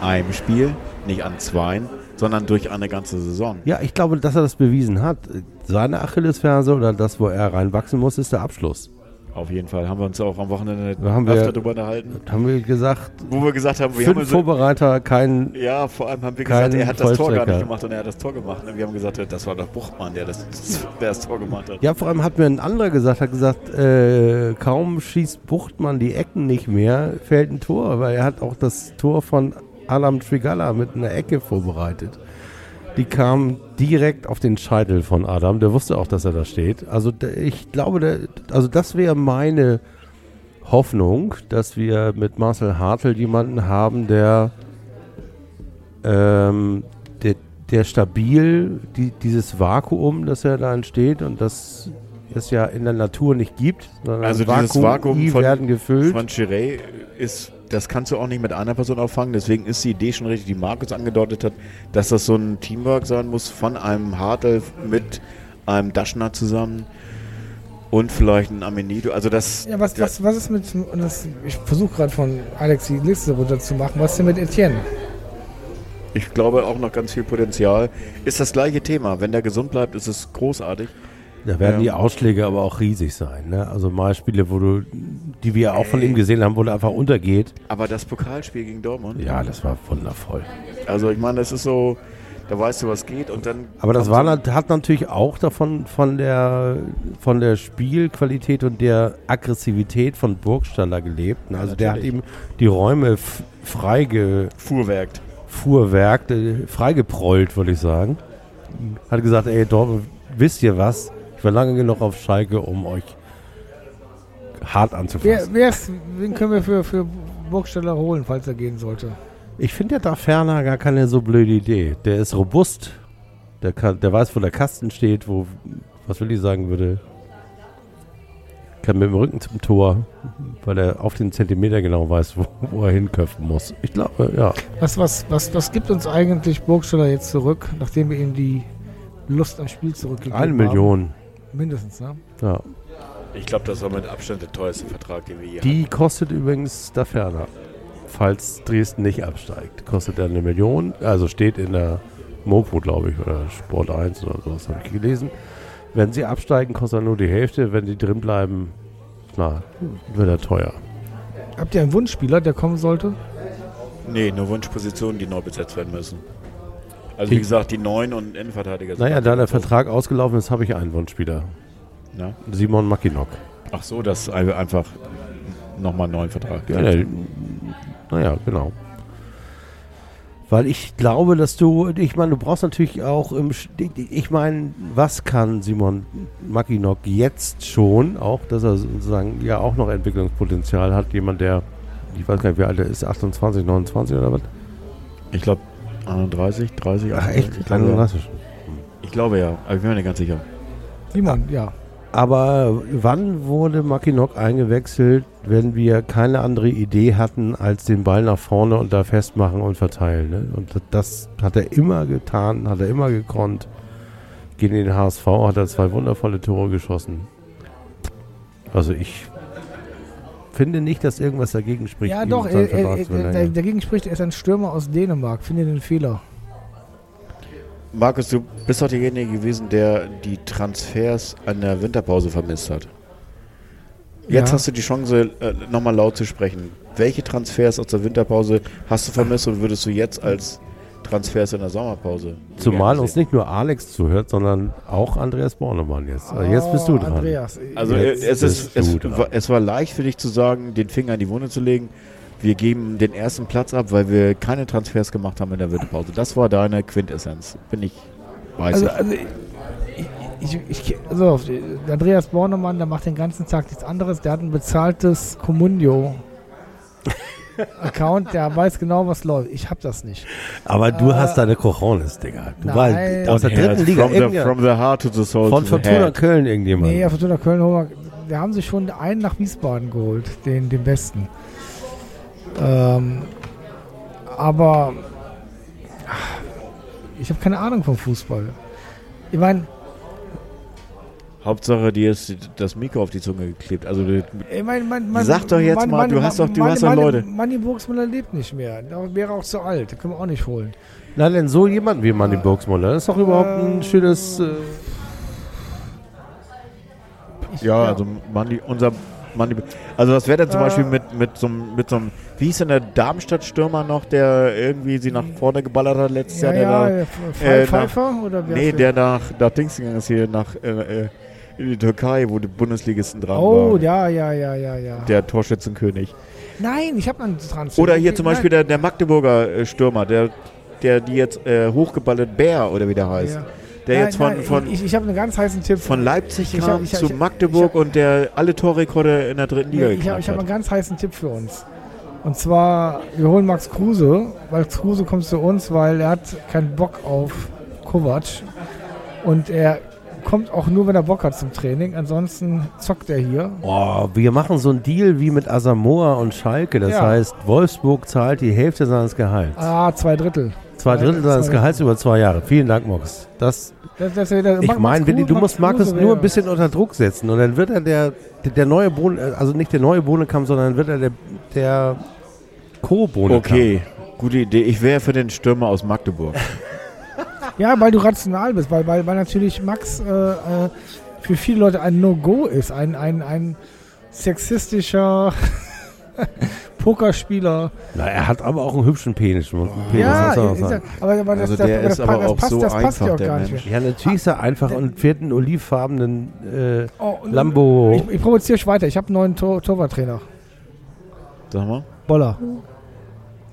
einem Spiel, nicht an zweien, sondern durch eine ganze Saison. Ja, ich glaube, dass er das bewiesen hat. Seine Achillesferse oder das, wo er reinwachsen muss, ist der Abschluss. Auf jeden Fall. Haben wir uns auch am Wochenende Da haben wir- drüber unterhalten. Haben wir gesagt, Wo wir gesagt haben, wir haben fünf so, Vorbereiter, kein. ja, vor allem haben wir gesagt, er hat das Tor gar nicht gemacht und er hat das Tor gemacht. Und wir haben gesagt, das war doch Buchmann, der das, der das Tor gemacht hat. Ja, vor allem hat mir ein anderer gesagt, hat gesagt, äh, kaum schießt Buchtmann die Ecken nicht mehr, fällt ein Tor, weil er hat auch das Tor von Adam Trigalla mit einer Ecke vorbereitet. Die kam direkt auf den Scheitel von Adam, der wusste auch, dass er da steht. Also ich glaube, der, also das wäre meine Hoffnung, dass wir mit Marcel Hartl jemanden haben, der, ähm, der, der stabil die, dieses Vakuum, das ja da entsteht und das es ja in der Natur nicht gibt, sondern Also dieses Vakuum von- werden gefüllt. Von Chiré ist, das kannst du auch nicht mit einer Person auffangen. Deswegen ist die Idee schon richtig, die Markus angedeutet hat, dass das so ein Teamwork sein muss von einem Hartl mit einem Daschner zusammen und vielleicht ein Amenido. Also das, Ja, was, was, was ist mit, das, ich versuche gerade von Alex die Liste runter zu machen, was ist denn mit Etienne? ich glaube auch noch ganz viel Potenzial. Ist das gleiche Thema. Wenn der gesund bleibt, ist es großartig. Da werden Ja. die Ausschläge aber auch riesig sein. Ne? Also mal Spiele, wo du, die wir auch von ihm gesehen haben, wo er einfach untergeht. Aber das Pokalspiel gegen Dortmund, Ja, das war wundervoll. also ich meine, das ist so, da weißt du, was geht und dann. Aber das war, hat natürlich auch davon von der, von der Spielqualität und der Aggressivität von Burgstaller gelebt. ne? Also der hat ihm die Räume freige Fuhrwerkt. Fuhrwerk, äh, freigeprollt, würde ich sagen. Hat gesagt, ey, Dortmund, wisst ihr was? Ich war lange genug auf Schalke, um euch hart anzufassen. wer ist, wen können wir für, für Burgstaller holen, falls er gehen sollte? Ich finde ja da Ferner gar keine so blöde Idee. Der ist robust, Der, kann, der weiß, wo der Kasten steht, wo, was will ich sagen würde, kann mit dem Rücken zum Tor, weil er auf den Zentimeter genau weiß, wo, wo er hinköpfen muss. Ich glaube, ja. Was, was, was, was gibt uns eigentlich Burgstaller jetzt zurück, nachdem wir ihm die Lust am Spiel zurückgegeben Eine haben? Million. Mindestens, ne? Ja. Ich glaube, das war mit Abstand der teuerste Vertrag, den wir je Die kostet übrigens da ferner. Falls Dresden nicht absteigt, kostet er eine Million. Also steht in der Mopo, glaube ich, oder Sport 1 oder sowas, habe ich gelesen. Wenn sie absteigen, kostet er nur die Hälfte. Wenn die drin bleiben, na, wird er teuer. Habt ihr einen Wunschspieler, der kommen sollte? Nee, nur Wunschpositionen, die neu besetzt werden müssen. Also wie gesagt, die neuen und Innenverteidiger sind Naja, da der. Vertrag ausgelaufen ist, habe ich einen Wunschspieler. Ja. Simon Mackinock. Ach so, dass ein- einfach nochmal einen neuen Vertrag Ja, der, naja, genau. Weil ich glaube, dass du, ich meine, du brauchst natürlich auch im, ich meine, was kann Simon Mackinock jetzt schon, auch, dass er sozusagen ja auch noch Entwicklungspotenzial hat, jemand, der, ich weiß gar nicht, wie alt er ist, 28, 29 oder was? Ich glaube 31, 30. Ach 28, echt? Ich glaube, ja. 31. ich glaube ja, aber ich bin mir nicht ganz sicher. Simon, ja. Aber wann wurde Mackinock eingewechselt, wenn wir keine andere Idee hatten, als den Ball nach vorne und da festmachen und verteilen? Ne? Und das hat er immer getan, hat er immer gekonnt. Gegen den HSV hat er zwei wundervolle Tore geschossen. Also ich finde nicht, dass irgendwas dagegen spricht. Ja, doch, er, verlängern. dagegen spricht, er ist ein Stürmer aus Dänemark. Finde den Fehler. Markus, du bist doch derjenige gewesen, der die Transfers an der Winterpause vermisst hat. Jetzt Ja. hast du die Chance, äh, nochmal laut zu sprechen. Welche Transfers aus der Winterpause hast du vermisst und würdest du jetzt als Transfers in der Sommerpause? Zumal uns nicht nur Alex zuhört, sondern auch Andreas Bornemann jetzt. Also jetzt bist du Oh, dran. Andreas. Also Jetzt äh, es, ist, es, war, es war leicht für dich zu sagen, den Finger in die Wunde zu legen. Wir geben den ersten Platz ab, weil wir keine Transfers gemacht haben in der Winterpause. Das war deine Quintessenz. Bin ich, weiß Also, ich. also ich, ich, also, der Andreas Bornemann, der macht den ganzen Tag nichts anderes. Der hat ein bezahltes Comunio-Account. Der weiß genau, was läuft. Ich hab das nicht. Aber du Äh, hast deine Cojones, Digga. Du nein. warst aus der Ja, dritten Liga. from, the, from the heart to the soul Von Fortuna. Köln irgendjemand. Nee, auf Fortuna Köln, wir- haben sich schon einen nach Wiesbaden geholt, den, den besten. Ähm, aber ach, ich habe keine Ahnung vom Fußball. Ich meine, Hauptsache, dir ist das Mikro auf die Zunge geklebt. Also ich mein, man, man, Sag doch jetzt mal, du hast doch- du hast doch Leute. Manni Burgsmüller lebt nicht mehr. Der wäre auch zu alt. Den können wir auch nicht holen. Na, denn so jemand wie Manny Burgsmuller, das ist doch überhaupt ein Äh, schönes. Äh, Ich, ja, also Manni, unser Manni, also was wäre denn zum Äh. Beispiel mit, mit so einem, mit so einem, wie hieß denn der Darmstadt-Stürmer noch, der irgendwie sie nach vorne geballert hat letztes ja, Jahr, ja, der Pfe- äh, nach- Pfeiffer oder da, wer nee, ist der nach, nach Dings gegangen ist hier, nach, äh, äh, in die Türkei, wo die Bundesligisten dran Oh, waren. ja, ja, ja, ja, ja. Der Torschützenkönig. Nein, ich habe einen Transfer. Oder hier zum Beispiel der, der Magdeburger äh, Stürmer, der, der die jetzt äh, hochgeballert Bär oder wie der heißt. ja. Der Nein, jetzt von, nein, von, ich, ich habe einen ganz heißen Tipp. von Leipzig Ich kam hab- zu ich hab- Magdeburg und der alle Torrekorde in der dritten Liga Ja, ich habe hab einen ganz heißen Tipp für uns. Und zwar, wir holen Max Kruse, weil Kruse kommt zu uns, weil er hat keinen Bock auf Kovac. Und er kommt auch nur, wenn er Bock hat zum Training. Ansonsten zockt er hier. oh, wir machen so einen Deal wie mit Asamoah und Schalke. Das Ja. heißt, Wolfsburg zahlt die Hälfte seines Gehalts. Ah, zwei Drittel. zwei Drittel zwei- seines Gehalts über zwei Jahre. Vielen Dank, Mox. Das, Das, das, das, ich meine, du Max musst Markus nur ein bisschen unter Druck setzen. Und dann wird er der, der, der neue Bohnen, also nicht der neue Bohnenkamm, sondern wird er der, der Co-Bohnenkamm. Okay, gute Idee. Ich wäre für den Stürmer aus Magdeburg. Ja, weil du rational bist, weil, weil, weil natürlich Max äh, äh, für viele Leute ein No-Go ist, ein, ein, ein sexistischer Pokerspieler. Na, er hat aber auch einen hübschen Penis. Penis ja, ja, aber, aber das, Also das, das, aber das passt, so das passt ja auch gar nicht Mensch. mehr. Ja, natürlich ist er einfach und fährt einen olivfarbenen äh, Oh, und- Lambo. Ich, ich provoziere euch weiter. Ich habe einen neuen Tor Torwarttrainer. Sag mal. Boller.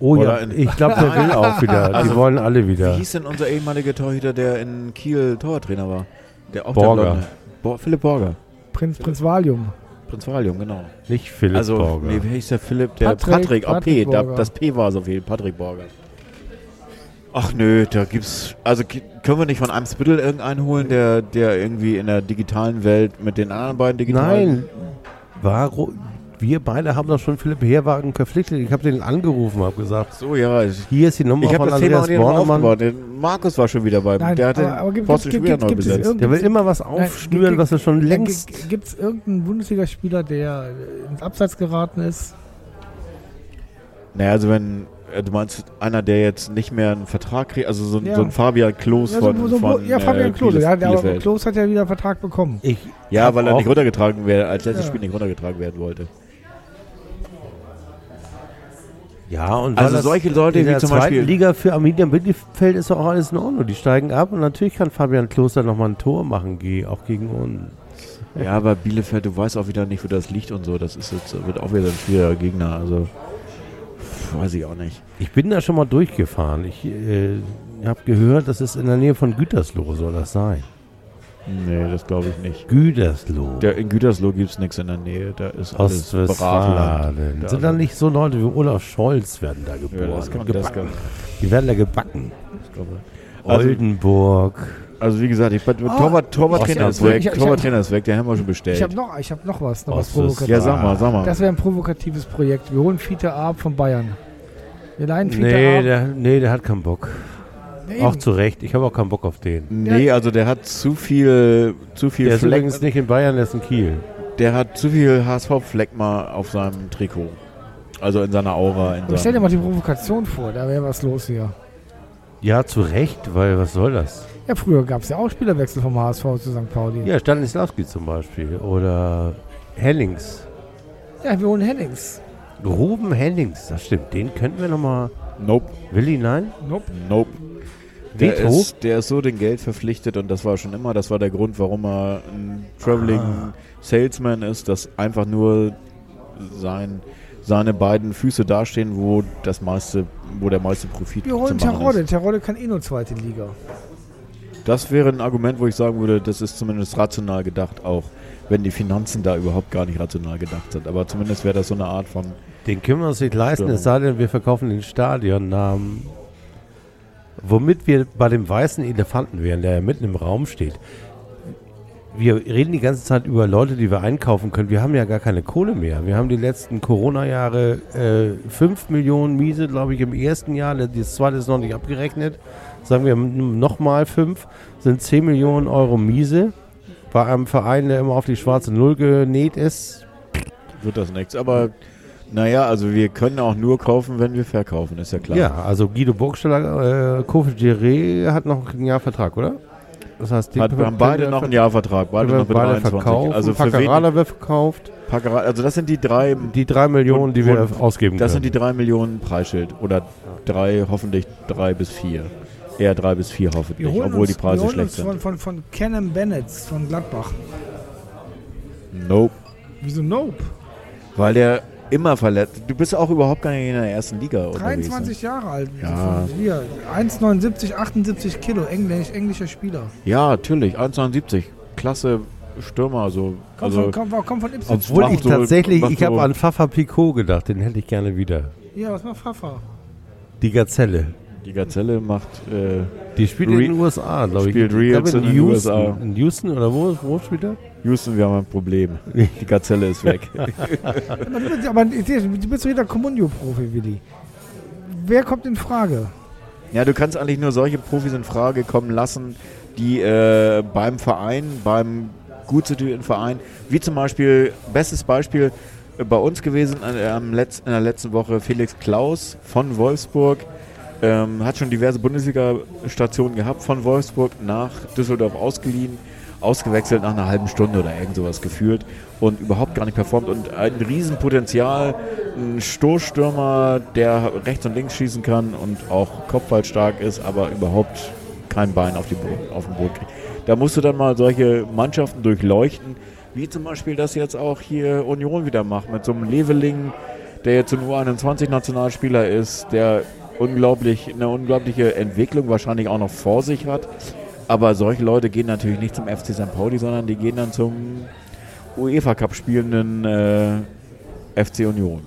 Oh ja, Oder ich glaube, der will auch wieder. Die Also, wollen alle Wie wieder. hieß denn unser ehemaliger Torhüter, der in Kiel Torwarttrainer war? Der auch Borger. Der. Bo Philipp Borger. Prinz, Prinz Valium. Prinz Valium, genau. Nicht Philipp also, Borger. nee, wie hieß der Philipp? Der Patrick- Patrick, ah, Patrick P, da, Borger. das P war so viel, Patrick Borger. Ach nö, da gibt's. Also können wir nicht von Eimsbüttel irgendeinen holen, der, der irgendwie in der digitalen Welt mit den anderen beiden digitalen. Nein. Warum? Wir beide haben doch schon Philipp Herwagen verpflichtet. Ich habe den angerufen, habe gesagt, So, ja. Ich, hier ist die Nummer ich von Andreas Bornemann. Markus war schon wieder bei Nein, Der hat aber- den aber gibt- gibt- neu gibt es besetzt. Der will immer was aufschnüren, was er schon längst... Gibt es irgendeinen Bundesligaspieler, der äh, ins Abseits geraten ist? Naja, also wenn. äh, Du meinst einer, der jetzt nicht mehr einen Vertrag kriegt, also so, ein- Ja. so ein Fabian Klos Ja, von, so, so, von ja, Fabian äh, Klose. Ja, der, Bielefeld. Klos hat ja wieder einen Vertrag bekommen. Ich Ja, weil er nicht runtergetragen wäre, als letztes Ja. Spiel nicht runtergetragen werden wollte. Ja, und Also solche Leute in wie der zum zweiten Beispiel- Liga für Arminia Bielefeld ist doch auch alles in Ordnung. Die steigen ab und natürlich kann Fabian Kloster nochmal ein Tor machen, auch gegen uns. Ja, aber Bielefeld, du weißt auch wieder nicht, wo das liegt und so. Das ist jetzt, wird auch wieder ein schwieriger Gegner. Also, weiß ich auch nicht. Ich bin da schon mal durchgefahren. Ich äh, habe gehört, das ist in der Nähe von Gütersloh, soll das sein. Nee, das glaube ich nicht. Gütersloh. Der, in Gütersloh gibt es nichts in der Nähe. Da ist alles. Ostwestfalen. Da- Sind da nicht so Leute wie Olaf Scholz werden da Ja, geboren? das kann, das gebacken. kann, Die werden da gebacken. Also, Oldenburg. also wie gesagt, ich, Ah, Torwart, Torwarttrainer ist weg. ich- ich- Torwarttrainer ist weg, den haben wir schon bestellt. Ich habe noch, ich hab noch was, noch was Provokatives. ja, sag mal, sag mal. Das wäre ein provokatives Projekt. Wir holen Fiete Arp von Bayern. Wir leihen Fiete Nee Arp. der, nee, der hat keinen Bock. Nee, Auch eben. zu Recht. Ich habe auch keinen Bock auf den. nee, also der hat zu viel, zu viel Der ist Fleck, übrigens nicht in Bayern, der ist in Kiel. der hat zu viel HSV-Fleck mal auf seinem Trikot. Also in seiner Aura. In Aber stell dir mal die Provokation vor, da wäre was los hier. Ja, zu Recht, weil was soll das? Ja, früher gab es ja auch Spielerwechsel vom HSV zu St. Pauli. Ja, Stanislawski zum Beispiel. Oder Hennings. Ja, wir holen Hennings. Ruben Hennings, das stimmt. Den könnten wir nochmal. nope, Willi, nein? Nope. nope. Der Veto? ist, der ist so den Geld verpflichtet und das war schon immer, das war der Grund, warum er ein Traveling Ah. Salesman ist, dass einfach nur sein, seine beiden Füße dastehen, wo das meiste, wo der meiste Profit Wir holen ist. Terodde kann eh nur zweite Liga. Das wäre ein Argument, wo ich sagen würde, das ist zumindest rational gedacht, auch wenn die Finanzen da überhaupt gar nicht rational gedacht sind. Aber zumindest wäre das so eine Art von Den können wir uns nicht leisten, es sei denn, wir verkaufen den Stadionnamen. Womit wir bei dem weißen Elefanten wären, der ja mitten im Raum steht. Wir reden die ganze Zeit über Leute, die wir einkaufen können. Wir haben ja gar keine Kohle mehr. Wir haben die letzten Corona-Jahre äh, 5 Millionen Miese, glaube ich, im ersten Jahr. Das zweite ist noch nicht abgerechnet. Sagen wir nochmal 5, sind 10 Millionen Euro Miese. Bei einem Verein, der immer auf die schwarze Null genäht ist, wird das nichts. Aber naja, also wir können auch nur kaufen, wenn wir verkaufen, ist ja klar. Ja, also Guido Burgstaller, äh, Kofi Giré hat noch ein Jahr Vertrag, oder? Das heißt, die Hat, wir haben beide noch einen Jahrvertrag, beide beide, noch mit beide 23. verkauft. Also für wen, Paccarada wird verkauft. Paccara- also das sind die drei, Die drei Millionen, die wir Und- ausgeben das sind können. die drei Millionen Preisschild oder drei, hoffentlich drei bis vier. Eher drei bis vier hoffentlich, obwohl uns, die Preise wir holen schlecht uns sind. von, von, von Kenan Bennett von Gladbach. Nope. Wieso Nope? Weil der immer verletzt. Du bist auch überhaupt gar nicht in der ersten Liga unterwegs. 23 ne? Jahre alt. Ja. Hier, 1,79, 78 Kilo, Englisch, englischer Spieler. Ja, natürlich. 1,79. Klasse Stürmer. So. Kommt, Also, von, kommt, kommt von Ipswich. Obwohl ich so- tatsächlich, ich habe so- an Fafa Picot gedacht, den hätte ich gerne wieder. Ja, was macht Pfaffer? Die Gazelle. die Gazelle macht. Äh, Die spielt Re- in den USA, glaube ich. spielt ich glaube Reels in, in den Houston. USA. In Houston oder wo, wo spielt er? Houston, wir haben ein Problem. Die Gazelle ist weg. Aber du bist, aber ich sehe, du bist doch wieder Comunio-Profi, Willi. Wer kommt in Frage? Ja, du kannst eigentlich nur solche Profis in Frage kommen lassen, die äh, beim Verein, beim gut situierten Verein, wie zum Beispiel, bestes Beispiel äh, bei uns gewesen äh, am Letz-, in der letzten Woche Felix Klaus von Wolfsburg. Ähm, hat schon diverse Bundesliga-Stationen gehabt, von Wolfsburg nach Düsseldorf ausgeliehen, ausgewechselt nach einer halben Stunde oder irgend sowas gefühlt und überhaupt gar nicht performt und ein Riesenpotenzial, ein Stoßstürmer, der rechts und links schießen kann und auch kopfballstark ist, aber überhaupt kein Bein auf, die Bo auf den Boden kriegt. Da musst du dann mal solche Mannschaften durchleuchten, wie zum Beispiel das jetzt auch hier Union wieder macht, mit so einem Leveling, der jetzt ein U21-Nationalspieler ist, der unglaublich, eine unglaubliche Entwicklung wahrscheinlich auch noch vor sich hat. Aber solche Leute gehen natürlich nicht zum FC St. Pauli, sondern die gehen dann zum UEFA Cup spielenden äh, FC Union.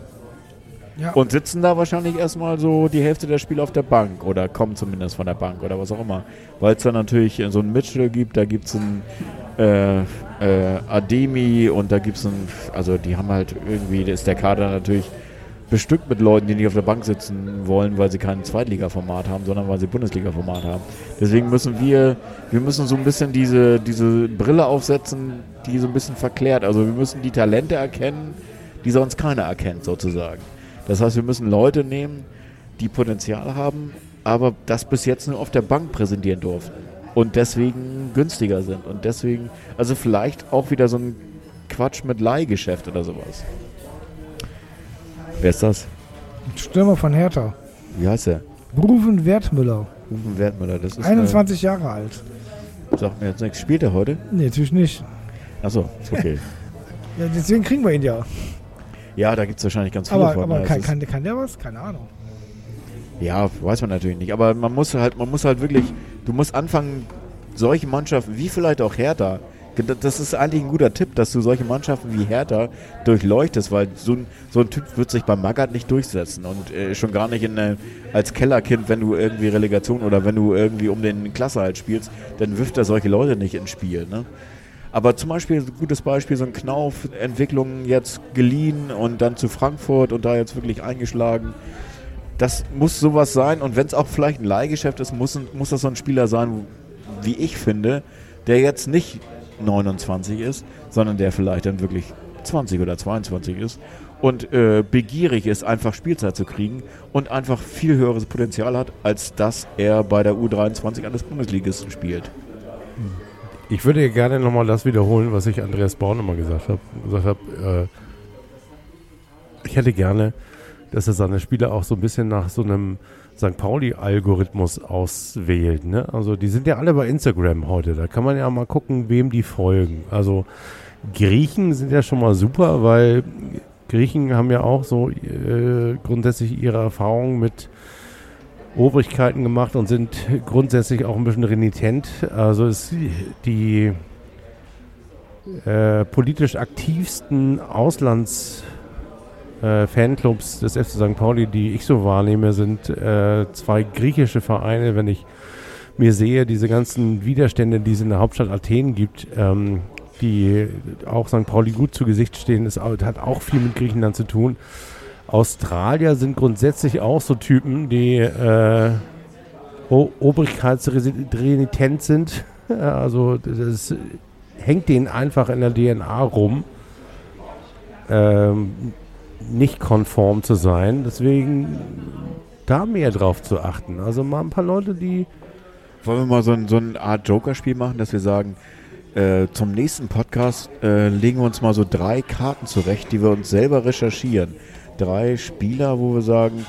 Ja. Und sitzen da wahrscheinlich erstmal so die Hälfte der Spiele auf der Bank oder kommen zumindest von der Bank oder was auch immer. Weil es dann natürlich so einen Mitchell gibt, da gibt es einen äh, äh, Ademi und da gibt es einen, also die haben halt irgendwie, da ist der Kader natürlich bestückt mit Leuten, die nicht auf der Bank sitzen wollen, weil sie kein Zweitliga-Format haben, sondern weil sie Bundesliga-Format haben. Deswegen müssen wir, wir müssen so ein bisschen diese, diese Brille aufsetzen, die so ein bisschen verklärt. Also wir müssen die Talente erkennen, die sonst keiner erkennt, sozusagen. Das heißt, wir müssen Leute nehmen, die Potenzial haben, aber das bis jetzt nur auf der Bank präsentieren durften. Und deswegen günstiger sind. Und deswegen, also vielleicht auch wieder so ein Quatsch mit Leihgeschäft oder sowas. Wer ist das? Stürmer von Hertha. Wie heißt der? Ruven Wertmüller. Rufen Wertmüller. Das ist 21 Jahre alt. Äh, sagt mir jetzt nichts. Spielt er heute? Nee, natürlich nicht. Achso, ist okay. Ja, deswegen kriegen wir ihn ja. ja, da gibt es wahrscheinlich ganz viele Aber, von. aber Das kann, kann, kann der was? Keine Ahnung. Ja, weiß man natürlich nicht. Aber man muss halt, man muss halt wirklich, du musst anfangen, solche Mannschaften, wie vielleicht auch Hertha, das ist eigentlich ein guter Tipp, dass du solche Mannschaften wie Hertha durchleuchtest, weil so ein, so ein Typ wird sich beim Magath nicht durchsetzen und äh, schon gar nicht in, äh, als Kellerkind, wenn du irgendwie Relegation oder wenn du irgendwie um den Klassehalt spielst, dann wirft er solche Leute nicht ins Spiel. Ne? Aber zum Beispiel, ein gutes Beispiel, so ein Knauf, Entwicklung jetzt geliehen und dann zu Frankfurt und da jetzt wirklich eingeschlagen das muss sowas sein und wenn es auch vielleicht ein Leihgeschäft ist, muss, muss das so ein Spieler sein, wie ich finde, der jetzt nicht 29 ist, sondern der vielleicht dann wirklich 20 oder 22 ist und äh, begierig ist, einfach Spielzeit zu kriegen und einfach viel höheres Potenzial hat, als dass er bei der U23 eines Bundesligisten spielt. Ich würde gerne nochmal das wiederholen, was ich Andreas Born immer gesagt habe. Gesagt habe, äh, ich hätte gerne, dass er seine Spieler auch so ein bisschen nach so einem St. Pauli-Algorithmus auswählt. Ne? Also die sind ja alle bei Instagram heute. Da kann man ja mal gucken, wem die folgen. Also Griechen sind ja schon mal super, weil Griechen haben ja auch so äh, grundsätzlich ihre Erfahrungen mit Obrigkeiten gemacht und sind grundsätzlich auch ein bisschen renitent. Also es, die äh, politisch aktivsten Auslands äh, Fanclubs des FC St. Pauli, die ich so wahrnehme, sind äh, zwei griechische Vereine. Wenn ich mir sehe, diese ganzen Widerstände, die es in der Hauptstadt Athen gibt, ähm, die auch St. Pauli gut zu Gesicht stehen, au- hat auch viel mit Griechenland zu tun. Australier sind grundsätzlich auch so Typen, die äh, obrigkeitsrenitent sind. Also das hängt denen einfach in der DNA rum, ähm, nicht konform zu sein. Deswegen da mehr drauf zu achten. Also mal ein paar Leute, die Wollen wir mal so, ein, so eine Art Joker-Spiel machen, dass wir sagen, äh, zum nächsten Podcast äh, legen wir uns mal so drei Karten zurecht, die wir uns selber recherchieren. Drei Spieler, wo wir sagen,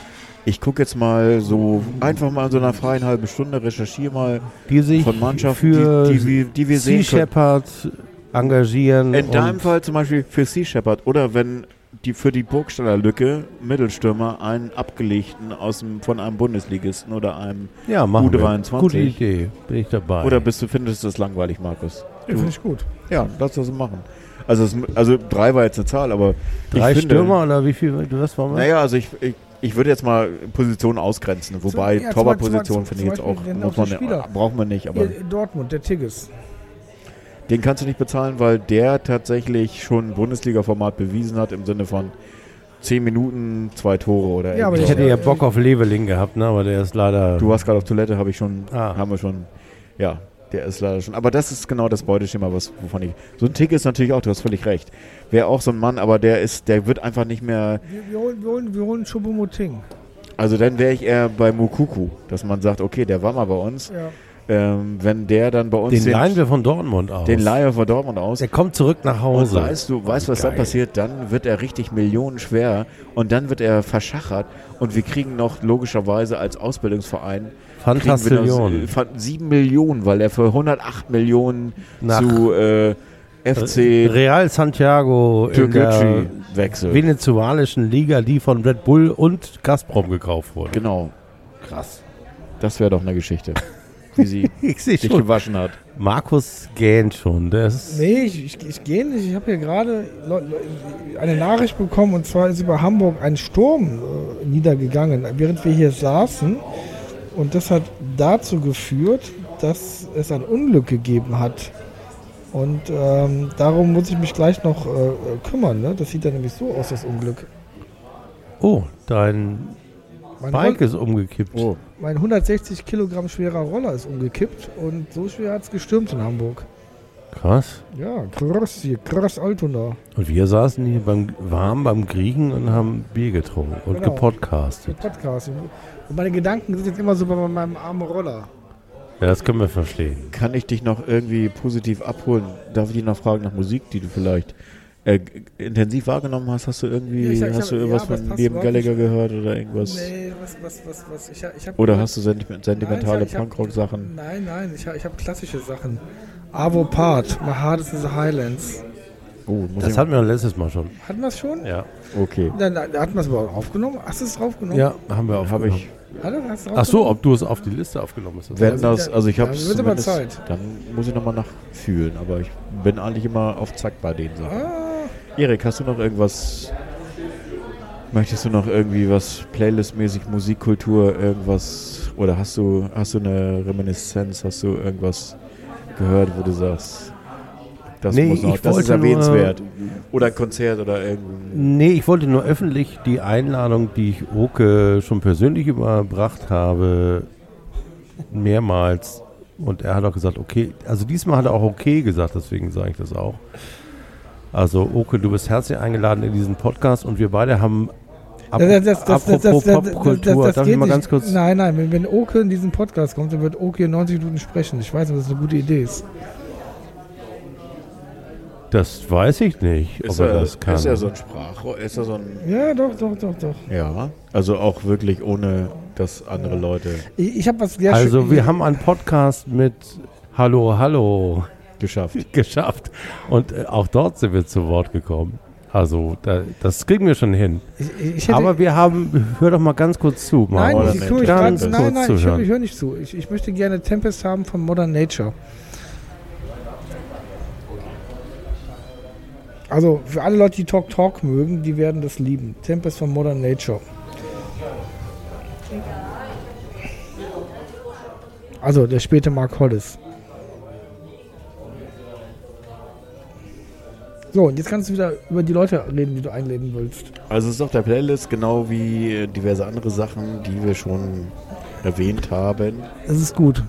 ich gucke jetzt mal so einfach mal in so einer freien halben Stunde, recherchiere mal die sich von Mannschaften, für die, die, wir- die wir Sea sehen können. Shepherd engagieren. In deinem Fall zum Beispiel für Sea Shepherd oder wenn die für die Burgstaller Lücke Mittelstürmer einen abgelegten aus dem, von einem Bundesligisten oder einem ja, machen wir. U23. Gute Idee, bin ich dabei. oder bist du findest du das langweilig, Markus? Ja, Finde ich gut. Ja, lass das so machen. Also, es, also drei war jetzt eine Zahl, aber Drei ich finde, Stürmer oder wie viel? Du was war Naja, also ich, ich, ich würde jetzt mal Positionen ausgrenzen, wobei ja, zum- Torwartposition finde ich jetzt auch, Beispiel, muss man, brauchen wir nicht, aber Hier, Dortmund, der Tigges. Den kannst du nicht bezahlen, weil der tatsächlich schon Bundesliga-Format bewiesen hat im Sinne von 10 Minuten, zwei Tore oder Ja, aber Ich hätte ja Bock auf Leveling gehabt, ne? aber der ist leider. Du warst gerade auf Toilette, habe ich schon, Ah. haben wir schon, ja, der ist leider schon. Aber das ist genau das Beuteschema, was, wovon ich. So ein Tick ist natürlich auch, du hast völlig recht. Wäre auch so ein Mann, aber der ist, der wird einfach nicht mehr. Wir, wir holen, wir holen, wir holen Choupo-Moting. Also dann wäre ich eher bei Mukuku, dass man sagt, okay, der war mal bei uns. Ja. Ähm, wenn der dann bei uns den leihen wir von Dortmund aus. den leihen wir von Dortmund aus. Der kommt zurück nach Und Hause. weißt du, weißt, was dann Geil. passiert? Dann wird er richtig millionenschwer und dann wird er verschachert und wir kriegen noch logischerweise als Ausbildungsverein kriegen wir Fantastillion. noch, äh, sieben Millionen, weil er für 108 Millionen Nach zu äh, FC Real Santiago in der Türkgücü wechselt. venezuelischen Liga, die von Red Bull und Gazprom gekauft wurde. Genau, Krass. das wäre doch eine Geschichte. Wie sie Ich sehe sich schon. gewaschen hat. Markus gähnt schon. Das Nee, ich, ich, ich gehe nicht. Ich habe hier gerade eine Nachricht bekommen und zwar ist über Hamburg ein Sturm äh, niedergegangen, während wir hier saßen. Und das hat dazu geführt, dass es ein Unglück gegeben hat. Und ähm, darum muss ich mich gleich noch äh, kümmern. Ne? Das sieht dann nämlich so aus, das Unglück. oh, dein Mein, Bike Roll- ist umgekippt. Oh, mein 160 Kilogramm schwerer Roller ist umgekippt und so schwer hat es gestürmt in Hamburg. Krass. Ja, krass hier, krass Altona. Und wir saßen hier beim, warm beim Griechen und haben Bier getrunken und Genau. gepodcastet. Der Podcast. Und meine Gedanken sind jetzt immer so bei meinem armen Roller. Ja, das können wir verstehen. kann ich dich noch irgendwie positiv abholen? Darf ich dich noch fragen nach Musik, die du vielleicht äh, intensiv wahrgenommen hast? Hast du irgendwie, Ja, ich hab- ich hast hab- du irgendwas ja, von Liam Gallagher nicht. gehört oder irgendwas? Nee, was, was, was, was. Ich, ich hab, Oder hast du sentimentale ich hab- Punkrock-Sachen? Nein, nein, ich habe ich hab klassische Sachen. Avo Part, My Heart is in the Highlands. Oh, muss Das ich hatten wir letztes Mal schon. Hatten wir es schon? Ja. Okay. Dann, dann, hatten wir es überhaupt aufgenommen? Hast du es draufgenommen? Ja, haben wir Habe aufgenommen. ich. Hast du Ach so, ob du es auf die Liste aufgenommen hast. Wenn das, also ich ja, habe es dann muss ich nochmal nachfühlen, aber ich bin eigentlich immer auf Zack bei den Sachen. Ah, Erik, hast du noch irgendwas, möchtest du noch irgendwie was Playlist-mäßig, Musikkultur, irgendwas, oder hast du, hast du eine Reminiszenz, hast du irgendwas gehört, wo du sagst, das, Nee, muss noch, das ist erwähnenswert. Oder ein Konzert oder irgendein, Nee, ich wollte nur öffentlich die Einladung, die ich Oke schon persönlich überbracht habe, mehrmals. Und er hat auch gesagt, okay, also diesmal hat er auch okay gesagt, deswegen sage ich das auch. Also Oke, du bist herzlich eingeladen in diesen Podcast und wir beide haben ap das, das, das, apropos das, das, Popkultur, das darf ich geht mal nicht. ganz kurz... Nein, nein, wenn, wenn Oke in diesen Podcast kommt, dann wird Oke 90 Minuten sprechen. Ich weiß nicht, ob das eine gute Idee ist. Das weiß ich nicht, ob ist, er er, das kann. ist er so ein Sprachrohr, ist er so ein, Ja, doch, doch, doch, doch. ja, also auch wirklich ohne, dass andere Leute Ich, ich habe was sehr also wir haben einen Podcast mit Hallo, Hallo geschafft. geschafft und äh, auch dort sind wir zu Wort gekommen. Also da, das kriegen wir schon hin. Ich, ich Aber wir haben, hör doch mal ganz kurz zu. nein. Modern ich, tue ich Nature. ganz, Ganz nein, kurz nein, ich, zuhören. höre hör nicht zu. Ich, ich möchte gerne Tempest haben von Modern Nature. Also für alle Leute, die Talk Talk mögen, die werden das lieben. Tempest von Modern Nature. Also der späte Mark Hollis. So, und jetzt kannst du wieder über die Leute reden, die du einladen willst. Also es ist auf der Playlist genau wie äh, diverse andere Sachen, die wir schon erwähnt haben. Das ist gut.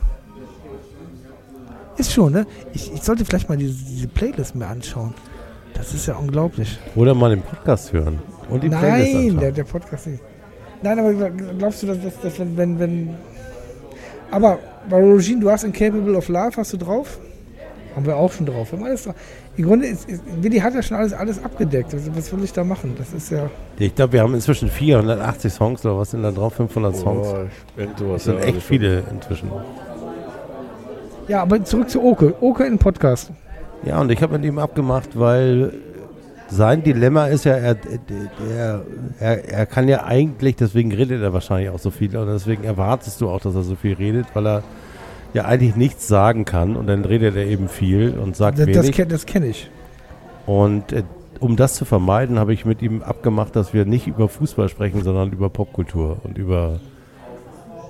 Ist schon, ne? Ich, ich sollte vielleicht mal diese, diese Playlist mir anschauen. Das ist ja unglaublich. Oder mal den Podcast hören. Und die Playlist Nein, anschauen. der, der Podcast nicht. Nein, aber glaubst du, dass, dass, dass wenn, wenn, wenn. Aber bei Regine, du hast Incapable of Love, hast du drauf? Haben wir auch schon drauf. Wir haben alles drauf. Im Grunde ist, ist Willi hat ja schon alles, alles abgedeckt. Also, was will ich da machen? Das ist ja. Ich glaube, wir haben inzwischen 480 Songs oder was sind da drauf? 500 Songs. Oh. Das sind ja, echt viele inzwischen. Ja, aber zurück zu Oke. Oke in Podcast. Ja, und ich habe mit ihm abgemacht, weil sein Dilemma ist ja, er, er, er, er kann ja eigentlich, deswegen redet er wahrscheinlich auch so viel und deswegen erwartest du auch, dass er so viel redet, weil er ja eigentlich nichts sagen kann und dann redet er eben viel und sagt Das, das, wenig. kenn- das kenne ich. Und äh, um das zu vermeiden, habe ich mit ihm abgemacht, dass wir nicht über Fußball sprechen, sondern über Popkultur und über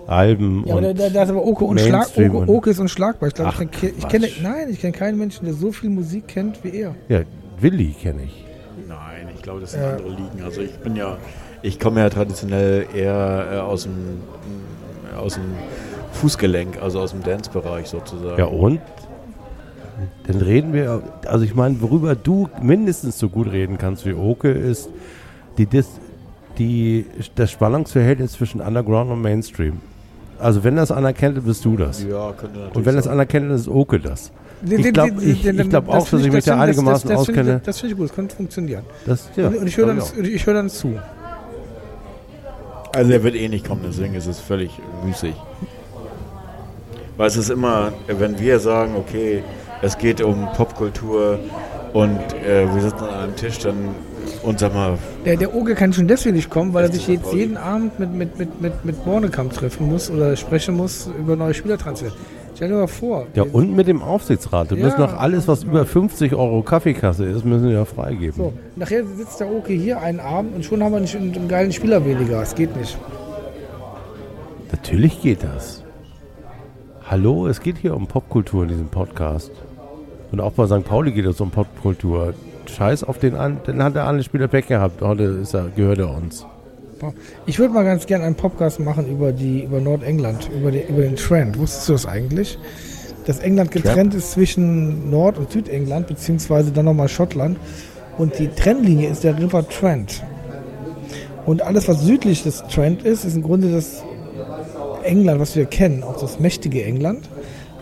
Alben Ja, aber und da, da ist aber Oke unschlag, Mainstream Oke, und- Oke ist unschlagbar. Ich glaube, Ach, ich, kenn- ich kenne, nein, ich kenne keinen Menschen, der so viel Musik kennt wie er. ja, Willi kenne ich. Nein, ich glaube, das sind Ja. andere Ligen. Also ich bin ja, ich komme ja traditionell eher äh, aus dem aus dem Fußgelenk, also aus dem Dance-Bereich sozusagen. Ja und? Dann reden wir, also ich meine, worüber du mindestens so gut reden kannst wie Oke, ist die, Dis, die, das Spannungsverhältnis zwischen Underground und Mainstream. Also wenn das einer kennt, dann bist du das. Ja, könnte natürlich Und wenn das sein. einer kennt, dann ist Oke das. Ich glaub- ich- ich glaub auch, Das dass ich mich da das einigermaßen das, das find ich- auskenne. Das finde ich gut, das könnte funktionieren. das ja, und ich höre dann, hör dann zu. Also er wird eh nicht kommen, deswegen ist es völlig müßig. Weil es ist immer, wenn wir sagen, okay, es geht um Popkultur und äh, wir sitzen an einem Tisch, dann und sag mal, Der, der Oge kann schon deswegen nicht kommen, weil er sich jetzt jeden Abend mit, mit, mit, mit, mit Bornekamp treffen muss oder sprechen muss über neue Spielertransfer. Stell dir mal vor. Ja, und mit dem Aufsichtsrat. Wir Ja. müssen doch alles, was über 50 Euro Kaffeekasse ist, müssen wir ja freigeben. So, nachher sitzt der Oke hier einen Abend und schon haben wir einen, einen geilen Spieler weniger. Es geht nicht. Natürlich geht das. Hallo, es geht hier um Popkultur in diesem Podcast. Und auch bei St. Pauli geht es um Popkultur. Scheiß auf den an, dann hat der andere Spieler Pech gehabt. Heute ist er, gehört er uns. Ich würde mal ganz gerne einen Podcast machen über die über Nordengland, über, die, über den Trend. Wusstest du das eigentlich? Dass England getrennt ist zwischen Nord- und Südengland, beziehungsweise dann nochmal Schottland. Und die Trennlinie ist der River Trent. Und alles, was südlich des Trent ist, ist im Grunde das England, was wir kennen, auch das mächtige England,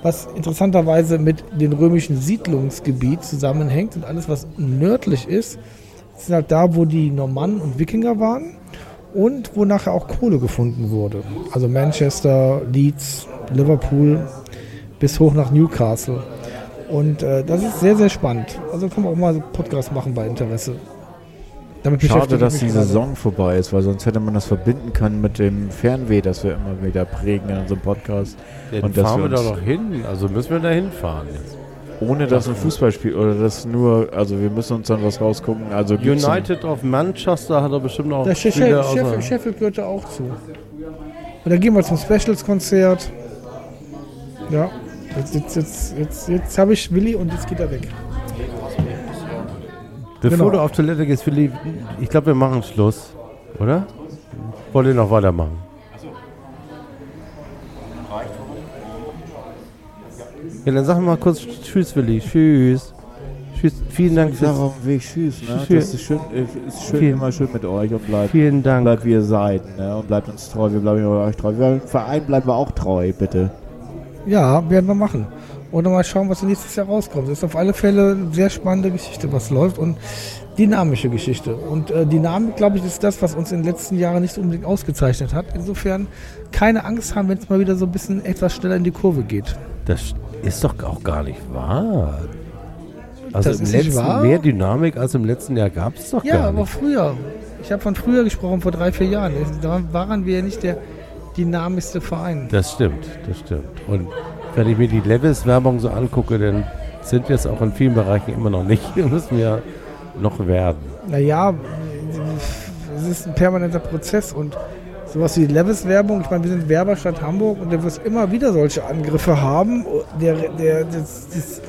was interessanterweise mit dem römischen Siedlungsgebiet zusammenhängt. Und alles, was nördlich ist, ist halt da, wo die Normannen und Wikinger waren und wo nachher auch Kohle gefunden wurde. Also Manchester, Leeds, Liverpool bis hoch nach Newcastle. Und äh, das ist sehr, sehr spannend. Also können wir auch mal einen Podcast machen bei Interesse. Damit Schade, beschäftige dass die gerade. Saison vorbei ist, weil sonst hätte man das verbinden können mit dem Fernweh, das wir immer wieder prägen in unserem Podcast. Dann Und dass fahren wir wir da doch hin. Also müssen wir da hinfahren jetzt. Ohne dass ein Fußballspiel oder das nur, also wir müssen uns dann was rausgucken. Also United of Manchester hat er bestimmt noch Der Spieler Sheffield, Sheffield gehört da auch zu. Und dann gehen wir zum Specials-Konzert. Ja, jetzt, jetzt, jetzt, jetzt, jetzt habe ich Willi und jetzt geht er weg. Bevor Genau. du auf Toilette gehst, Willi, ich glaube, wir machen Schluss. Oder? Wollt ihr noch weitermachen? Ja, dann sag mal kurz Tschüss, Willi. Tschüss. Tschüss. Vielen Dank Ich sag fürs, auf dem Weg Tschüss. Ne? Vielen- Das ist schön, ist schön Vielen- immer schön mit euch und bleibt, Vielen Dank. bleibt wie ihr seid. Ne? Und bleibt uns treu. Wir bleiben euch treu. Wir, Verein bleiben wir auch treu, bitte. Ja, werden wir machen. Und dann mal schauen, was nächstes Jahr rauskommt. Das ist auf alle Fälle eine sehr spannende Geschichte, was läuft und dynamische Geschichte. Und äh, Dynamik, glaube ich, ist das, was uns in den letzten Jahren nicht unbedingt ausgezeichnet hat. Insofern keine Angst haben, wenn es mal wieder so ein bisschen etwas schneller in die Kurve geht. Das ist doch auch gar nicht wahr. Also Das im letzten mehr Dynamik als im letzten Jahr gab es doch Ja, gar aber nicht. früher. Ich habe von früher gesprochen, vor drei, vier Jahren. Da waren wir ja nicht der dynamischste Verein. Das stimmt, das stimmt. Und wenn ich mir die Levis-Werbung so angucke, dann sind wir es auch in vielen Bereichen immer noch nicht. Wir müssen ja noch werden. Naja, es ist ein permanenter Prozess und sowas wie die Levis-Werbung, ich meine, wir sind Werberstadt Hamburg und da wirst immer wieder solche Angriffe haben, der, der, das, das,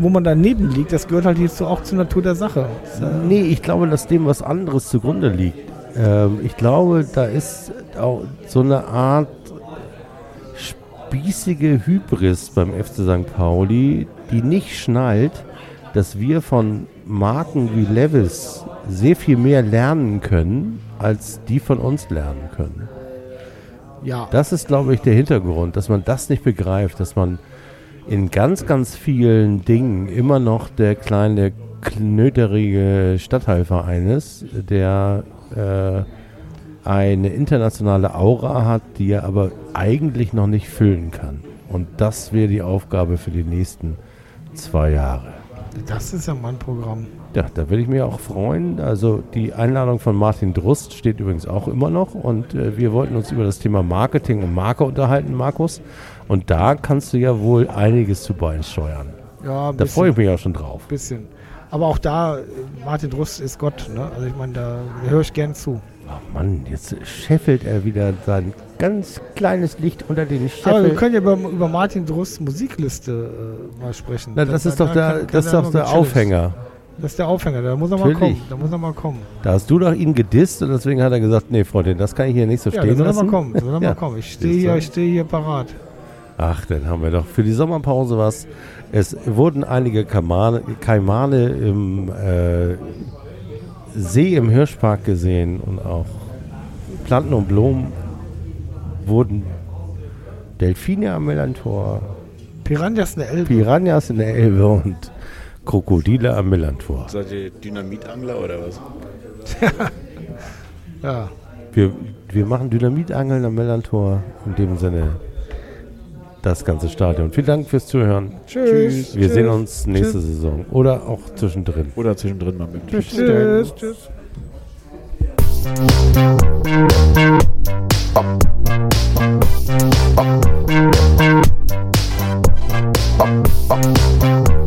wo man daneben liegt, das gehört halt jetzt so auch zur Natur der Sache. Nee, ich glaube, dass dem was anderes zugrunde liegt. Ähm, ich glaube, da ist auch so eine Art spießige Hybris beim FC St. Pauli, die nicht schnallt, dass wir von Marken wie Levis sehr viel mehr lernen können, als die von uns lernen können. Ja, Das ist, glaube ich, der Hintergrund, dass man das nicht begreift, dass man in ganz, ganz vielen Dingen immer noch der kleine, knöterige Stadtteilverein ist, der äh, eine internationale Aura hat, die er aber eigentlich noch nicht füllen kann. Und das wäre die Aufgabe für die nächsten zwei Jahre. das ist ja mein Programm. Ja, da würde ich mich auch freuen. Also die Einladung von Martin Drust steht übrigens auch immer noch und äh, wir wollten uns über das Thema Marketing und Marke unterhalten, Markus. Und da kannst du ja wohl einiges zu beisteuern. Ja, ein Da freue ich mich auch schon drauf. bisschen. Aber auch da, äh, Martin Drust ist Gott, ne? Also ich meine, da höre ich gern zu. Oh Mann, jetzt scheffelt er wieder sein ganz kleines Licht unter den Aber wir Scheffel. können ja über, über Martin Drusts Musikliste äh, mal sprechen. Na, das Da- ist doch der, kann- das ist doch der. Aufhänger. Das ist der Aufhänger, da muss er mal kommen. Da muss er mal kommen. Da hast du doch ihn gedisst und deswegen hat er gesagt, nee, Freundin, das kann ich hier nicht so Ja, stehen soll er lassen. mal kommen. Da soll er Ja. mal kommen. Ich stehe hier, ich stehe hier parat. Ach, dann haben wir doch für die Sommerpause was. Es wurden einige Kamane, Kaimane im äh, See im Hirschpark gesehen und auch Planten und Blumen wurden Delfine am Millantor, Piranhas in der Elbe. Piranhas in der Elbe und Krokodile am Millantor. Seid ihr Dynamitangler oder was? Ja. Wir, wir machen Dynamitangeln am Millantor. In dem Sinne das ganze Stadion. Vielen Dank fürs Zuhören. Tschüss. Wir Tschüss. sehen uns nächste Saison oder auch zwischendrin. Oder zwischendrin mal mit. Tschüss. Tschüss. Tschüss. St.